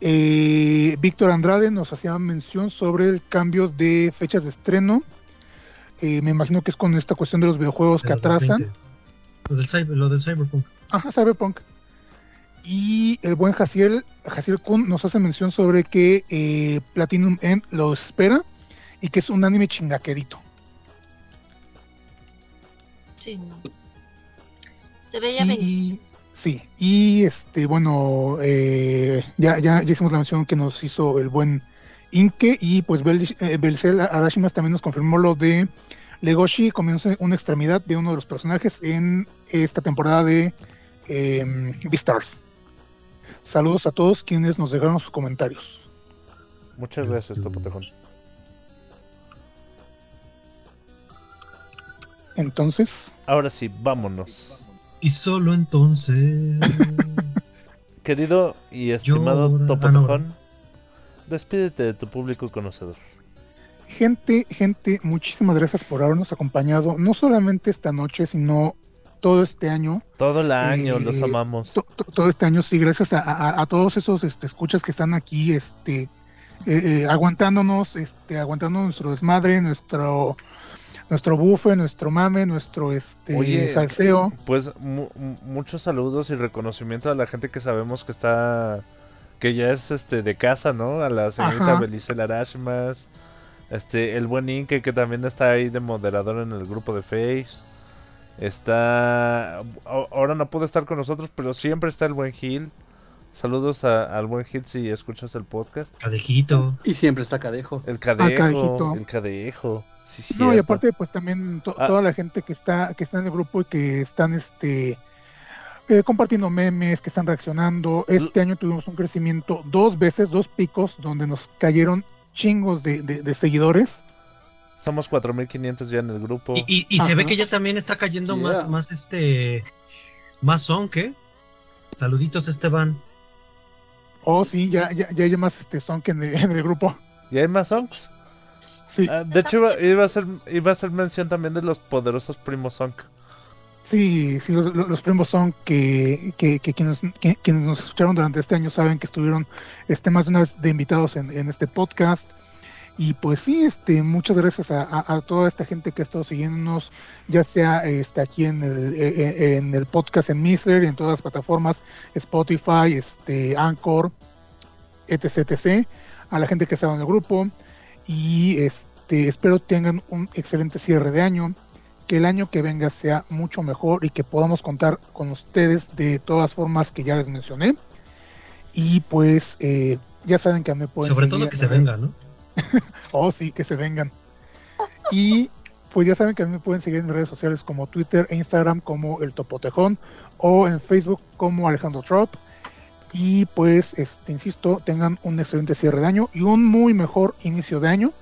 Eh, Víctor Andrade nos hacía mención sobre el cambio de fechas de estreno. Eh, me imagino que es con esta cuestión de los videojuegos que de 2020. atrasan. Lo del, cyber, lo del Cyberpunk. Ajá, Cyberpunk. Y el buen Jaciel, Jaciel Kun nos hace mención sobre que eh, Platinum End lo espera y que es un anime chingaquerito. Sí, no. Se veía. Y, sí, y este, bueno, eh, ya, ya, ya hicimos la mención que nos hizo el buen Inke y pues Bel, eh, Belcel Arashimas también nos confirmó lo de Legoshi comienza una extremidad de uno de los personajes en esta temporada de eh, Beastars. Saludos a todos quienes nos dejaron sus comentarios. Muchas gracias, Topotejón. Entonces, Ahora sí, vámonos. Y solo entonces. <laughs> Querido y estimado Llora. Topotejón, despídete de tu público conocedor. gente, gente, muchísimas gracias por habernos acompañado, no solamente esta noche, sino todo este año. Todo el año, Eh, los amamos. to- to- todo este año, sí, gracias a, a- a todos esos este, escuchas que están aquí, este, eh, eh, aguantándonos, este, aguantando nuestro desmadre, nuestro, nuestro bufe, nuestro mame, nuestro este Oye, salseo. Pues mu- mu- muchos saludos y reconocimiento a la gente que sabemos que está, que ya es este de casa, ¿no? A la señorita Ajá. Belice Larashmas, este, el buen Inke que también está ahí de moderador en el grupo de Face. Está, ahora no puede estar con nosotros, pero siempre está el buen Gil. Saludos a- al buen Gil si escuchas el podcast. Cadejito. Y siempre está Cadejo. El cadejo, Cadejito. el cadejo. Sí, No, y aparte, pues también to- Ah. toda la gente que está, que está en el grupo y que están este eh, compartiendo memes, que están reaccionando. Este año tuvimos un crecimiento dos veces, dos picos, donde nos cayeron chingos de, de- de seguidores. Somos 4500 ya en el grupo. Y, y- y se ve que ya también está cayendo Yeah. más, más este. Más son, ¿qué? Saluditos, Esteban. Oh, sí, ya, ya, ya hay más este son que en el, en el grupo. ¿Y hay más songs? Sí, Ah, de hecho, iba, iba a ser, iba a ser mención también de los poderosos primos Song. sí, sí, los, los primos son que, que, que quienes, que- quienes nos escucharon durante este año saben que estuvieron este, más de una vez de invitados en, en este podcast. Y pues sí, este, muchas gracias a, a- a toda esta gente que ha estado siguiéndonos, ya sea este, aquí en el, eh, eh, en el podcast en Mixler y en todas las plataformas, Spotify, este, Anchor, etc, etc. A la gente que ha estado en el grupo. Y este, espero tengan un excelente cierre de año. Que el año que venga sea mucho mejor y que podamos contar con ustedes de todas formas que ya les mencioné. Y pues eh, ya saben que me pueden Sobre todo que se venga, ¿no? <laughs> Oh, sí, que se vengan. Y pues ya saben que a mí me pueden seguir en redes sociales como Twitter e Instagram como El Topotejón o en Facebook como Alejandro Trop. Y pues, este, insisto, tengan un excelente cierre de año y un muy mejor inicio de año.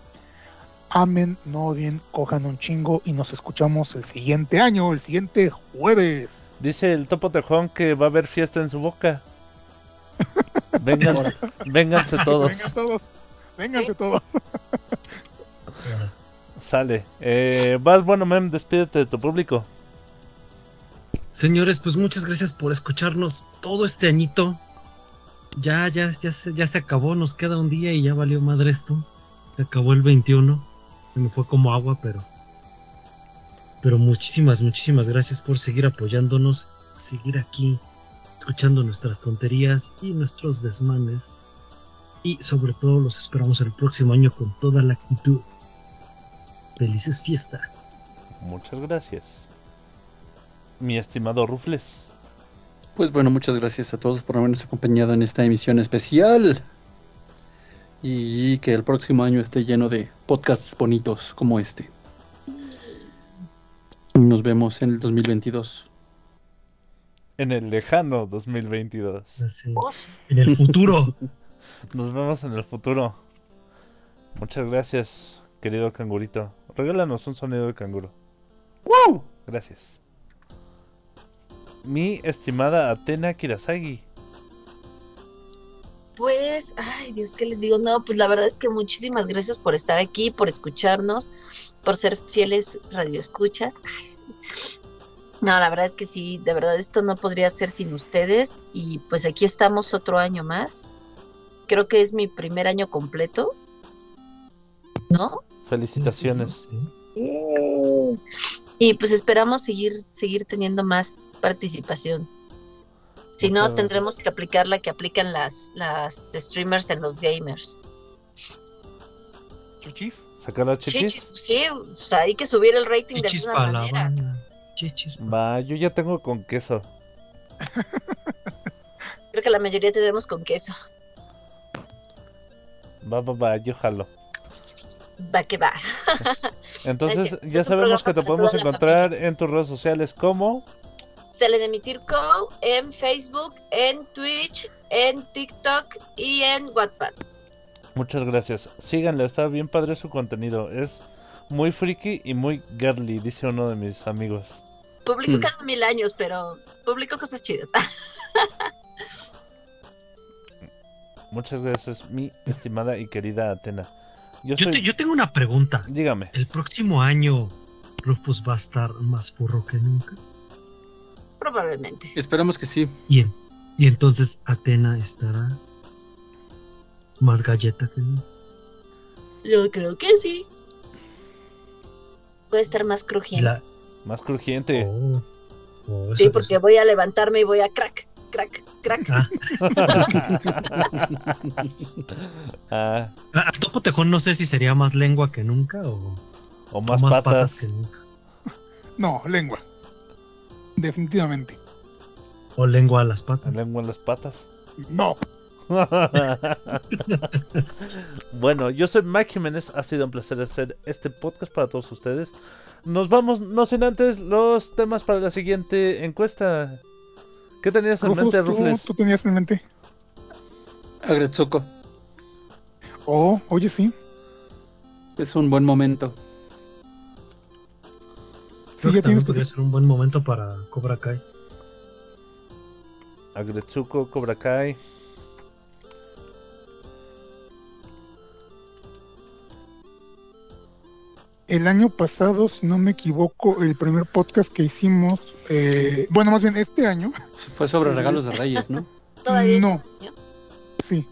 Amen, no odien, cojan un chingo y nos escuchamos el siguiente año, el siguiente jueves. Dice el topo tejón que va a haber fiesta en su boca. Vénganse, <laughs> vénganse todos. Vengan todos, vénganse todos. <laughs> Sale. Eh, vas, bueno, mem, despídete de tu público. Señores, pues muchas gracias por escucharnos todo este añito. Ya, ya, ya se, ya se acabó, nos queda un día y ya valió madre esto. Se acabó el 21. Se me fue como agua, pero. Pero muchísimas, muchísimas gracias por seguir apoyándonos, seguir aquí, escuchando nuestras tonterías y nuestros desmanes. Y sobre todo los esperamos el próximo año con toda la actitud. Felices fiestas. Muchas gracias. Mi estimado Rufles. Pues bueno, muchas gracias a todos por habernos acompañado en esta emisión especial. Y que el próximo año esté lleno de podcasts bonitos como este. Nos vemos en el 2022. En el lejano 2022. Así, En el futuro. <laughs> Nos vemos en el futuro. Muchas gracias, querido cangurito. Regálanos un sonido de canguro. ¡Wow! Gracias. Mi estimada Atena Kirasagi. Pues, ay Dios, ¿qué les digo? No, pues la verdad es que muchísimas gracias por estar aquí, por escucharnos, por ser fieles radioescuchas. Ay, sí. No, la verdad es que sí, de verdad esto no podría ser sin ustedes y pues aquí estamos otro año más. Creo que es mi primer año completo, ¿no? Felicitaciones. Sí. Y pues esperamos seguir, seguir teniendo más participación. Si no, tendremos que aplicar la que aplican las, las streamers en los gamers. Chichis. ¿Sacar a chichis? Chichis, pues sí, o sea, hay que subir el rating Chichis de alguna la manera. banda. Chichis pa- Va, yo ya tengo con queso. <laughs> Creo que la mayoría tenemos con queso. Va, va, va, yo jalo. Va que va. <laughs> Entonces, ya sabemos que te podemos encontrar en tus redes sociales como Sale de emitir Co en Facebook, en Twitch, en TikTok y en Wattpad. Muchas gracias. Síganle, está bien padre su contenido. Es muy friki y muy girly, dice uno de mis amigos. Publico Hmm. cada mil años, pero publico cosas chidas. <laughs> Muchas gracias, mi estimada y querida Atena. Yo Yo, soy... te- yo tengo una pregunta. Dígame. ¿El próximo año Rufus va a estar más furro que nunca? Probablemente. Esperamos que sí. Y, en- y entonces Atena estará más galleta que nunca. Yo creo que sí. Puede estar más crujiente. la- Más crujiente. Oh, oh, sí, porque voy a levantarme y voy a crack, crack, crack. Ah, <laughs> Ah, ah, al topo tejón no sé si sería más lengua que nunca o, o o más, más, patas. patas. que nunca. No, lengua. Definitivamente. O lengua a las patas. Lengua en las patas. No. <laughs> bueno, yo soy Mike Jiménez. Ha sido un placer hacer este podcast para todos ustedes. Nos vamos, no sin antes, los temas para la siguiente encuesta. ¿Qué tenías en Rufus, mente, ¿tú, Rufles? tú tenías en mente? Agretsuko, Oh, oye, sí. es un buen momento. Sí, Creo que ya también tienes podría ser un buen momento para Cobra Kai. Agretsuko, Cobra Kai. El año pasado, si no me equivoco, el primer podcast que hicimos, eh, bueno, más bien este año, Fue sobre regalos de Reyes, ¿no? <laughs> Todavía no. sí,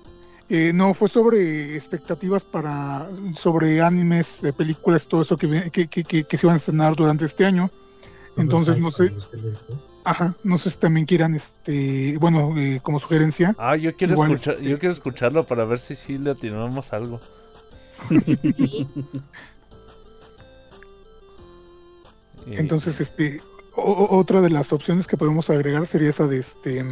eh, no, fue sobre expectativas para, sobre animes, eh, películas, todo eso que, vi- que, que, que, que se iban a estrenar durante este año. Entonces, no sé, ajá, no sé si también quieran, este, bueno, eh, como sugerencia. Ah, yo quiero, Igual, escuchar, este- yo quiero escucharlo para ver si sí le atinamos algo. <laughs> Sí. Entonces, este, o- otra de las opciones que podemos agregar sería esa de este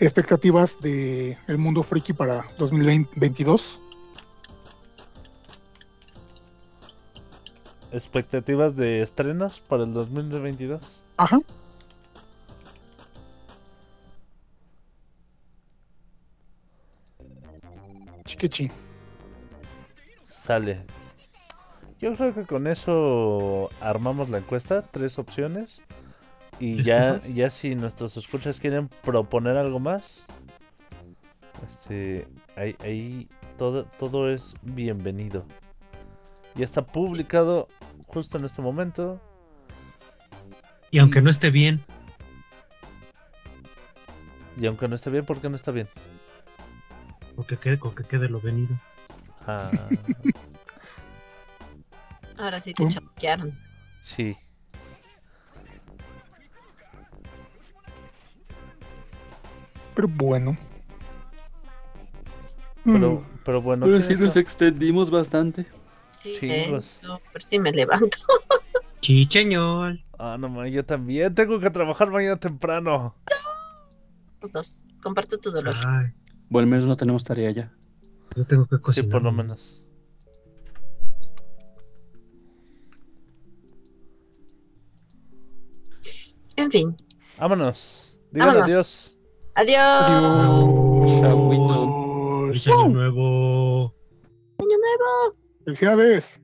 expectativas de el mundo friki para 2022. ¿Expectativas de estrenos para el 2022? Ajá. Chiquechi. Sale. Yo creo que con eso armamos la encuesta, tres opciones. Y ¿Tres ya, cosas? ya si nuestros escuchas quieren proponer algo más, este, ahí, ahí todo, todo es bienvenido. Ya está publicado justo en este momento. Y aunque no esté bien, Y aunque no esté bien, ¿por qué no está bien? con que quede, con que quede lo venido. Ah, Ahora sí te chapearon. sí. Pero bueno. Pero, Mm, pero bueno, Pero ¿qué sí es nos extendimos bastante. Sí, Sí, eh, pues. yo por si me levanto. <laughs> Chicheñol. Ah, no, ma, yo también tengo que trabajar mañana temprano. <laughs> Los dos. Comparto tu dolor. Ay, Bueno, al menos no tenemos tarea ya. Yo tengo que Sí, cocinar. por lo menos. En fin. Vámonos. Digan Vámonos. adiós. Adiós. ¡Feliz año nuevo! Año nuevo. Felicidades.